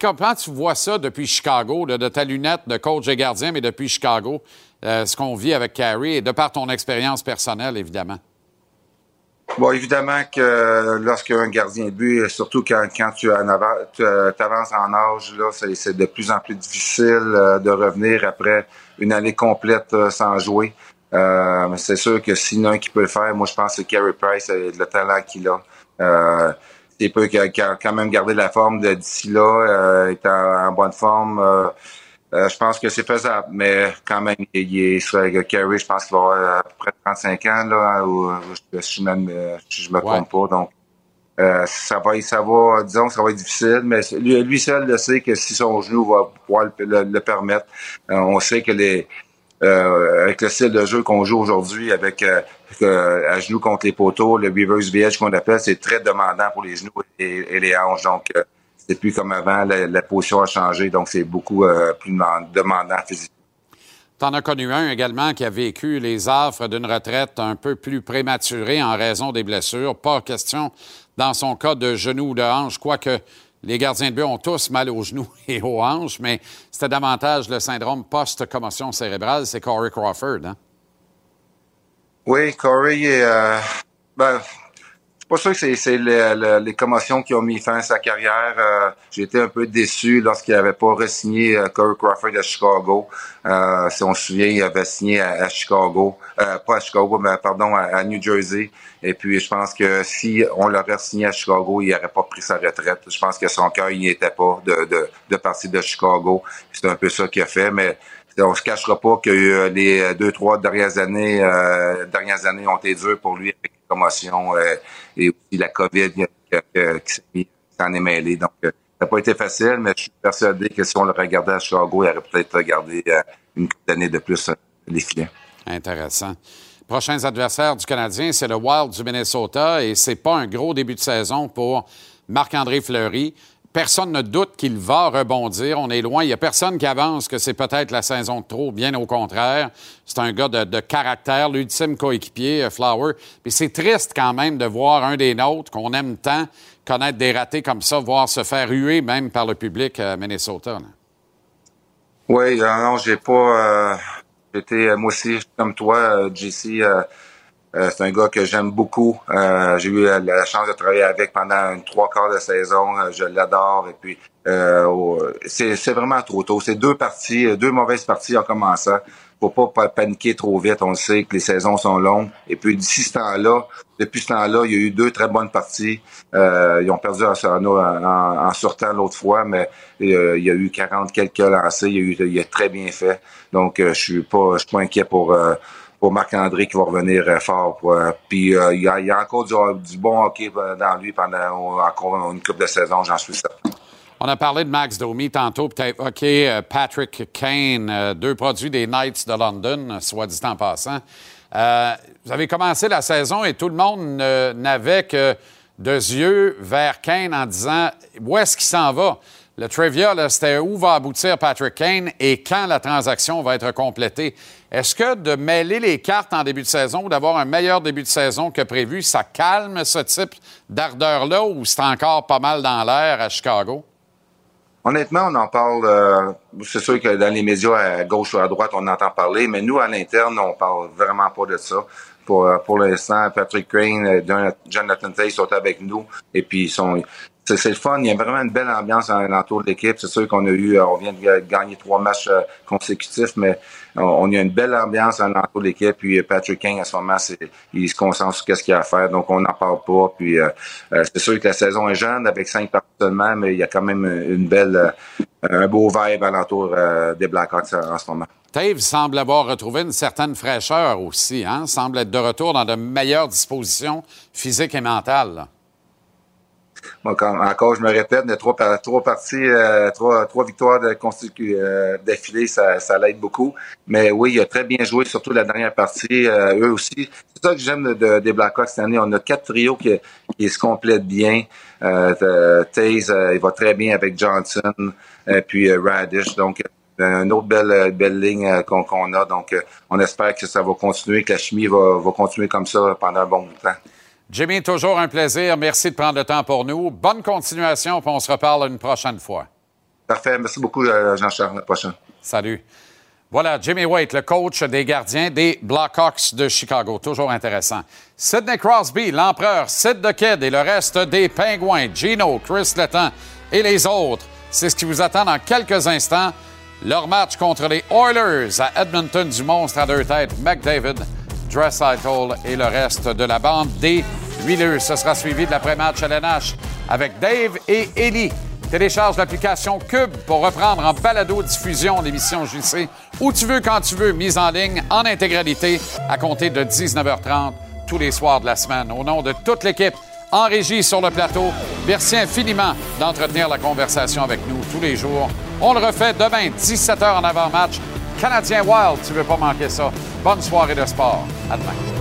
Comment tu vois ça depuis Chicago, de ta lunette de coach et gardien, mais depuis Chicago, euh, ce qu'on vit avec Carey et de par ton expérience personnelle, évidemment? Bon, évidemment que lorsqu'un gardien but, surtout quand, tu en tu, euh, t'avances en âge, c'est, de plus en plus difficile euh, de revenir après une année complète euh, sans jouer. Euh, c'est sûr que s'il y en a un qui peut le faire, moi je pense que Carey Price a le talent qu'il a. Euh, a- qu'il a quand même garder la forme d'ici là, euh, est en, en bonne forme. euh, euh, je pense que c'est faisable, mais quand même, il, il est sur Carey, je pense qu'il va avoir à peu près 35 ans, là, ou, je, je, me- je, je me trompe pas. Donc, euh, ça va, ça va, disons, que ça va être difficile, mais c'est- lui, lui seul le sait que si son genou va pouvoir le, le- le permettre, euh, on sait que les, euh, avec le style de jeu qu'on joue aujourd'hui, avec euh, euh, à genoux contre les poteaux, le reverse VH qu'on appelle, c'est très demandant pour les genoux et, les hanches. Donc, euh, c'est plus comme avant, la, la position a changé, donc c'est beaucoup euh, plus deman- demandant physiquement. Tu en as connu un également qui a vécu les affres d'une retraite un peu plus prématurée en raison des blessures. Pas question dans son cas de genou ou de hanche, quoique les gardiens de but ont tous mal aux genoux <laughs> et aux hanches, mais c'était davantage le syndrome post-commotion cérébrale. C'est Corey Crawford. Hein? Oui, Corey, euh, ben, je suis pas sûr que c'est, c'est le- le- les commotions qui ont mis fin à sa carrière. Euh, j'ai été un peu déçu lorsqu'il n'avait pas re-signé euh, Corey Crawford à Chicago. Euh, si on se souvient, il avait signé à, Chicago, euh, pas à Chicago, mais pardon, à, à New Jersey. Et puis, je pense que si on l'aurait signé à Chicago, il n'aurait pas pris sa retraite. Je pense que son cœur, il n'y était pas de, de, de partir de Chicago. C'est un peu ça qu'il a fait, mais on se cachera pas que euh, les deux, trois dernières années, euh, dernières années ont été dures pour lui avec les commotions euh, et aussi la COVID qui, s'en est mêlé. Donc, euh, ça n'a pas été facile, mais je suis persuadé que si on le regardait à Chicago, il aurait peut-être regardé euh, une d'années de plus euh, les filets. Intéressant. Prochains adversaires du Canadien, c'est le Wild du Minnesota et c'est pas un gros début de saison pour Marc-André Fleury. Personne ne doute qu'il va rebondir. On est loin. Il n'y a personne qui avance que c'est peut-être la saison de trop. Bien au contraire. C'est un gars de, caractère, l'ultime coéquipier, euh, Flower. Mais c'est triste quand même de voir un des nôtres qu'on aime tant connaître des ratés comme ça, voir se faire huer même par le public à Minnesota. là. Oui, euh, non, j'ai pas. Euh, J'étais, euh, moi aussi, comme toi, euh, JC, euh, Euh, c'est un gars que j'aime beaucoup. Euh, j'ai eu la, chance de travailler avec pendant trois quarts de saison. Euh, je l'adore. Et puis, euh, c'est vraiment trop tôt. C'est deux parties, euh, deux mauvaises parties en commençant. Faut pas pa- paniquer trop vite. On le sait que les saisons sont longues. Et puis, d'ici ce temps-là, depuis ce temps-là, il y a eu deux très bonnes parties. Ils ont perdu en, en, en- sortant l'autre fois, mais il y a eu 40 quelques lancés. Il, y a a très bien fait. Donc, je suis pas, je suis pas inquiet pour pour Marc-André qui va revenir euh, fort. euh, puis euh, il y, a, encore du, bon hockey dans lui pendant encore une coupe de saison, j'en suis certain. On a parlé de Max Domi tantôt, peut-être, OK, Patrick Kane, deux produits des Knights de London, soit dit en passant. Vous avez commencé la saison et tout le monde n'avait que deux yeux vers Kane en disant où est-ce qu'il s'en va? Le trivia, là, c'était où va aboutir Patrick Kane et quand la transaction va être complétée? Est-ce que de mêler les cartes en début de saison ou d'avoir un meilleur début de saison que prévu, ça calme ce type d'ardeur-là ou c'est encore pas mal dans l'air à Chicago? Honnêtement, on en parle. euh, c'est sûr que dans les médias à gauche ou à droite, on entend parler, mais nous à l'interne, on parle vraiment pas de ça. Pour, euh, l'instant, Patrick Crane, euh, Jon- Jonathan Tay sont avec nous et puis ils sont. C'est, le fun. Il y a vraiment une belle ambiance l'entour de l'équipe. C'est sûr qu'on a eu, euh, on vient de ga- gagner trois matchs euh, consécutifs, mais on, a une belle ambiance l'entour de l'équipe. Puis euh, Patrick King, à ce moment, il se concentre sur ce qu'il a à faire, donc on n'en parle pas. Puis c'est sûr que la saison est jeune avec cinq parties seulement, mais il y a quand même une belle, un beau vibe alentour des Blackhawks en ce moment. Dave semble avoir retrouvé une certaine fraîcheur aussi, hein? semble être de retour dans de meilleures dispositions physiques et mentales. Encore, je me répète, trois, par- trois parties, euh, trois, victoires euh, d'affilée, ça, l'aide beaucoup. Mais oui, il a très bien joué, surtout la dernière partie. euh, eux aussi. C'est ça que j'aime de- de- des Blackhawks cette année. On a quatre trios qui, se complètent bien. Taze, il va très bien avec Johnson, euh, puis Radish. Donc, une autre belle, ligne qu'on a. Donc, on espère que ça va continuer, que la chimie va, continuer comme ça pendant un bon temps. Jimmy, toujours un plaisir. Merci de prendre le temps pour nous. Bonne continuation, puis on se reparle une prochaine fois. Parfait. Merci beaucoup, euh, Jean-Charles. À la prochaine. Salut. Voilà, Jimmy Waite, le coach des gardiens des Blackhawks de Chicago. Toujours intéressant. Sidney Crosby, l'empereur, Sid the Kid et le reste des Pingouins, Gino, Chris Letton et les autres. C'est ce qui vous attend dans quelques instants. Leur match contre les Oilers à Edmonton du monstre à deux têtes, McDavid, Dressitel et le reste de la bande des huileux. Ce sera suivi de l'après-match LNH avec Dave et Ellie. Télécharge l'application Cube pour reprendre en balado-diffusion l'émission JC où tu veux, quand tu veux, mise en ligne en intégralité à compter de 19h30 tous les soirs de la semaine. Au nom de toute l'équipe en régie sur le plateau, merci infiniment d'entretenir la conversation avec nous tous les jours. On le refait demain, 17h en avant-match. Canadien Wild, tu veux pas manquer ça. Bonne soirée de sport. À demain.